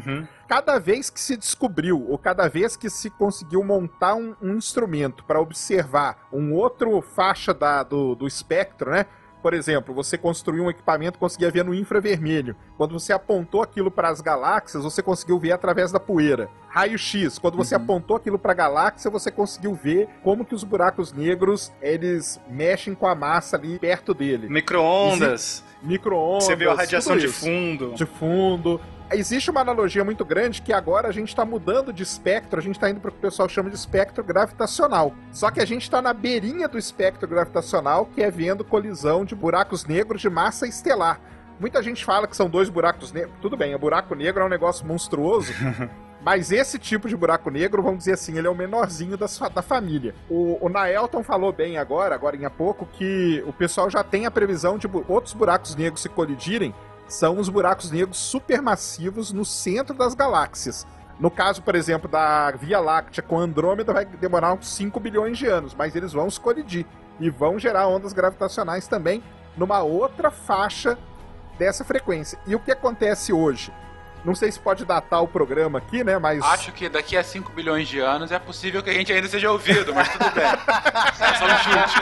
Cada vez que se descobriu, ou cada vez que se conseguiu montar um, um instrumento para observar um outro faixa da- do, do espectro, né? Por exemplo, você construiu um equipamento conseguia ver no infravermelho. Quando você apontou aquilo para as galáxias, você conseguiu ver através da poeira. Raio-X, quando você apontou aquilo para a galáxia, você conseguiu ver como que os buracos negros, eles mexem com a massa ali perto dele. Micro-ondas. Micro-ondas. Você viu a radiação de fundo. de fundo. Existe uma analogia muito grande que agora a gente está mudando de espectro, a gente está indo para o que o pessoal chama de espectro gravitacional. Só que a gente está na beirinha do espectro gravitacional, que é vendo colisão de buracos negros de massa estelar. Muita gente fala que são dois buracos negros. Tudo bem, o buraco negro é um negócio monstruoso. *laughs* Mas esse tipo de buraco negro, vamos dizer assim, ele é o menorzinho da, sua- da família. O, o Naelton falou bem agora, agora em há pouco, que o pessoal já tem a previsão de bu- outros buracos negros se colidirem. São os buracos negros supermassivos no centro das galáxias. No caso, por exemplo, da Via Láctea com Andrômeda, vai demorar uns 5 bilhões de anos, mas eles vão se colidir e vão gerar ondas gravitacionais também numa outra faixa dessa frequência. E o que acontece hoje? Não sei se pode datar o programa aqui, né? Mas. Acho que daqui a 5 bilhões de anos é possível que a gente ainda seja ouvido, mas tudo bem. É *laughs* só um chute.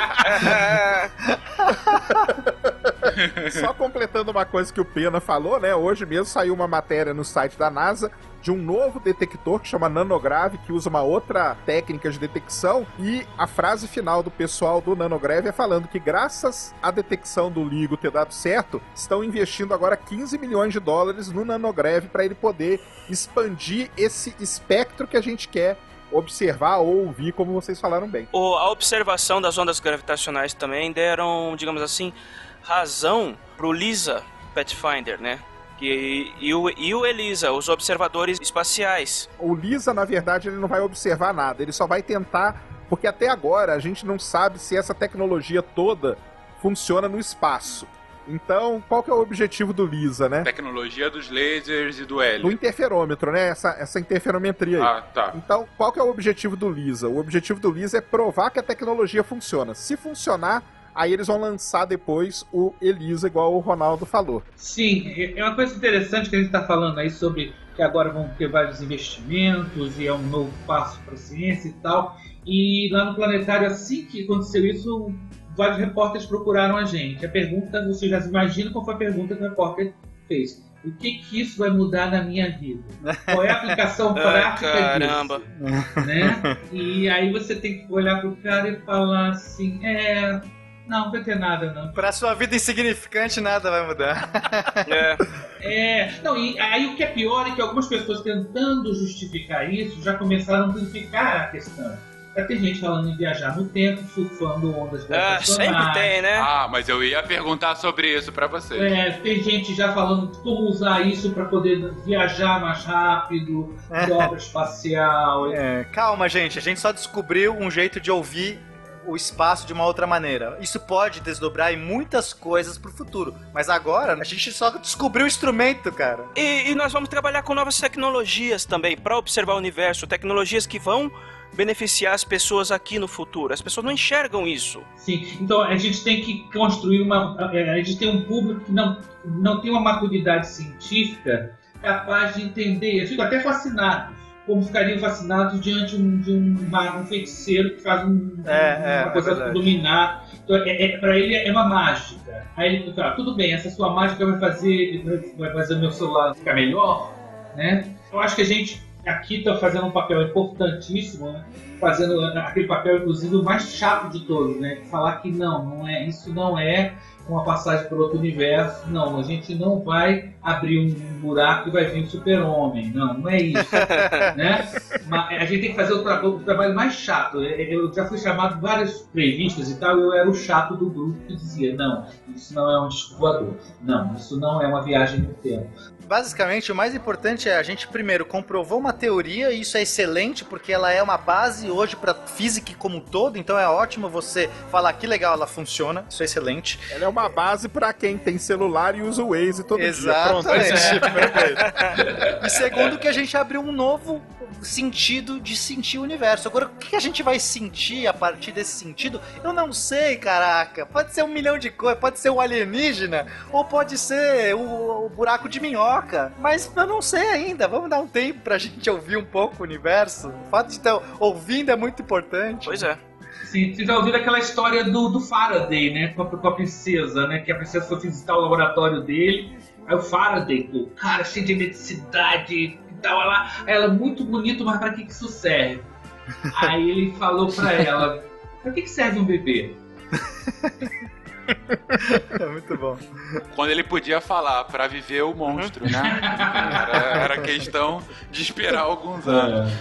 Só completando uma coisa que o Pena falou, né? Hoje mesmo saiu uma matéria no site da NASA de um novo detector que chama nanograve, que usa uma outra técnica de detecção. E a frase final do pessoal do nanograve é falando que, graças à detecção do LIGO ter dado certo, estão investindo agora 15 milhões de dólares no nanograve para ele poder expandir esse espectro que a gente quer observar ou ouvir, como vocês falaram bem. A observação das ondas gravitacionais também deram, digamos assim, razão pro LISA Pathfinder, né? E, e, o, e o ELISA, os observadores espaciais. O Lisa, na verdade, ele não vai observar nada, ele só vai tentar, porque até agora a gente não sabe se essa tecnologia toda funciona no espaço. Então, qual que é o objetivo do Lisa, né? Tecnologia dos lasers e do Do hélio. interferômetro, né? Essa, essa interferometria aí. Ah, tá. Então, qual que é o objetivo do Lisa? O objetivo do Lisa é provar que a tecnologia funciona. Se funcionar, aí eles vão lançar depois o Elisa, igual o Ronaldo falou. Sim, é é uma coisa interessante que a gente está falando aí sobre que agora vão ter vários investimentos e é um novo passo para a ciência e tal. E lá no planetário, assim que aconteceu isso, vários repórteres procuraram a gente. A pergunta, você já imagina qual foi a pergunta que o repórter fez. O que, que isso vai mudar na minha vida? Qual é a aplicação *laughs* prática caramba. disso? Né? E aí você tem que olhar pro cara e falar assim, é. Não, não vai ter nada, não. Pra sua vida insignificante, nada vai mudar. *laughs* É. É, não, e aí o que é pior é que algumas pessoas tentando justificar isso já começaram a amplificar a questão. Já tem gente falando em viajar no tempo, surfando ondas Ah, sempre tem, né? Ah, mas eu ia perguntar sobre isso pra vocês. É, tem gente já falando como usar isso para poder viajar mais rápido, *laughs* dobra espacial. É, calma, gente. A gente só descobriu um jeito de ouvir o espaço de uma outra maneira. Isso pode desdobrar em muitas coisas pro futuro. Mas agora, a gente só descobriu o instrumento, cara. E, e nós vamos trabalhar com novas tecnologias também para observar o universo, tecnologias que vão beneficiar as pessoas aqui no futuro. As pessoas não enxergam isso. Sim, então a gente tem que construir uma. é, A gente tem um público que não, não tem uma maturidade científica capaz de entender. Eu fico até fascinado. Como ficariam fascinados diante de um, de um mago, um feiticeiro que faz um, É, é, uma coisa é dominar. Então, é, é, para ele é uma mágica. Aí ele fala, tudo bem, essa sua mágica vai fazer, vai fazer o meu celular ficar melhor, né? Eu acho que a gente aqui está fazendo um papel importantíssimo, né? fazendo aquele papel, inclusive, o mais chato de todos, né? Falar que não, não é, isso não é uma passagem para outro universo. Não, a gente não vai abrir um buraco e vai vir um super-homem. Não, não é isso. *laughs* né? Mas a gente tem que fazer o, tra- o trabalho mais chato. Eu já fui chamado em várias revistas e tal, eu era o chato do grupo que dizia, não, isso não é um disco voador. Não, isso não é uma viagem no tempo. Basicamente, o mais importante é a gente primeiro comprovou uma teoria e isso é excelente porque ela é uma base hoje para física como um todo, então é ótimo você falar que legal ela funciona, isso é excelente. Ela é uma base pra quem tem celular e usa o Waze todo dia. Pronto, esse tipo, perfeito. E segundo que a gente abriu um novo sentido de sentir o universo. Agora, o que a gente vai sentir a partir desse sentido? Eu não sei, caraca. Pode ser um milhão de coisas, pode ser o alienígena, ou pode ser o, o buraco de minhoca. Mas eu não sei ainda. Vamos dar um tempo pra gente ouvir um pouco o universo. O fato de estar ouvindo é muito importante. Pois é. Sim, vocês já ouviram aquela história do, do Faraday, né? Com a, com a princesa, né? Que a princesa foi visitar o laboratório dele. Aí o Faraday, pô, cara, cheio de eletricidade e tal. Ela, ela muito bonito, mas pra que, que isso serve? *laughs* Aí ele falou pra ela: pra que, que serve um bebê? É muito bom. Quando ele podia falar pra viver o monstro, né? Era, era questão de esperar alguns anos.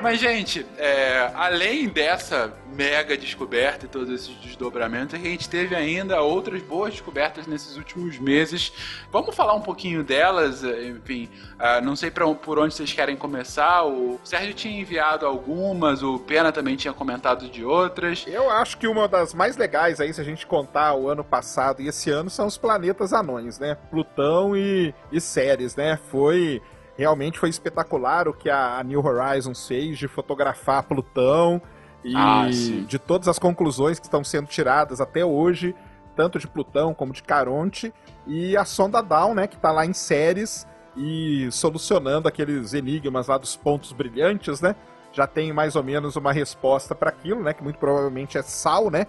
Mas, gente, é, além dessa mega descoberta e todos esses desdobramentos, a gente teve ainda outras boas descobertas nesses últimos meses. Vamos falar um pouquinho delas, eh, enfim, ah, não sei pra, por onde vocês querem começar. O Sérgio tinha enviado algumas, o Pena também tinha comentado de outras. Eu acho que uma das mais legais aí, se a gente contar o ano passado e esse ano, são os planetas anões, né? Plutão e, e Ceres, né? Foi. Realmente foi espetacular o que a, New Horizons fez de fotografar Plutão e Ah, de todas as conclusões que estão sendo tiradas até hoje, tanto de Plutão como de Caronte, e a sonda Dawn, né, que está lá em Ceres e solucionando aqueles enigmas lá dos pontos brilhantes, né? Já tem mais ou menos uma resposta para aquilo, né, que muito provavelmente é sal, né?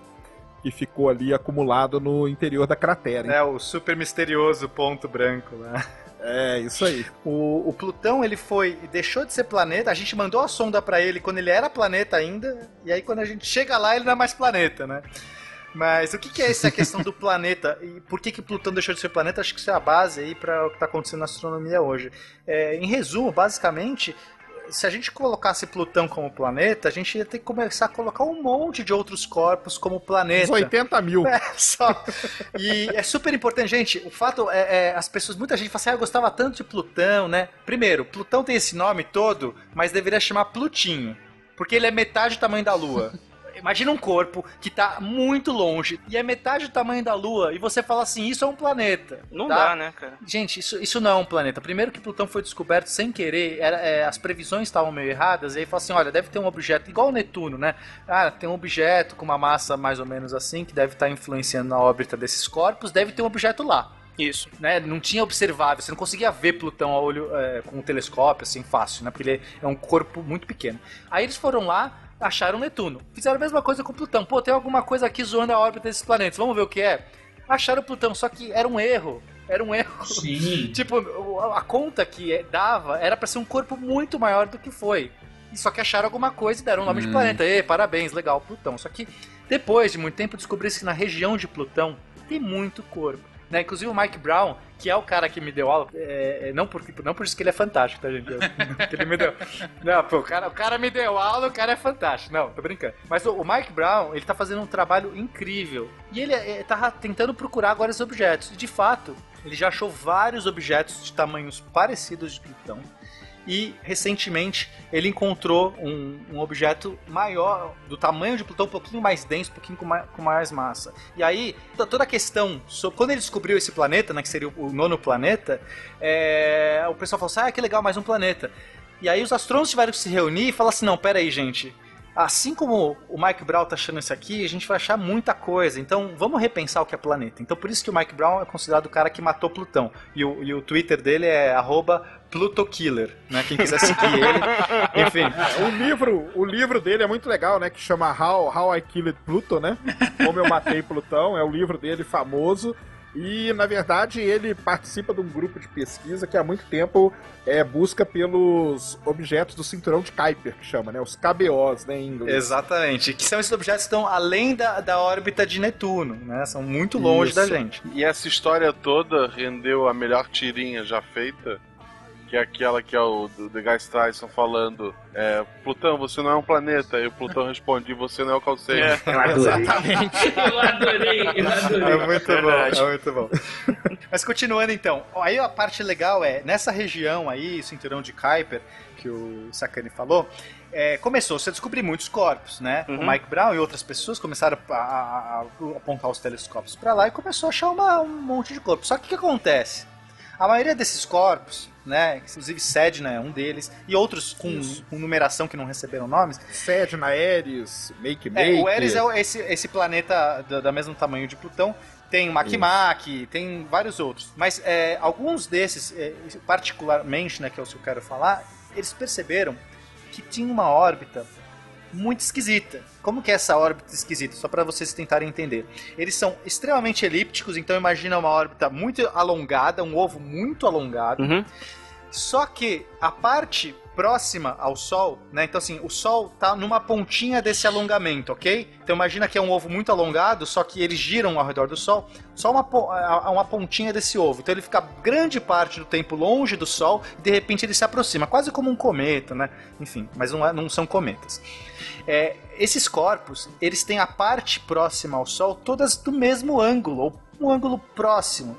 Que ficou ali acumulado no interior da cratera. É o super misterioso ponto branco lá. É, isso aí. O, o Plutão, ele foi deixou de ser planeta. A gente mandou a sonda pra ele quando ele era planeta ainda. E aí, quando a gente chega lá, ele não é mais planeta, né? Mas o que, que é essa questão do *laughs* planeta? E por que, que Plutão deixou de ser planeta? Acho que isso é a base aí para o que está acontecendo na astronomia hoje. É, em resumo, basicamente, se a gente colocasse Plutão como planeta, a gente ia ter que começar a colocar um monte de outros corpos como Uns planeta. 80 mil. É, só. E é super importante, gente. O fato é, é, as pessoas, muita gente fala assim, ah, eu gostava tanto de Plutão, né? Primeiro, Plutão tem esse nome todo, mas deveria chamar Plutinho, porque ele é metade do tamanho da Lua. *laughs* Imagina um corpo que tá muito longe e é metade do tamanho da Lua e você fala assim, isso é um planeta. Não tá? dá, né, cara? Gente, isso, isso não é um planeta. Primeiro que Plutão foi descoberto sem querer, era, é, as previsões estavam meio erradas, e aí fala assim, olha, deve ter um objeto, igual o Netuno, né? Ah, tem um objeto com uma massa mais ou menos assim, que deve estar influenciando na órbita desses corpos, deve ter um objeto lá. Isso. né? Não tinha observável, você não conseguia ver Plutão a olho é, com um telescópio assim fácil, né? Porque ele é um corpo muito pequeno. Aí eles foram lá, acharam Netuno. Fizeram a mesma coisa com Plutão. Pô, tem alguma coisa aqui zoando a órbita desses planetas. Vamos ver o que é. Acharam Plutão, só que era um erro. Era um erro. Sim. *laughs* Tipo, a conta que é- dava era pra ser um corpo muito maior do que foi. E Só que acharam alguma coisa e deram o nome de planeta. Ê, parabéns, legal, Plutão. Só que depois de muito tempo descobriu-se que na região de Plutão tem muito corpo. Né? Inclusive o Mike Brown, que é o cara que me deu aula, é, é, não, por, não por isso que ele é fantástico, tá, gente? *laughs* Que ele me deu. Não, pô, o cara, o cara me deu aula, o cara é fantástico. Não, tô brincando. Mas o, o Mike Brown, ele tá fazendo um trabalho incrível. E ele é, tá tentando procurar agora esses objetos. E de fato, ele já achou vários objetos de tamanhos parecidos de Plutão. E recentemente ele encontrou um, um objeto maior, do tamanho de Plutão, um pouquinho mais denso, um pouquinho com mais, com mais massa. E aí, to- toda a questão, sobre, quando ele descobriu esse planeta, né, que seria o, o nono planeta, é, o pessoal falou assim: ah, que legal, mais um planeta. E aí os astrônomos tiveram que se reunir e falar assim: não, pera aí, gente. Assim como o Mike Brown tá achando isso aqui, a gente vai achar muita coisa. Então vamos repensar o que é planeta. Então por isso que o Mike Brown é considerado o cara que matou Plutão. E o, e o Twitter dele é arroba Plutokiller, né? Quem quiser seguir ele. *laughs* Enfim. O livro, o livro dele é muito legal, né? Que chama How, How I Killed Pluto, né? *laughs* Como eu matei Plutão, é o livro dele famoso. E, na verdade, ele participa de um grupo de pesquisa que há muito tempo é, busca pelos objetos do cinturão de Kuiper, que chama, né? Os KBOs, né, em inglês. Exatamente. Que são esses objetos que estão além da, da órbita de Netuno, né? São muito longe Isso. da gente. E essa história toda rendeu a melhor tirinha já feita, que é aquela que é o do Degas Tyson falando: é, Plutão, você não é um planeta. E o Plutão responde: Você não é o Calceiro. *laughs* Eu adorei. Eu adorei, eu adorei. É muito Verdade. bom, é muito bom. *laughs* Mas continuando então, aí a parte legal é, nessa região aí, cinturão de Kuiper, que o Sakane falou, é, começou -se a descobrir muitos corpos, né? Uhum. O Mike Brown e outras pessoas começaram a, a- a apontar os telescópios para lá e começou a achar uma- um monte de corpos. Só que o que acontece? A maioria desses corpos, né, inclusive Sedna é um deles, e outros com, com numeração que não receberam nomes, Sedna, Ares, Make é, Make. o Eris é esse, esse planeta do, do mesmo tamanho de Plutão. Tem o Makimaki, tem vários outros. Mas é, alguns desses, é, particularmente, né, que é o que eu quero falar, eles perceberam que tinha uma órbita muito esquisita. Como que é essa órbita esquisita? Só para vocês tentarem entender. Eles são extremamente elípticos, então imagina uma órbita muito alongada, um ovo muito alongado. Uhum. Só que a parte próxima ao Sol, né? Então assim, o Sol tá numa pontinha desse alongamento, ok? Então imagina que é um ovo muito alongado, só que eles giram ao redor do Sol, só uma, uma pontinha desse ovo. Então ele fica grande parte do tempo longe do Sol e de repente ele se aproxima, quase como um cometa, né? Enfim, mas não, é- não são cometas. É, esses corpos, eles têm a parte próxima ao Sol todas do mesmo ângulo, ou um ângulo próximo.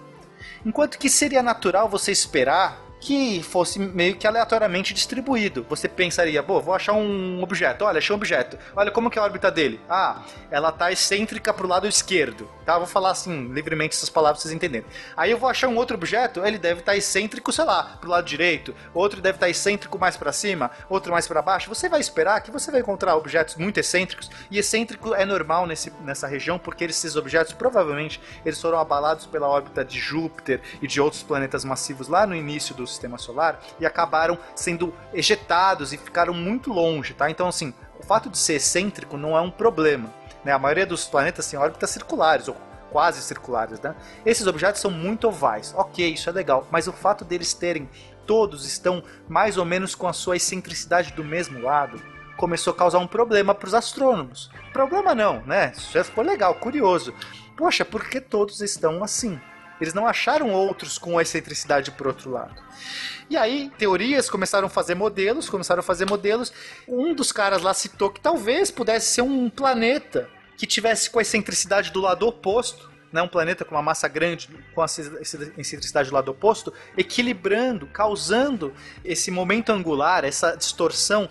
Enquanto que seria natural você esperar que fosse meio que aleatoriamente distribuído. Você pensaria, pô, vou achar um objeto. Olha, achei um objeto. Olha como que é a órbita dele. Ah, ela tá excêntrica pro lado esquerdo. Tá? Vou falar assim, livremente essas palavras vocês entenderem. Aí eu vou achar um outro objeto, ele deve estar excêntrico, sei lá, pro lado direito. Outro deve estar excêntrico mais para cima, outro mais para baixo. Você vai esperar que você vai encontrar objetos muito excêntricos. E excêntrico é normal nesse, nessa região, porque esses objetos provavelmente eles foram abalados pela órbita de Júpiter e de outros planetas massivos lá no início do sistema solar e acabaram sendo ejetados e ficaram muito longe, tá? Então, assim, o fato de ser excêntrico não é um problema. Né? A maioria dos planetas têm órbitas circulares, ou quase circulares, né? Esses objetos são muito ovais. Ok, isso é legal, mas o fato deles terem, todos estão mais ou menos com a sua excentricidade do mesmo lado, começou a causar um problema para os astrônomos. Problema não, né? Isso já ficou legal, curioso. Poxa, por que todos estão assim? Eles não acharam outros com excentricidade por outro lado. E aí, teorias começaram a fazer modelos, começaram a fazer modelos. Um dos caras lá citou que talvez pudesse ser um planeta que tivesse com a excentricidade do lado oposto, né? um planeta com uma massa grande, com a excentricidade do lado oposto, equilibrando, causando esse momento angular, essa distorção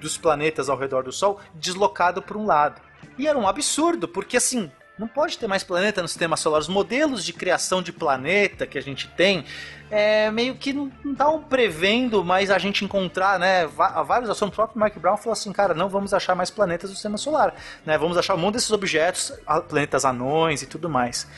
dos planetas ao redor do Sol, deslocado para um lado. E era um absurdo, porque assim, Não pode ter mais planeta no sistema solar. Os modelos de criação de planeta que a gente tem é, meio que não estavam prevendo mais a gente encontrar, né? Vários assuntos. O próprio Mike Brown falou assim, cara, não vamos achar mais planetas no sistema solar, né? Vamos achar um monte desses objetos, planetas anões e tudo mais.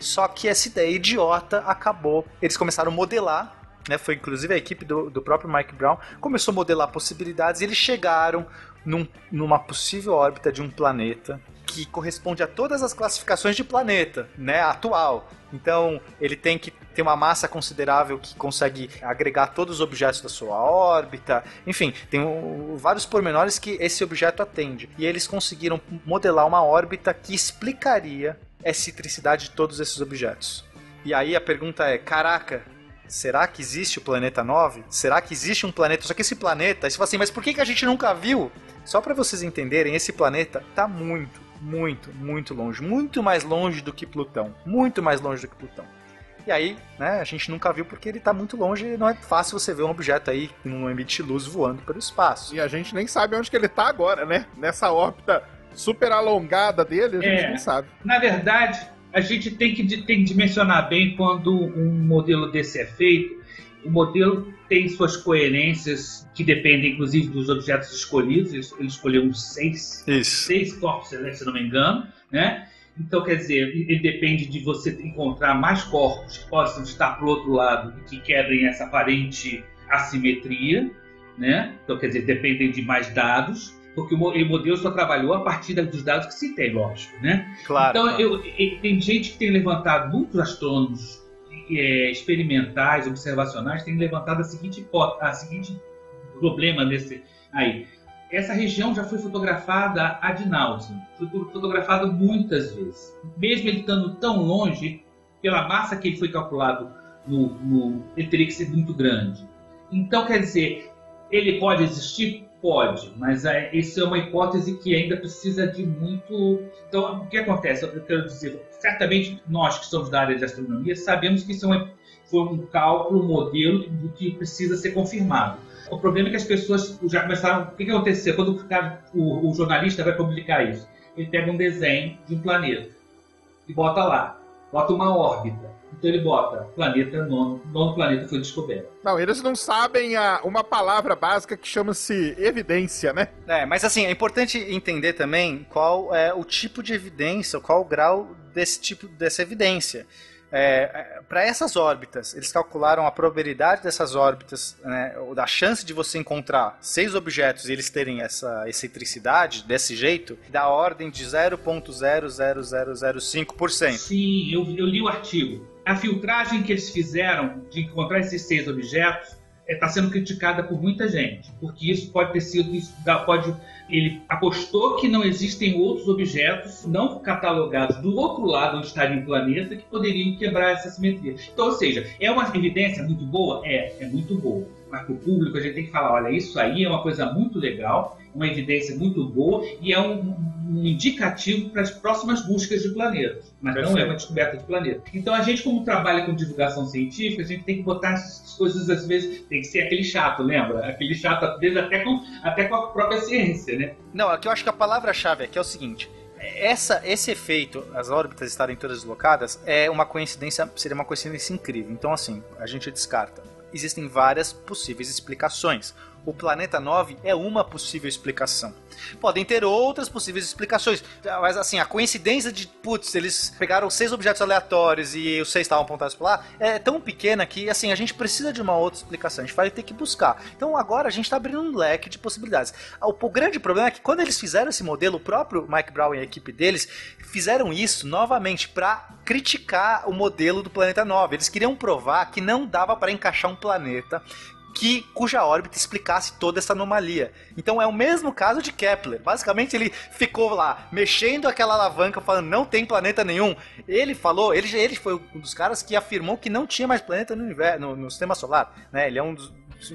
Só que essa ideia idiota acabou. Eles começaram a modelar né, foi inclusive a equipe do, do próprio Mike Brown, começou a modelar possibilidades e eles chegaram num, numa possível órbita de um planeta que corresponde a todas as classificações de planeta, né, atual. Então, ele tem que ter uma massa considerável que consegue agregar todos os objetos da sua órbita. Enfim, tem vários pormenores que esse objeto atende. E eles conseguiram modelar uma órbita que explicaria a excentricidade de todos esses objetos. E aí a pergunta é: caraca, será que existe o planeta 9? Será que existe um planeta? Só que esse planeta, você fala assim, mas por que, que a gente nunca viu? Só para vocês entenderem, esse planeta tá muito, muito, muito longe. Muito mais longe do que Plutão. Muito mais longe do que Plutão. E aí, né, a gente nunca viu porque ele está muito longe e não é fácil você ver um objeto aí num ambiente de luz voando pelo espaço. E a gente nem sabe onde que ele está agora, né? Nessa órbita super alongada dele, a gente é, nem sabe. Na verdade, a gente tem que, tem que dimensionar bem quando um modelo desse é feito. O modelo tem suas coerências que dependem, inclusive, dos objetos escolhidos. Ele escolheu seis, Isso. seis corpos celestes, se não me engano, né? Então, quer dizer, ele depende de você encontrar mais corpos que possam estar para o outro lado e que quebrem essa aparente assimetria, né? Então, quer dizer, dependem de mais dados, porque o modelo só trabalhou a partir dos dados que se tem, lógico, né? Claro. Então, claro. Eu, tem gente que tem levantado, muitos astrônomos é, experimentais, observacionais, têm levantado a seguinte hipótese, a seguinte problema nesse aí. Essa região já foi fotografada ad nauseam, foi fotografada muitas vezes. Mesmo ele estando tão longe, pela massa que ele foi calculado, no, no, ele teria que ser muito grande. Então, quer dizer, ele pode existir? Pode, mas é, isso é uma hipótese que ainda precisa de muito. Então, o que acontece? Eu quero dizer, certamente nós que somos da área de astronomia sabemos que isso é foi um cálculo, um modelo do que precisa ser confirmado. O problema é que as pessoas já começaram. O que, que aconteceu? Quando o, o, o jornalista vai publicar isso, ele pega um desenho de um planeta e bota lá, bota uma órbita então ele bota planeta nono, nono planeta foi descoberto. Não, eles não sabem a, uma palavra básica que chama-se evidência, né? É, mas assim, é importante entender também qual é o tipo de evidência, qual o grau desse tipo dessa evidência. É, é para essas órbitas, eles calcularam a probabilidade dessas órbitas, né, da chance de você encontrar seis objetos e eles terem essa excentricidade desse jeito, da ordem de 0.00005%. Sim, eu, eu li o artigo. A filtragem que eles fizeram de encontrar esses seis objetos está é, sendo criticada por muita gente, porque isso pode ter sido, pode, ele apostou que não existem outros objetos não catalogados do outro lado onde estaria o planeta que poderiam quebrar essa simetria. Então, ou seja, é uma evidência muito boa? É, é muito boa. Mas para o público a gente tem que falar, olha, isso aí é uma coisa muito legal, uma evidência muito boa e é um, um indicativo para as próximas buscas de planetas, mas Perfeito. não é uma descoberta de planeta. Então a gente, como trabalha com divulgação científica, a gente tem que botar essas coisas às vezes, tem que ser aquele chato, lembra? Aquele chato às vezes até com, até com a própria ciência, né? Não, aqui eu acho que a palavra-chave aqui é o seguinte. Essa, esse efeito, as órbitas estarem todas deslocadas, é uma coincidência, seria uma coincidência incrível. Então, assim, a gente descarta. Existem várias possíveis explicações o planeta 9 é uma possível explicação. Podem ter outras possíveis explicações, mas assim, a coincidência de, putz, eles pegaram seis objetos aleatórios e os seis estavam apontados para lá, é tão pequena que, assim, a gente precisa de uma outra explicação, a gente vai ter que buscar. Então agora a gente está abrindo um leque de possibilidades. O, o grande problema é que quando eles fizeram esse modelo, o próprio Mike Brown e a equipe deles fizeram isso novamente para criticar o modelo do planeta 9. Eles queriam provar que não dava para encaixar um planeta que cuja órbita explicasse toda essa anomalia. Então é o mesmo caso de Kepler. Basicamente ele ficou lá mexendo aquela alavanca falando não tem planeta nenhum. Ele falou, ele, ele foi um dos caras que afirmou que não tinha mais planeta no universo, no, no sistema solar, né? Ele é um dos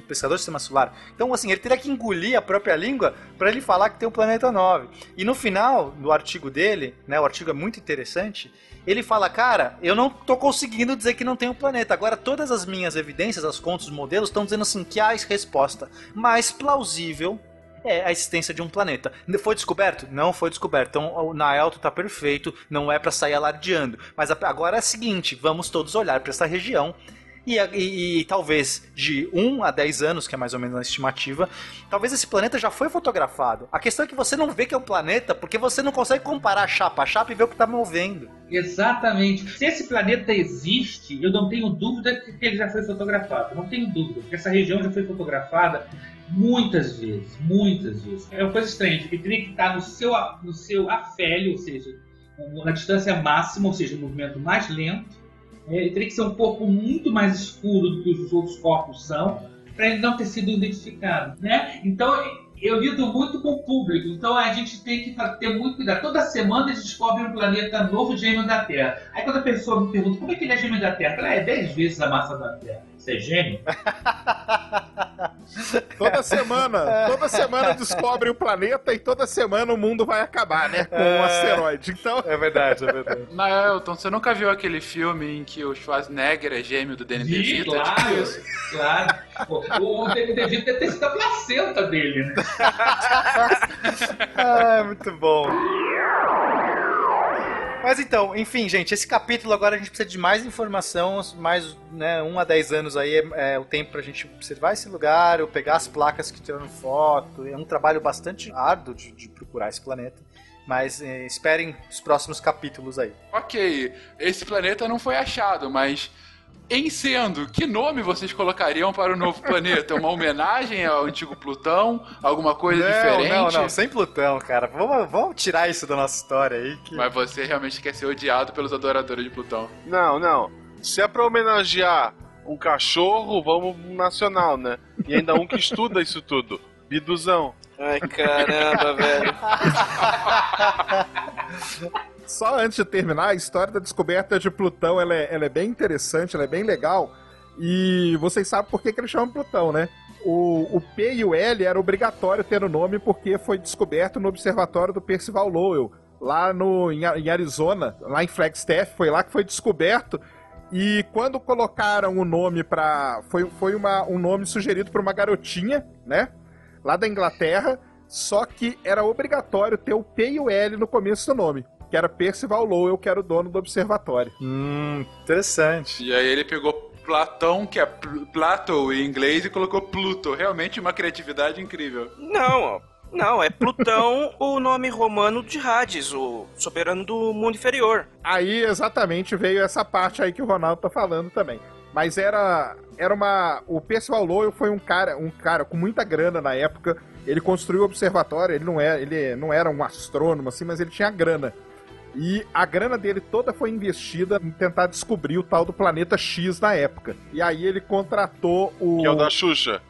pescador do sistema solar. Então, assim, ele teria que engolir a própria língua para ele falar que tem o planeta 9. E no final do artigo dele, né, o artigo é muito interessante, ele fala, cara, eu não tô conseguindo dizer que não tem um planeta. Agora, todas as minhas evidências, as contas, os modelos, estão dizendo assim que a resposta mais plausível é a existência de um planeta. Foi descoberto? Não foi descoberto. Então o Naelto tá perfeito, não é para sair alardeando. Mas agora é o seguinte, vamos todos olhar para essa região e, e, e, talvez de 1 a 10 anos, que é mais ou menos a estimativa, talvez esse planeta já foi fotografado. A questão é que você não vê que é um planeta porque você não consegue comparar chapa a chapa e ver o que está movendo. Exatamente. Se esse planeta existe, eu não tenho dúvida que ele já foi fotografado. Não tenho dúvida, porque essa região já foi fotografada muitas vezes, muitas vezes. É uma coisa estranha, ele teria que estar no seu, no seu afélio, ou seja, na distância máxima, ou seja, o movimento mais lento, ele teria que ser um corpo muito mais escuro do que os outros corpos são, para ele não ter sido identificado. Né? Então, eu lido muito com o público, então a gente tem que ter muito cuidado. Toda semana eles descobrem um planeta novo gêmeo da Terra. Aí quando a pessoa me pergunta como é que ele é gêmeo da Terra, ela é 10 vezes a massa da Terra. Você é gêmeo? *laughs* toda semana, toda semana descobre o planeta e toda semana o mundo vai acabar, né? Com é... um asteroide. Então... É verdade, é verdade. *laughs* Naelton, você nunca viu aquele filme em que o Schwarzenegger é gêmeo do Danny DeVito? Claro, é claro. O, o Danny DeVito deve ter sido a placenta dele, né? ah, *laughs* muito bom. Mas então, enfim, gente, esse capítulo agora a gente precisa de mais informação, mais né, 1 a 10 anos aí é, é o tempo pra gente observar esse lugar, ou pegar as placas que tiraram foto. É um trabalho bastante árduo de, de procurar esse planeta. Mas eh, esperem os próximos capítulos aí. Ok, esse planeta não foi achado, mas em sendo, que nome vocês colocariam para o novo planeta? Uma homenagem ao antigo Plutão? Alguma coisa não, diferente? Não, não, sem Plutão, cara. Vamos, vamos tirar isso da nossa história aí. Que... Mas você realmente quer ser odiado pelos adoradores de Plutão? Não, não. Se é pra homenagear um cachorro, vamos nacional, né? E ainda um que estuda isso tudo. Biduzão. Ai, caramba, velho. *laughs* Só antes de terminar, a história da descoberta de Plutão ela é, ela é bem interessante, ela é bem legal. E vocês sabem por que, que eles chamam Plutão, né? O, o P e o L era obrigatório ter o nome porque foi descoberto no observatório do Percival Lowell, lá no, em, em Arizona, lá em Flagstaff, foi lá que foi descoberto. E quando colocaram o nome para foi, foi uma, um nome sugerido por uma garotinha, né? Lá da Inglaterra, só que era obrigatório ter o P e o L no começo do nome que era Percival Lowell, que era o dono do observatório. Hum, interessante. E aí ele pegou Platão, que é Plato em inglês, e colocou Pluto. Realmente uma criatividade incrível. Não, não, é Plutão *laughs* o nome romano de Hades, o soberano do mundo inferior. Aí exatamente veio essa parte aí que o Ronaldo tá falando também. Mas era era uma o Percival Lowell foi um cara, um cara com muita grana na época. Ele construiu o observatório, ele não é, ele não era um astrônomo assim, mas ele tinha grana. E a grana dele toda foi investida em tentar descobrir o tal do planeta X na época. E aí ele contratou o. Que é o da Xuxa.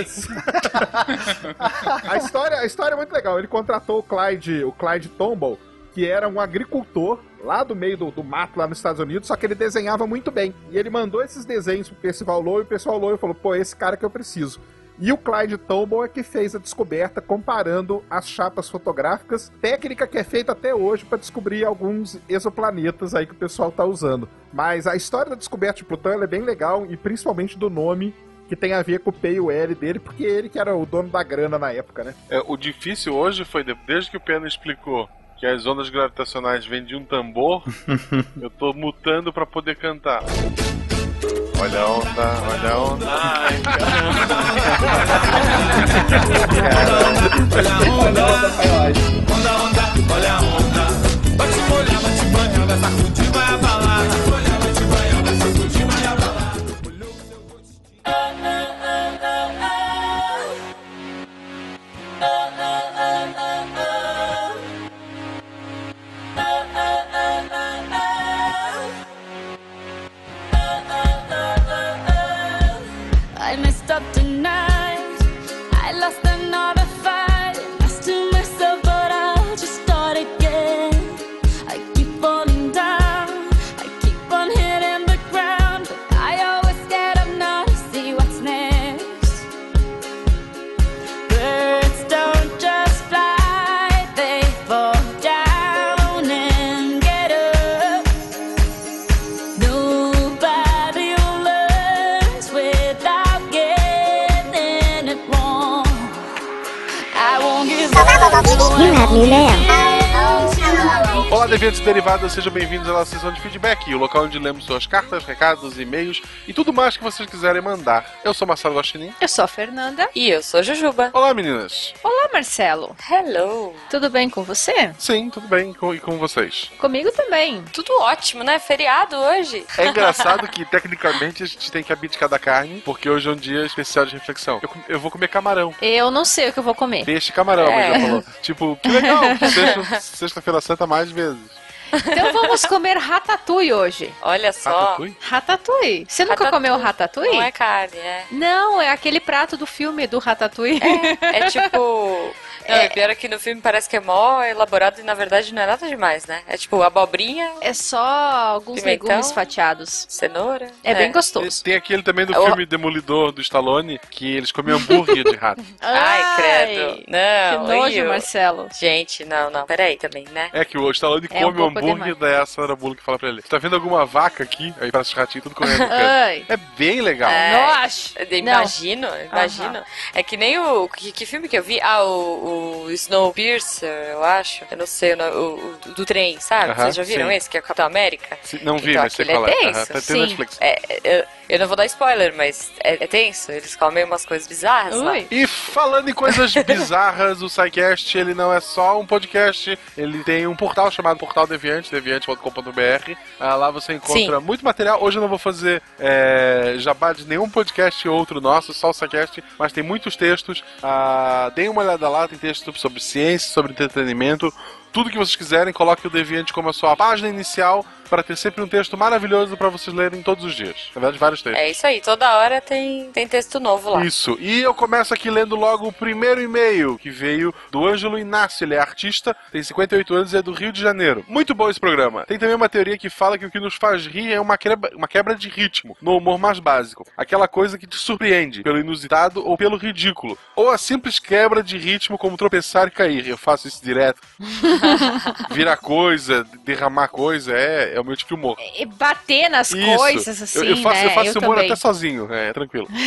Isso. *laughs* a, história, a história é muito legal. Ele contratou o Clyde, o Clyde Tombaugh, que era um agricultor lá do meio do, do, mato, lá nos Estados Unidos, só que ele desenhava muito bem. E ele mandou esses desenhos pro Percival Lowell e o Percival Lowell falou, pô, esse cara que eu preciso. E o Clyde Tombaugh é que fez a descoberta comparando as chapas fotográficas, técnica que é feita até hoje para descobrir alguns exoplanetas aí que o pessoal está usando. Mas a história da descoberta de Plutão é bem legal e principalmente do nome que tem a ver com o P e o L dele, porque ele que era o dono da grana na época, né? É, o difícil hoje foi, desde que o Pena explicou que as ondas gravitacionais vêm de um tambor, *laughs* eu tô mutando para poder cantar. Olha a onda, olha a onda. Ai, olha a onda, onda, onda, olha a onda. Bate molha, bate banha, vai sacudir, vai abalar. Disneyland. Deviantes derivados, sejam bem-vindos à nossa sessão de feedback, o local onde lemos suas cartas, recados, e-mails e tudo mais que vocês quiserem mandar. Eu sou Marcelo Guaxinim. Eu sou a Fernanda. E eu sou a Jujuba. Olá, meninas. Olá, Marcelo. Hello. Tudo bem com você? Sim, tudo bem, com- e com vocês? Comigo também. Tudo ótimo, né? Feriado hoje. É engraçado que, tecnicamente, a gente tem que abdicar da carne, porque hoje é um dia especial de reflexão. Eu, eu vou comer camarão. Eu não sei o que eu vou comer. Peixe camarão, É. mas já falou. Tipo, que legal, *laughs* sexta- sexta-feira santa mais vezes. Então vamos comer ratatouille hoje. Olha só. Ratatouille? Ratatouille. Você nunca Ratatouille. comeu ratatouille? Não é carne, é. Não, é aquele prato do filme do Ratatouille. É tipo. *laughs* Não, É. é pior é que no filme parece que é mó elaborado e na verdade não é nada demais, né? É tipo abobrinha, É só alguns Pimentão. legumes fatiados. cenoura. É, bem gostoso. Tem aquele também do O- filme Demolidor do Stallone, que eles comem hambúrguer de rato. *laughs* Ai, credo. Que Não, nojo, eu- Marcelo. Gente, não, não. Peraí também, né? É que o Stallone É um come o pouco hambúrguer, demais. daí a Sandra Bullock fala pra ele: Você tá vendo alguma vaca aqui? Aí parece ratinho tudo correndo. Ai. É bem legal. É. Não. Imagino, imagino. É que nem o. Que, que filme que eu vi? Ah, o, o Snowpiercer, eu acho. Eu não sei, o, o, o do trem, sabe? Aham, Vocês já viram sim. esse, que é o Capitão América? Se- Não vi, Então, mas sei aquele qual é é. tenso, Aham, tá- tem sim. Netflix. É, eu, eu não vou dar spoiler, mas é, é tenso. Eles comem umas coisas bizarras lá. E falando em coisas *laughs* bizarras, o SciCast, ele não é só um podcast, ele tem um portal chamado Portal Deviante, deviante.com.br. Ah, lá você encontra muito material. Hoje eu não vou fazer é, jabá de nenhum podcast outro nosso, só o SciCast, mas tem muitos textos. Ah, deem uma olhada lá, tem texto sobre ciência, sobre entretenimento. Tudo que vocês quiserem, coloque o Deviante como a sua página inicial para ter sempre um texto maravilhoso para vocês lerem todos os dias. Na verdade, vários textos. É isso aí, toda hora tem, tem texto novo lá. Isso. E eu começo aqui lendo logo o primeiro e-mail, que veio do Ângelo Inácio. Ele é artista, tem 58 anos e é do Rio de Janeiro. Muito bom esse programa. Tem também uma teoria que fala que o que nos faz rir é uma quebra, uma quebra de ritmo, no humor mais básico. Aquela coisa que te surpreende, pelo inusitado ou pelo ridículo. Ou a simples quebra de ritmo, como tropeçar e cair. Eu faço isso direto. *laughs* *laughs* Virar coisa, derramar coisa, é, é o meu tipo de humor. E bater nas Isso. coisas, assim, eu, eu faço, né? eu faço esse humor também. até sozinho, é tranquilo. *laughs*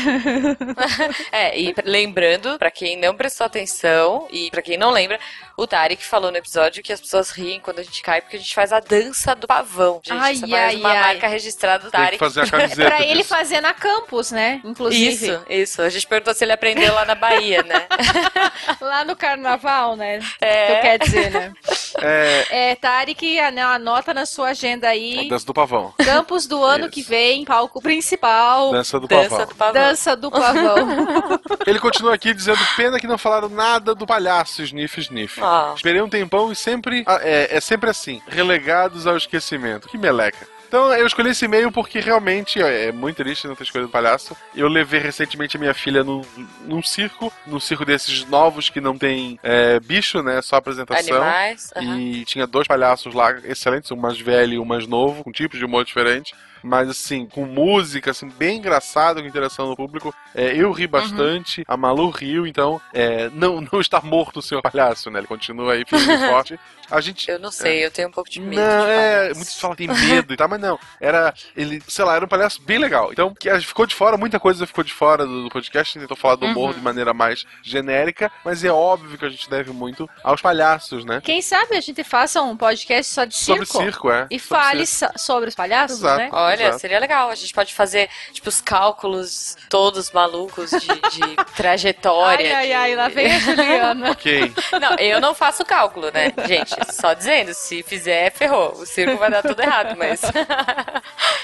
É, e lembrando, pra quem não prestou atenção e pra quem não lembra, o Tarek falou no episódio que as pessoas riem quando a gente cai porque a gente faz a dança do pavão. Gente, Ai, é mais ai, uma ai. marca registrada do que Tarek. Pra ele disso. fazer na campus, né? Inclusive. Isso, isso. A gente perguntou se ele aprendeu lá na Bahia, né? *laughs* Lá no carnaval, né? É. Tu quer dizer, né? É, É, Tarek, an- anota na sua agenda aí. dança do pavão. Campus do ano Isso. que vem, palco principal. Dança do Dança pavão. do pavão. Dança do pavão. *laughs* Ele continua aqui dizendo: pena que não falaram nada do palhaço Sniff Sniff. Ah. Esperei um tempão e sempre. ah, É, é sempre assim, relegados ao esquecimento. Que meleca. Então eu escolhi esse e-mail porque realmente é muito triste não ter escolhido palhaço. Eu levei recentemente a minha filha num, num circo, num circo desses novos que não tem é, bicho, né? Só apresentação. Animais. aham. E tinha dois palhaços lá excelentes, um mais velho e um mais novo, com tipos de humor diferentes. Mas assim, com música, assim, bem engraçado, com interação no público. É, eu ri bastante, a Malu riu, então é, não, não está morto o senhor palhaço, né? Ele continua aí firme e *laughs* forte. A gente. Eu não sei, eu tenho um pouco de medo. Não, de é, muitos falam que tem medo e tal, mas não. Era, ele, sei lá, era um palhaço bem legal. Então, que a- ficou de fora, muita coisa ficou de fora do, do podcast, tentou falar do humor Uhum. de maneira mais genérica, mas é óbvio que a gente deve muito aos palhaços, né? Quem sabe a gente faça um podcast só de Sobre circo. circo, é. E Sobre fale circo. so- sobre os palhaços, Exato. né? Olha, Exato. seria legal. A gente pode fazer, tipo, os cálculos todos malucos de, de *laughs* trajetória. Ai, ai, de- ai, lá vem a Juliana. *laughs* Ok. Não, eu não faço cálculo, né, *laughs* gente? Só dizendo, se fizer, ferrou. O circo vai dar tudo errado, mas.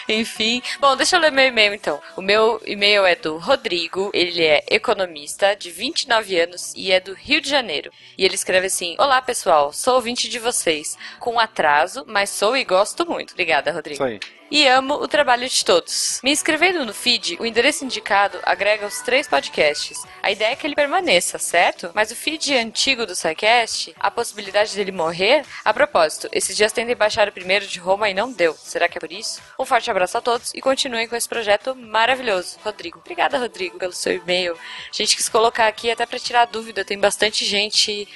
Enfim. Bom, deixa eu ler meu e-mail então. O meu e-mail é do Rodrigo, ele é economista, de 29 anos e é do Rio de Janeiro. E ele escreve assim: Olá pessoal, sou ouvinte de vocês. Com atraso, mas sou e gosto muito. Obrigada, Rodrigo Isso aí. E amo o trabalho de todos. Me inscrevendo no feed, o endereço indicado agrega os três podcasts. A ideia é que ele permaneça, certo? Mas o feed antigo do SciCast, a possibilidade dele morrer? A propósito, esses dias tentei baixar o primeiro de Roma e não deu. Será que é por isso? Um forte abraço a todos e continuem com esse projeto maravilhoso. Rodrigo. Obrigada, Rodrigo, pelo seu e-mail. A gente quis colocar aqui até pra tirar dúvida. Tem bastante gente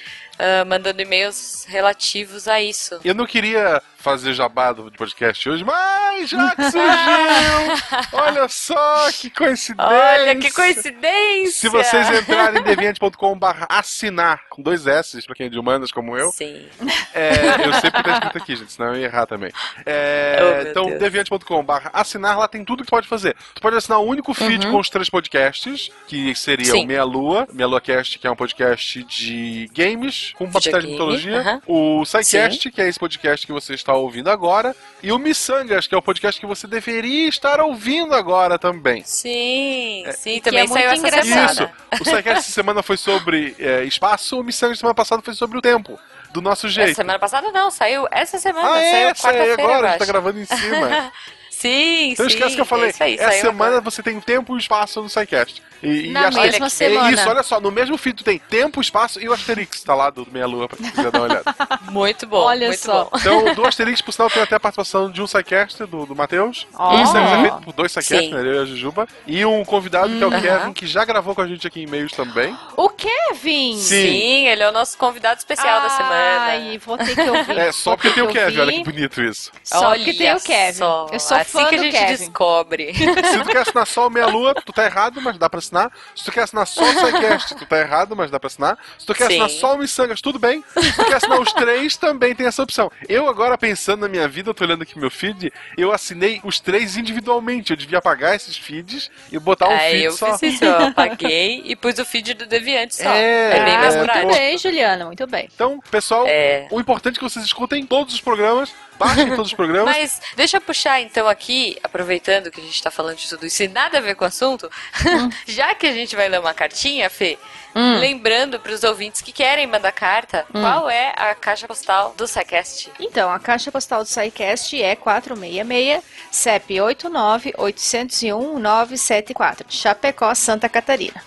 ah, mandando e-mails relativos a isso. Eu não queria fazer jabá do podcast hoje, mas já que surgiu! *laughs* olha só que coincidência! Olha que coincidência! Se vocês entrarem em deviante.com.br assinar, com dois S, pra quem é de humanas como eu, Sim. é, eu porque tá escrito aqui, gente, senão eu ia errar também. É, Oh, então, deviante.com.br assinar, lá tem tudo que pode fazer. Tu pode assinar um único feed com os três podcasts, que seria Uhum. Sim. o Meia Lua, Meia Lua Cast, que é um podcast de games, com uma pitada de mitologia, aham. o SciCast, que é esse podcast que você está ouvindo agora, e o Missangas, que é o podcast que você deveria estar ouvindo agora também. Sim, sim, que também é saiu muito essa semana. Isso. O SciCast essa semana foi sobre é, espaço, o Missangas semana passada foi sobre o tempo. Do nosso Essa jeito. semana passada não, saiu essa semana, Ah, saiu é, essa quarta-feira, agora, a gente tá gravando em cima. *laughs* Sim, Então sim. esquece que eu falei. É aí, Essa saiu semana agora. você tem tempo e espaço no SciCast. E, e Na Asterix- mesma É semana. isso, olha só, no mesmo feed tu tem tempo, espaço e o Asterix, tá lá do Meia Lua, pra quem quiser dar uma olhada. *laughs* Muito bom, Olha muito só. bom. Então, do Asterix, por sinal, tem até a participação de um SciCast, do, do Matheus. Ó. O Missangas é feito por dois Sim. né, eu e a Jujuba. E um convidado, que é o Uhum. Kevin, que já gravou com a gente aqui em e-mails também. O Kevin! Sim. Sim, ele é o nosso convidado especial da semana. Ai, vou ter que ouvir. É, só porque tem o Kevin, olha que bonito isso. Só Olha porque tem o Kevin. só, Eu sou assim fã que a gente Kevin. descobre. Se tu quer assinar só o Meia Lua, tu tá errado, mas dá pra assinar. Se tu quer assinar só o SciCast, tu tá errado, mas dá pra assinar. Se tu quer Sim. assinar só o Missangas, tudo bem. Se tu quer assinar os três, também tem essa opção. Eu agora, pensando na minha vida, eu tô olhando aqui meu feed, eu assinei os três individualmente. Eu devia apagar esses feeds e botar um Aí feed eu só. fiz isso, eu apaguei *laughs* e pus o feed do Deviante só. É, É, bem mais é, Muito prático. pô. bem, Juliana, muito bem. Então, pessoal, É. o importante é que vocês escutem todos os programas, baixem todos os programas. *laughs* Mas deixa eu puxar então aqui, aproveitando que a gente tá falando de tudo isso e nada a ver com o assunto, *laughs* já que a gente vai ler uma cartinha, Fê, Hum. lembrando pros ouvintes que querem mandar carta, qual é a caixa postal do SciCast? Então, a caixa postal do SciCast é 466 CEP 89-801-974, Chapecó, Santa Catarina.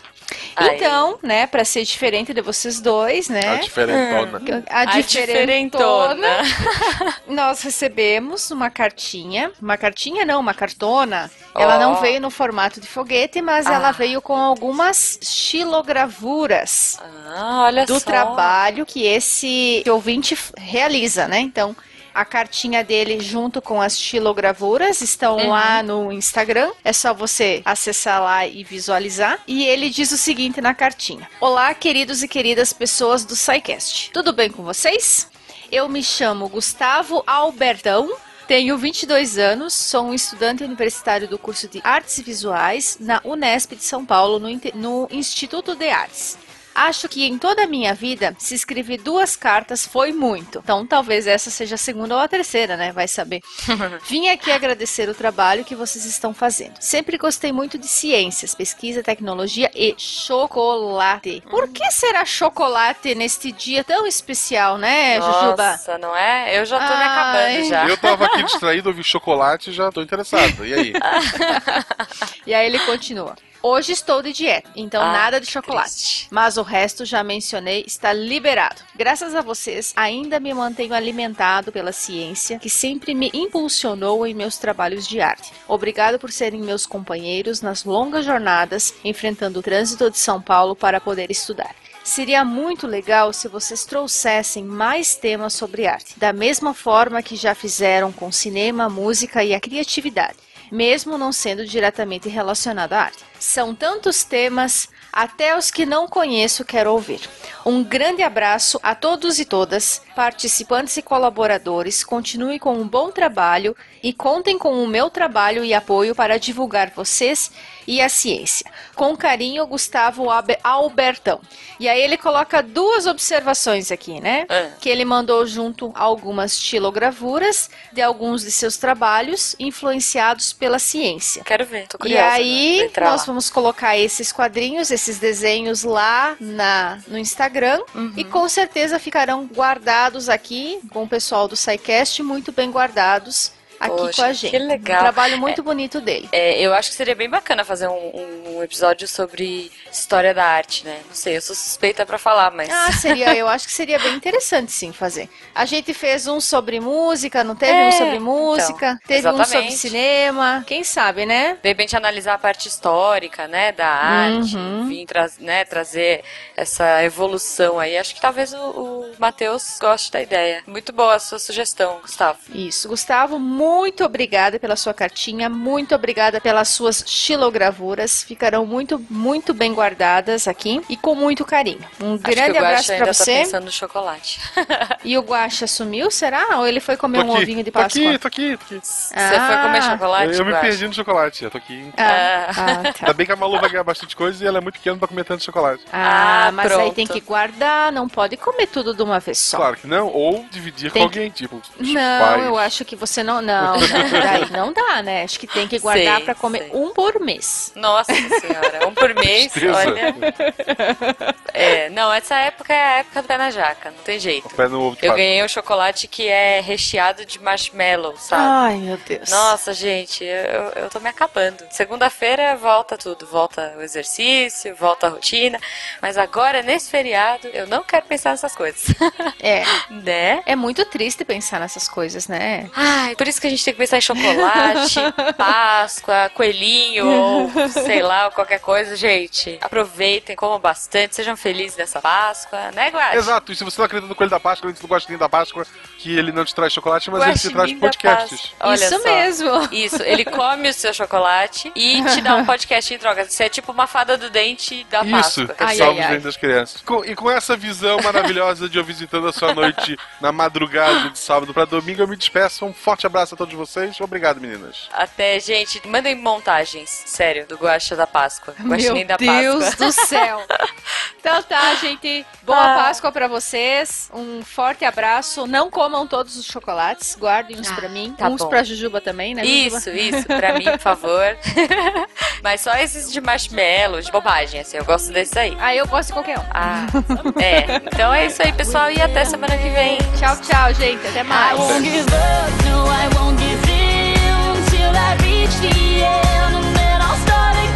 Aí. Então, né, pra ser diferente de vocês dois, A né? diferentona. A, A diferentona, *laughs* nós recebemos uma cartinha, uma cartinha não, uma cartona. Ela Ó. não veio no formato de foguete, mas Ah. ela veio com algumas xilogravuras Ah, olha do só. trabalho que esse ouvinte realiza, né? Então, a cartinha dele junto com as xilogravuras estão Uhum. lá no Instagram. É só você acessar lá e visualizar. E ele diz o seguinte na cartinha: Olá, queridos e queridas pessoas do SciCast. Tudo bem com vocês? Eu me chamo Gustavo Albertão. Tenho 22 anos, sou um estudante universitário do curso de Artes Visuais na Unesp de São Paulo, no, no Instituto de Artes. Acho que em toda a minha vida, se escrever duas cartas foi muito. Então, talvez essa seja a segunda ou a terceira, né? Vai saber. *laughs* Vim aqui agradecer o trabalho que vocês estão fazendo. Sempre gostei muito de ciências, pesquisa, tecnologia e chocolate. Por que será chocolate neste dia tão especial, né, Jujuba? Nossa, não é? Eu já tô me Ai. acabando já. Eu tava aqui *laughs* distraído, ouvi chocolate e já tô interessado. E aí? *laughs* E aí ele continua. Hoje estou de dieta, então Ah, nada de chocolate. triste. Mas o resto já mencionei está liberado. Graças a vocês, ainda me mantenho alimentado pela ciência, que sempre me impulsionou em meus trabalhos de arte. Obrigado por serem meus companheiros nas longas jornadas enfrentando o trânsito de São Paulo para poder estudar. Seria muito legal se vocês trouxessem mais temas sobre arte, da mesma forma que já fizeram com cinema, música e a criatividade mesmo não sendo diretamente relacionado à arte. São tantos temas, até os que não conheço quero ouvir. Um grande abraço a todos e todas, participantes e colaboradores. Continue com um bom trabalho e contem com o meu trabalho e apoio para divulgar vocês e a ciência. Com carinho, Gustavo Albe- Albertão. E aí ele coloca duas observações aqui, né? Ah. que ele mandou junto algumas xilogravuras de alguns de seus trabalhos influenciados pela ciência. Quero ver, tô E curiosa. né? Vou aí, entrar nós vamos colocar esses quadrinhos, esses desenhos lá na, no Instagram Uhum. e com certeza ficarão guardados aqui com o pessoal do SciCast, muito bem guardados aqui Poxa, com a gente. que legal. Um trabalho muito bonito dele. É, eu acho que seria bem bacana fazer um, um episódio sobre história da arte, né? Não sei, eu sou suspeita pra falar, mas. Ah, seria, *laughs* eu acho que seria bem interessante sim fazer. A gente fez um sobre música, não teve É, um sobre música, teve um sobre exatamente. cinema, quem sabe, né? De repente analisar a parte histórica, né, da arte, Uhum. vir tra né, trazer essa evolução aí. Acho que talvez o, o Matheus goste da ideia. Muito boa a sua sugestão, Gustavo. Isso, Gustavo, muito obrigada pela sua cartinha, muito obrigada pelas suas xilogravuras, ficarão muito, muito bem guardadas aqui e com muito carinho. Um Acho grande que o abraço pra ainda você. tá pensando no chocolate. *laughs* E o Guaxa sumiu, será? Ou ele foi comer Tô um ovinho de tô Páscoa? aqui, tô aqui, tô aqui. Você foi comer Ah. chocolate, eu me Guaxa? perdi no chocolate, eu tô aqui. Ah, ah, Ainda tá. bem que a Malu vai ganhar bastante coisa e ela é muito pequena pra comer tanto chocolate. Ah, Ah, mas aí pronto. tem que guardar, não pode comer tudo de uma vez só. Claro que não, ou dividir Tem com que- alguém, tipo, os Não, pais. eu acho que você não. Não, daí *laughs* não dá, né? Acho que tem que guardar Sei, pra comer sei. um por mês. Nossa senhora, um por *laughs* mês, Olha. *laughs* É, não, essa época é a época do pé na jaca, não tem jeito. Pé no ovo de Eu ganhei um chocolate que é recheado de marshmallow, sabe? Ai, meu Deus. Nossa, gente, eu, eu tô me acabando. Segunda-feira volta tudo. Volta o exercício, volta a rotina. Mas agora, nesse feriado, eu não quero pensar nessas coisas. É. *laughs* né? É muito triste pensar nessas coisas, né? Ai, por isso que a gente tem que pensar em chocolate, *laughs* Páscoa, coelhinho, ou sei lá, ou qualquer coisa. Gente, aproveitem, comam bastante, sejam felizes nessa Páscoa, né, Guache? Exato, e se você não acredita no coelho da Páscoa, no guaxinim da Páscoa, que ele não te traz chocolate, mas ele te traz Guaxinim podcasts. Páscoa. Olha Isso só. mesmo. Isso, ele come o seu chocolate e te dá um *laughs* podcast em troca. Você é tipo uma fada do dente da Isso, Páscoa. Ai, salve ai, os dentes das crianças. Com- e com essa visão maravilhosa de eu visitando a sua noite na madrugada de sábado pra domingo, eu me despeço. Um forte abraço a todos vocês. Obrigado, meninas. Até, gente, mandem montagens, sério, do Guaxa da Páscoa. Guaxinim da Deus do céu. *laughs* Então tá, gente. Boa Ah. Páscoa pra vocês. Um forte abraço. Não comam todos os chocolates. Guardem uns Ah, pra mim. tá uns bom. pra Jujuba também, né? Jujuba? Isso, isso, pra mim, por favor. *laughs* Mas só esses de marshmallow, de bobagem, assim, eu gosto desses aí. Ah, eu gosto de qualquer um. Ah, é. Então é isso aí, pessoal, e até semana que vem. Tchau, tchau, gente. Até mais. in till I reach the end, and then I'll start again.